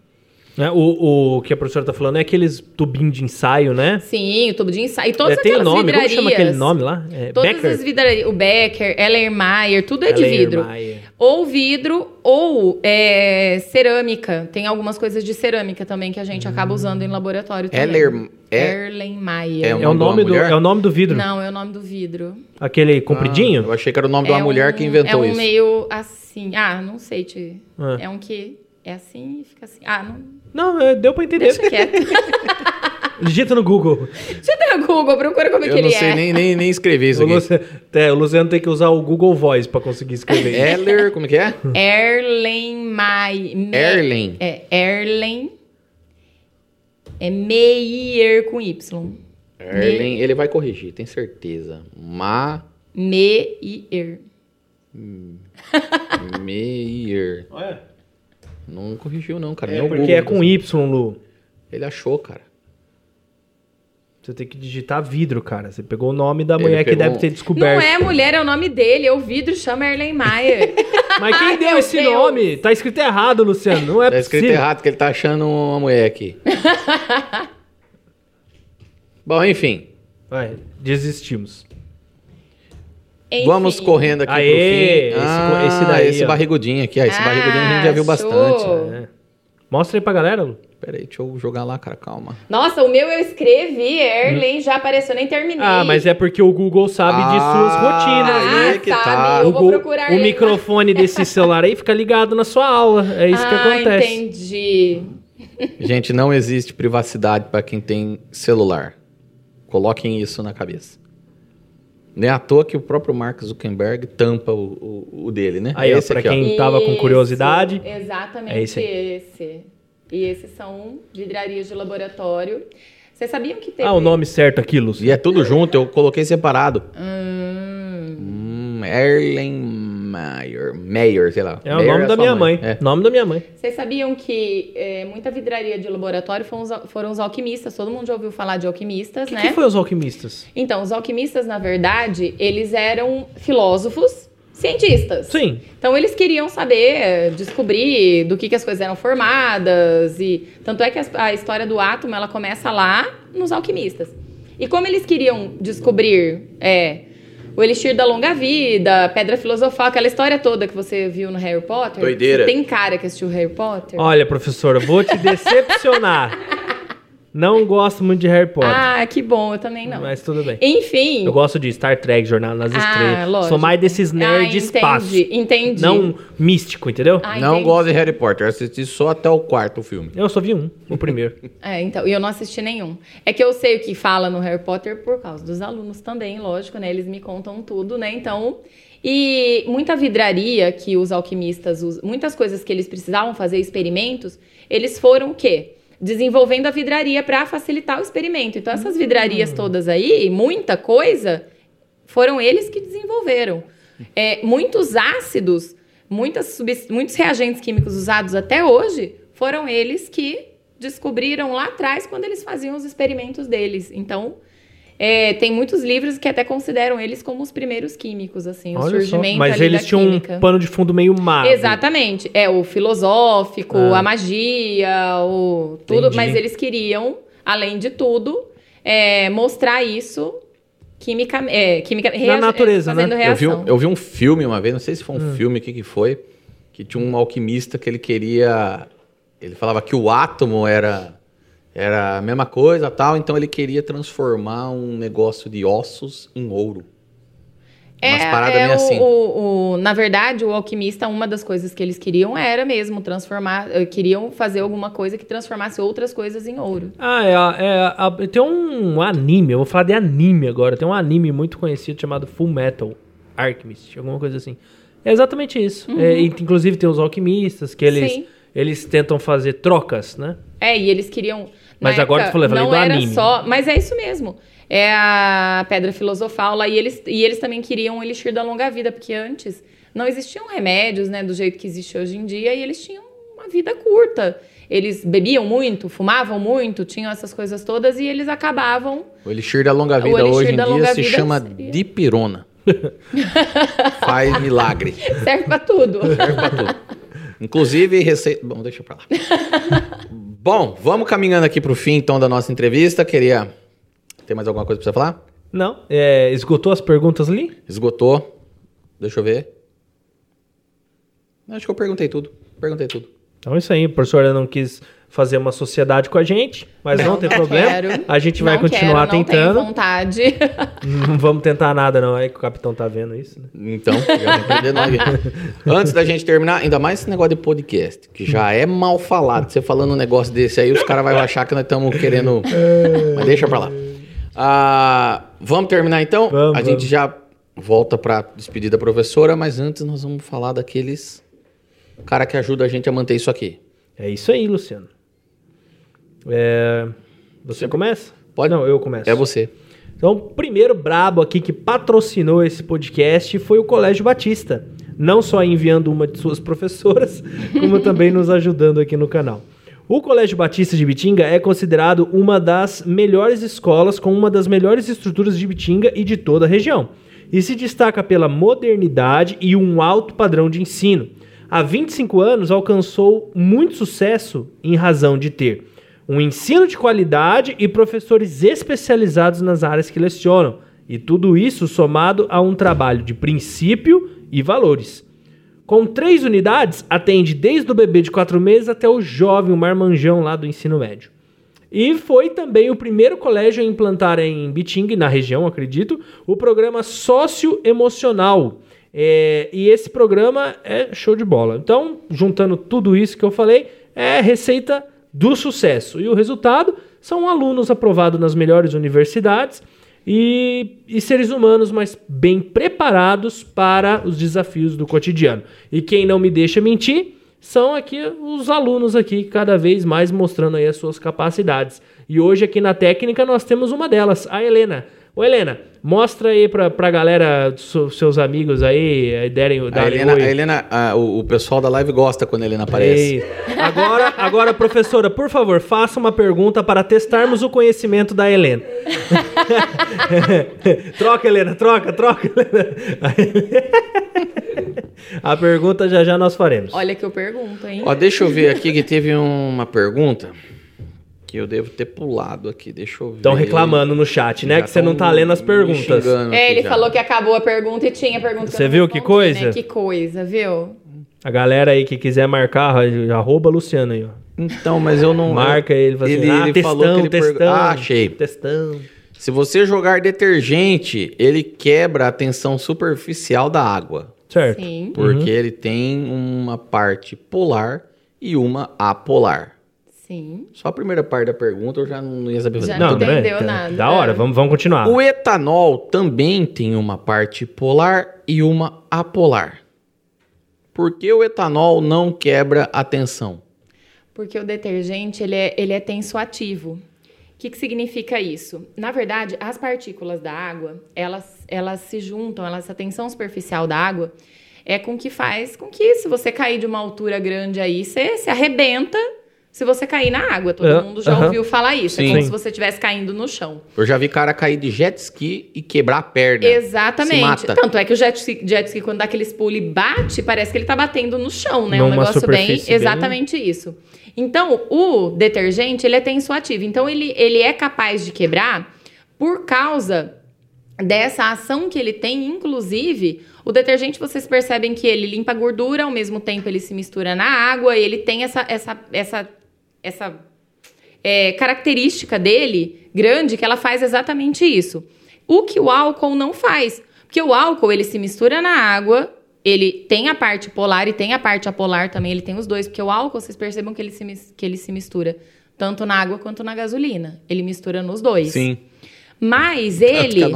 É, o, o que a professora está falando é aqueles tubinhos de ensaio, né? Sim, o tubo de ensaio. E todas é, tem aquelas nome, vidrarias. Como chama aquele nome lá? É, todas Becker? as vidrarias. O Becker, Ellermeyer, tudo é de vidro. Ou vidro ou é, cerâmica. Tem algumas coisas de cerâmica também que a gente hum. acaba usando em laboratório também. Eller... É... Erlenmeyer. É, o nome do, é o nome do vidro? Não, é o nome do vidro. Aquele compridinho? Ah, eu achei que era o nome de uma é mulher um, que inventou isso. É um meio assim... Ah, não sei te... É, é um que é assim e fica assim. Ah, não... Não, é, deu pra entender. Deixa quieto. Digita no Google. Digita no Google, procura como é que ele é. Eu não sei nem, nem, nem escrever isso o aqui. Luciano, é, o Luciano tem que usar o Google Voice pra conseguir escrever. Eller, como é que é? Erlen Mai. Erlen. É, Erlen. É Meyer com Y. Erlen, Me... ele vai corrigir, tem certeza. Ma... Meyer. Meyer. Olha. Não corrigiu, não, cara. É, porque Google, é com Y, Lu. Ele achou, cara. Você tem que digitar vidro, cara. Você pegou o nome da mulher que deve ter descoberto. Não é mulher, é o nome dele. É o vidro, chama Erlen Mayer. Mas quem deu esse Deus. nome? Tá escrito errado, Luciano. Não é tá possível. Tá escrito errado, que ele tá achando uma mulher aqui. Bom, enfim. Vai, desistimos. Enfim. Vamos correndo aqui Aê, pro fim. Esse, ah, esse daí. Esse barrigudinho aqui. Esse ah, barrigudinho a gente já viu show. bastante. É. Mostra aí pra galera, Lu. Peraí, deixa eu jogar lá, cara, calma. Nossa, o meu eu escrevi, Erlen, hum. já apareceu, nem terminei. Ah, mas é porque o Google sabe ah, de suas rotinas. Ah, aí que sabe, tá. eu vou procurar O microfone desse celular aí fica ligado na sua aula. É isso ah, que acontece. entendi. Gente, não existe privacidade para quem tem celular. Coloquem isso na cabeça. Não é à toa que o próprio Mark Zuckerberg tampa o, o, o dele, né? Aí, é esse aqui, quem ó. tava com curiosidade. Exatamente é esse, esse. E esses são vidrarias de laboratório. Vocês sabiam que tem? Ah, o nome certo aqui, Lúcio. E é tudo junto, eu coloquei separado. Hum. Hum, Erlenmeyer. Meyer, sei lá. É o nome é da minha mãe. mãe. É. Nome da minha mãe. Vocês sabiam que é, muita vidraria de laboratório foram os, foram os, alquimistas? Todo mundo já ouviu falar de alquimistas, que né? O que foi os alquimistas? Então, os alquimistas, na verdade, eles eram filósofos cientistas. Sim. Então eles queriam saber, descobrir do que, que as coisas eram formadas e tanto é que a, a história do átomo ela começa lá nos alquimistas. E como eles queriam descobrir é, o Elixir da Longa Vida, Pedra Filosofal, aquela história toda que você viu no Harry Potter. Doideira. Você tem cara que assistiu Harry Potter? Olha, professora, vou te decepcionar. Não gosto muito de Harry Potter. Ah, que bom, eu também não. Mas tudo bem. Enfim. Eu gosto de Star Trek, Jornal nas Ah, Estrelas. lógico. Sou mais desses nerds Ah, de espaço. entendi, entendi. Não místico, entendeu? Ah, não entendi. gosto de Harry Potter, eu assisti só até o quarto filme. Eu só vi um, o primeiro. É, então, e eu não assisti nenhum. É que eu sei o que fala no Harry Potter por causa dos alunos também, lógico, né? Eles me contam tudo, né? Então, e muita vidraria que os alquimistas usam, muitas coisas que eles precisavam fazer experimentos, eles foram o quê? Desenvolvendo a vidraria para facilitar o experimento. Então, essas vidrarias todas aí, muita coisa, foram eles que desenvolveram. É, muitos ácidos, muitas muitos reagentes químicos usados até hoje, foram eles que descobriram lá atrás quando eles faziam os experimentos deles. Então, é, tem muitos livros que até consideram eles como os primeiros químicos, assim, o Olha só. surgimento Mas ali eles da tinham química. um pano de fundo meio magro. Exatamente. É o filosófico, Ah. a magia, o tudo. Entendi. Mas eles queriam, além de tudo, é, mostrar isso química, é, química rea- natureza, é, fazendo né? Eu vi, reação. um, eu vi um filme uma vez, não sei se foi um Hum. filme, o que, que foi, que tinha um alquimista que ele queria. Ele falava que o átomo era, era a mesma coisa tal, então ele queria transformar um negócio de ossos em ouro. Umas paradas é meio o, assim. o- o- na verdade, o alquimista, uma das coisas que eles queriam era mesmo transformar, eh, queriam fazer alguma coisa que transformasse outras coisas em ouro. Ah, é, é a- tem um anime, eu vou falar de anime agora. Tem um anime muito conhecido chamado Full Metal Alchemist, alguma coisa assim. É exatamente isso. É, e, inclusive tem os alquimistas que eles, Sim. eles tentam fazer trocas, né? É, e eles queriam. Na Mas agora época, tu falou- eu falei não do era anime. só. Mas é isso mesmo. É a pedra filosofal lá. E eles, e eles também queriam o elixir da longa vida, porque antes não existiam remédios, né, do jeito que existe hoje em dia, e eles tinham uma vida curta. Eles bebiam muito, fumavam muito, tinham essas coisas todas, e eles acabavam. O elixir da longa vida hoje em dia se chama seria- dipirona. Faz milagre. Serve pra tudo. Serve pra tudo. Inclusive, receita. Bom, deixa pra lá. Bom, vamos caminhando aqui pro fim então da nossa entrevista. Queria. Tem mais alguma coisa pra você falar? Não? É, esgotou as perguntas ali? Esgotou. Deixa eu ver. Acho que eu perguntei tudo. Perguntei tudo. Então é isso aí, a professora não quis fazer uma sociedade com a gente, mas não, tem problema. quero. A gente vai Não continuar quero, não tentando. Tenho vontade. Não vamos tentar nada, não. É que o capitão tá vendo isso, né? Então. Antes da gente terminar, ainda mais esse negócio de podcast, que já é mal falado. Você falando um negócio desse aí, os caras vão achar que nós estamos querendo. Mas deixa pra lá. Ah, vamos terminar então? Vamos, a vamos. gente já volta pra despedir da professora, mas antes nós vamos falar daqueles cara que ajuda a gente a manter isso aqui. É isso aí, Luciano. É, Você começa? Pode. Não, eu começo. É você. Então, o primeiro brabo aqui que patrocinou esse podcast foi o Colégio Batista. Não só enviando uma de suas professoras, como também nos ajudando aqui no canal. O Colégio Batista de Bitinga é considerado uma das melhores escolas com uma das melhores estruturas de Bitinga e de toda a região. E se destaca pela modernidade e um alto padrão de ensino. Há 25 anos alcançou muito sucesso em razão de ter um ensino de qualidade e professores especializados nas áreas que lecionam. E tudo isso somado a um trabalho de princípio e valores. Com três unidades, atende desde o bebê de quatro meses até o jovem, o marmanjão lá do ensino médio. E foi também o primeiro colégio a implantar em Biting, na região, acredito, o programa socioemocional. É, e esse programa é show de bola. Então, juntando tudo isso que eu falei, é receita do sucesso. E o resultado são alunos aprovados nas melhores universidades e, e seres humanos mais bem preparados para os desafios do cotidiano. E quem não me deixa mentir são aqui os alunos aqui cada vez mais mostrando aí as suas capacidades. E hoje aqui na técnica nós temos uma delas, a Helena. Ô Helena, mostra aí pra, pra galera, so- seus amigos aí, eh, derem, A darem Helena, oi. a Helena ah, o, o pessoal da live gosta quando a Helena aparece. Ei, Agora, agora, professora, por favor, faça uma pergunta para testarmos o conhecimento da Helena. troca, Helena, troca, troca, Helena. A pergunta já já nós faremos. Olha que eu pergunto, hein? Ó, deixa eu ver aqui que teve uma pergunta que eu devo ter pulado aqui. Deixa eu ver. Estão reclamando no chat, né? Já que você não tá lendo as perguntas. É, ele já. falou que acabou a pergunta e tinha pergunta Você viu que respondi, coisa? né? Que coisa, viu? A galera aí que quiser marcar, arroba Luciano aí, ó. Então, mas eu não. Marca ele, fala assim, ele, ah, ele testão, falou que ele testão. Ah, achei. Testão. Se você jogar detergente, ele quebra a tensão superficial da água. Certo. Sim. Porque ele tem uma parte polar e uma apolar. Sim. Só a primeira parte da pergunta eu já não ia saber fazer. Já Não, não bem. entendeu Tá- nada. Da hora, vamos, vamos continuar. O etanol também tem uma parte polar e uma apolar. Por que o etanol não quebra a tensão? Porque o detergente, ele é, ele é tensoativo. O que, que significa isso? Na verdade, as partículas da água, elas, elas se juntam, elas, essa tensão superficial da água é com que faz com que, se você cair de uma altura grande aí, você se arrebenta se você cair na água. Todo É, mundo já aham. ouviu falar isso. É Sim. como Sim. se você estivesse caindo no chão. Eu já vi cara cair de jet ski e quebrar a perna. Exatamente. Se mata. Tanto é que o jet ski, jet ski, quando dá aqueles pulos e bate, parece que ele tá batendo no chão, né? um Numa negócio bem. bem- Exatamente isso. Então, o detergente, ele é tensoativo. Então, ele, ele é capaz de quebrar por causa dessa ação que ele tem, inclusive, o detergente, vocês percebem que ele limpa a gordura, ao mesmo tempo ele se mistura na água, ele tem essa, essa, essa, essa é, característica dele grande que ela faz exatamente isso. O que o álcool não faz. Porque o álcool, ele se mistura na água, ele tem a parte polar e tem a parte apolar também, ele tem os dois. Porque o álcool, vocês percebam que ele se, que ele se mistura tanto na água quanto na gasolina. Ele mistura nos dois. Sim. Mas ele... a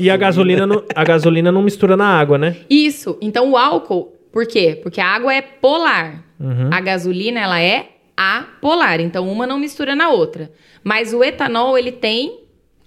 E a gasolina, não, a gasolina não mistura na água, né? Isso. Então, o álcool, por quê? Porque a água é polar. Uhum. A gasolina, ela é apolar. Então, uma não mistura na outra. Mas o etanol, ele tem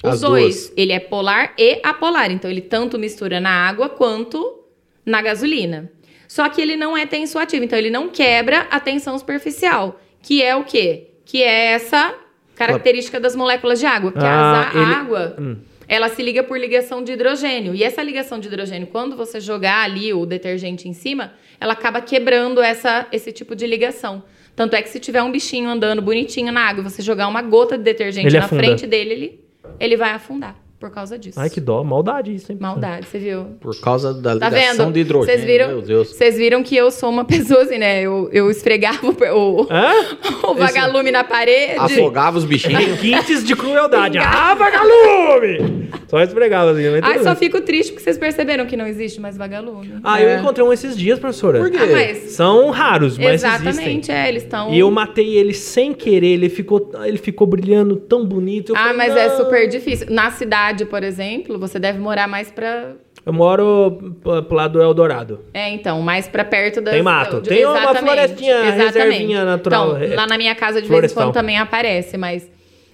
os As dois. duas. Ele é polar e apolar. Então, ele tanto mistura na água quanto na gasolina. Só que ele não é tensoativo. Então, ele não quebra a tensão superficial. Que é o quê? Que é essa característica das moléculas de água. Porque Ah, a ele- água Hum. ela se liga por ligação de hidrogênio. E essa ligação de hidrogênio, quando você jogar ali o detergente em cima, ela acaba quebrando essa, esse tipo de ligação. Tanto é que se tiver um bichinho andando bonitinho na água, você jogar uma gota de detergente Ele na afunda. frente dele, ele, ele vai afundar por causa disso. Ai, que dó. Maldade isso, hein? Maldade, você viu? Por causa da Tá ligação vendo? de hidrogênio. Vocês viram? Meu Deus. Vocês viram que eu sou uma pessoa assim, né? Eu, eu esfregava o, o, Hã? o vagalume na parede. Afogava os bichinhos. Requintes de crueldade. ah, vagalume! Só esfregava assim. mas Ai, tudo só fico triste porque vocês perceberam que não existe mais vagalume. Ah, É. eu encontrei um esses dias, professora. Por quê? Ah, mas São raros, mas Exatamente, existem. é, eles estão. E eu matei ele sem querer, ele ficou, ele ficou brilhando tão bonito. Eu Ah, falei, mas é "Não." super difícil. Na cidade, por exemplo, você deve morar mais pra. Eu moro pro lado do Eldorado. É, então, mais pra perto da. Tem mato. Tem uma florestinha, reservinha natural, Então, é, lá na minha casa de vez em florestal. quando também aparece, mas.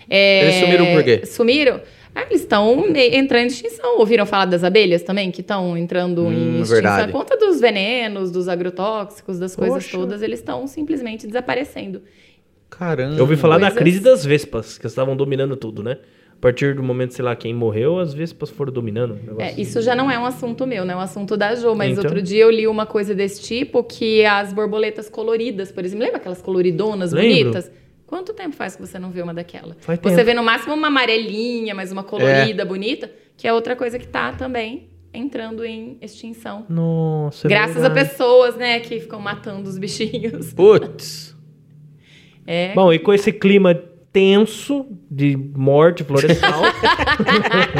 é, Eles sumiram por quê? Sumiram? Ah, eles estão entrando em extinção. Ouviram falar das abelhas também, que estão entrando Hum, em extinção? verdade. Por conta dos venenos, dos agrotóxicos, das coisas Poxa. todas, eles estão simplesmente desaparecendo. Caramba. Eu ouvi falar da Coisas- crise das vespas, que estavam dominando tudo, né? A partir do momento, sei lá, quem morreu, as vespas foram dominando. É, isso já não é um assunto meu, né? É um assunto da Jo. Mas Então. outro dia eu li uma coisa desse tipo, que as borboletas coloridas, por exemplo. Lembra aquelas coloridonas Lembro. bonitas? Quanto tempo faz que você não vê uma daquela? Faz você tempo. vê no máximo uma amarelinha, mas uma colorida, bonita, que é outra coisa que tá também entrando em extinção. Nossa, é Graças a verdade. pessoas, né, que ficam matando os bichinhos. Putz. É. Bom, e com esse clima tenso de morte florestal,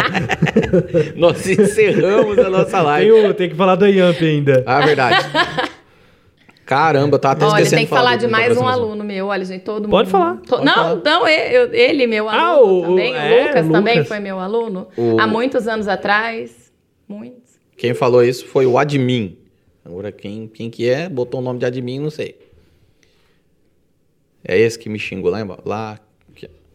Nós encerramos a nossa live. tem que falar do Yamp ainda. Ah, verdade. Caramba, tava até Olha, esquecendo tem que falar de mais um aluno meu. Olha, gente, todo Pode mundo. falar, To- pode não, falar. não, ele, ele, meu Ah, aluno o- o- também. O, é, Lucas o também Lucas. foi meu aluno. O- Há muitos anos atrás. Muitos. Quem falou isso foi o admin. Agora, quem, quem que é, botou o nome de admin, não sei. É esse que me xingou lá, embaixo? lá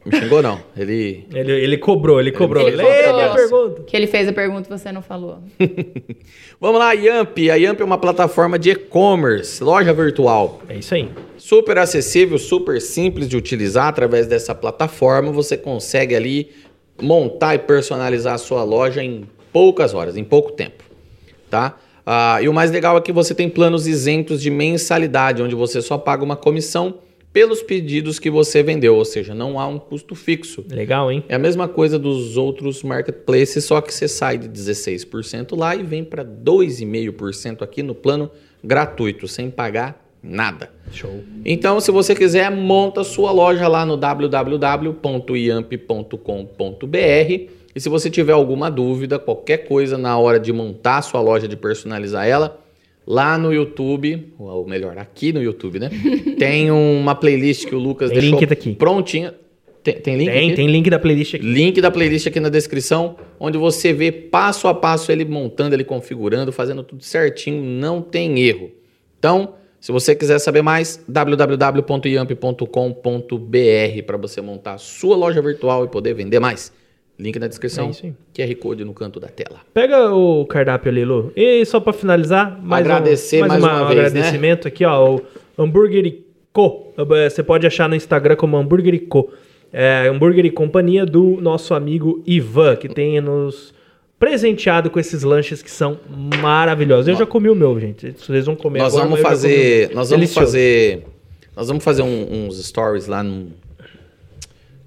Me xingou, não. Ele... Ele, ele cobrou, ele cobrou. Ele Lê cobrou. minha pergunta. Que ele fez a pergunta e você não falou. Vamos lá, Yamp. A Yamp é uma plataforma de e-commerce, loja virtual. É isso aí. Super acessível, super simples de utilizar. Através dessa plataforma, você consegue ali montar e personalizar a sua loja em poucas horas, em pouco tempo, tá? Ah, e o mais legal é que você tem planos isentos de mensalidade, onde você só paga uma comissão pelos pedidos que você vendeu, ou seja, não há um custo fixo. Legal, hein? É a mesma coisa dos outros marketplaces, só que você sai de 16% lá e vem para 2,5% aqui no plano gratuito, sem pagar Nada. Show. Então, se você quiser, monta sua loja lá no www.iamp.com.br. E se você tiver alguma dúvida, qualquer coisa na hora de montar sua loja, de personalizar ela, lá no YouTube, ou melhor, aqui no YouTube, né? tem uma playlist que o Lucas Tem deixou link daqui. prontinha. Tem, tem link? Tem, aqui? tem link da playlist aqui. Link da playlist aqui na descrição, onde você vê passo a passo ele montando, ele configurando, fazendo tudo certinho, não tem erro. Então, se você quiser saber mais, www.yamp.com.br para você montar a sua loja virtual e poder vender mais. Link na descrição, É. QR Code no canto da tela. Pega o cardápio ali, Lu. E só pra finalizar, mais Agradecer um, mais uma, uma um vez, né? agradecimento aqui, ó. O Hambúrguer Co. Eh, Você pode achar no Instagram como Hambúrguer Co. É, hambúrguer e Companhia do nosso amigo Ivan, que tem nos presenteado com esses lanches que são maravilhosos. Eu já comi o meu, gente. Vocês vão comer nós agora, vamos fazer, nós vamos Delicioso. fazer, nós vamos fazer um- uns stories lá no,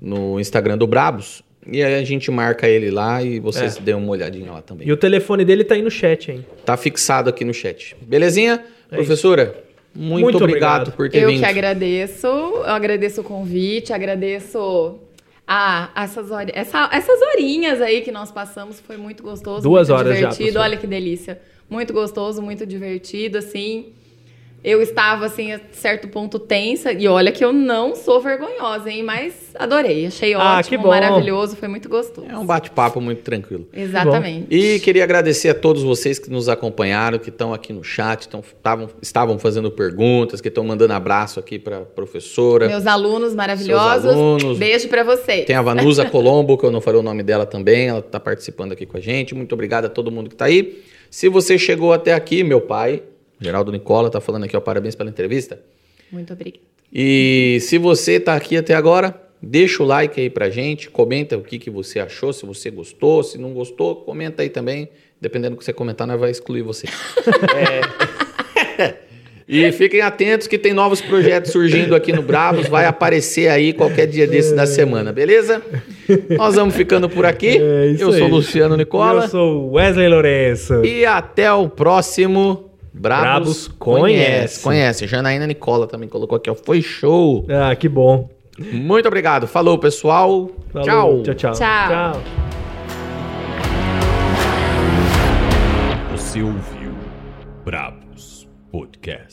no Instagram do Brabos e aí a gente marca ele lá e vocês É. dêem uma olhadinha lá também. E o telefone dele tá aí no chat, hein? Tá fixado aqui no chat. Belezinha? É Professora, muito, Muito obrigado, obrigado. por ter Eu vindo. que agradeço, eu agradeço o convite, agradeço a, essas, hori- essa- essas horinhas aí que nós passamos, foi muito gostoso, Duas muito horas já, divertido, professora. olha que delícia. Muito gostoso, muito divertido, assim. Eu estava, assim, a certo ponto tensa, e olha que eu não sou vergonhosa, hein, mas adorei, achei Ah, ótimo, que bom. maravilhoso, foi muito gostoso. É um bate-papo muito tranquilo. Exatamente. E queria agradecer a todos vocês que nos acompanharam, que estão aqui no chat, tão, tavam, estavam fazendo perguntas, que estão mandando abraço aqui para professora. Meus alunos maravilhosos, alunos. beijo pra vocês. Tem a Vanusa Colombo, que eu não falei o nome dela também, ela está participando aqui com a gente. Muito obrigado a todo mundo que está aí. Se você chegou até aqui, meu pai, Geraldo Nicola, está falando aqui, ó, parabéns pela entrevista. Muito obrigada. E se você está aqui até agora, deixa o like aí pra gente, comenta o que, que você achou, se você gostou, se não gostou, comenta aí também. Dependendo do que você comentar, nós vai excluir você. É. E fiquem atentos que tem novos projetos surgindo aqui no Bravos, vai aparecer aí qualquer dia desse da semana, beleza? Nós vamos ficando por aqui. É isso Eu sou aí. Luciano Nicola Eu sou Wesley Lourenço. e até o próximo Bravos, Bravos Conhece. Conhece. Janaína Nicola também colocou aqui, ó. Foi show. Ah, que bom. Muito obrigado. Falou, pessoal. Falou. Tchau. Tchau, tchau. Tchau. Você ouviu Brabos Podcast.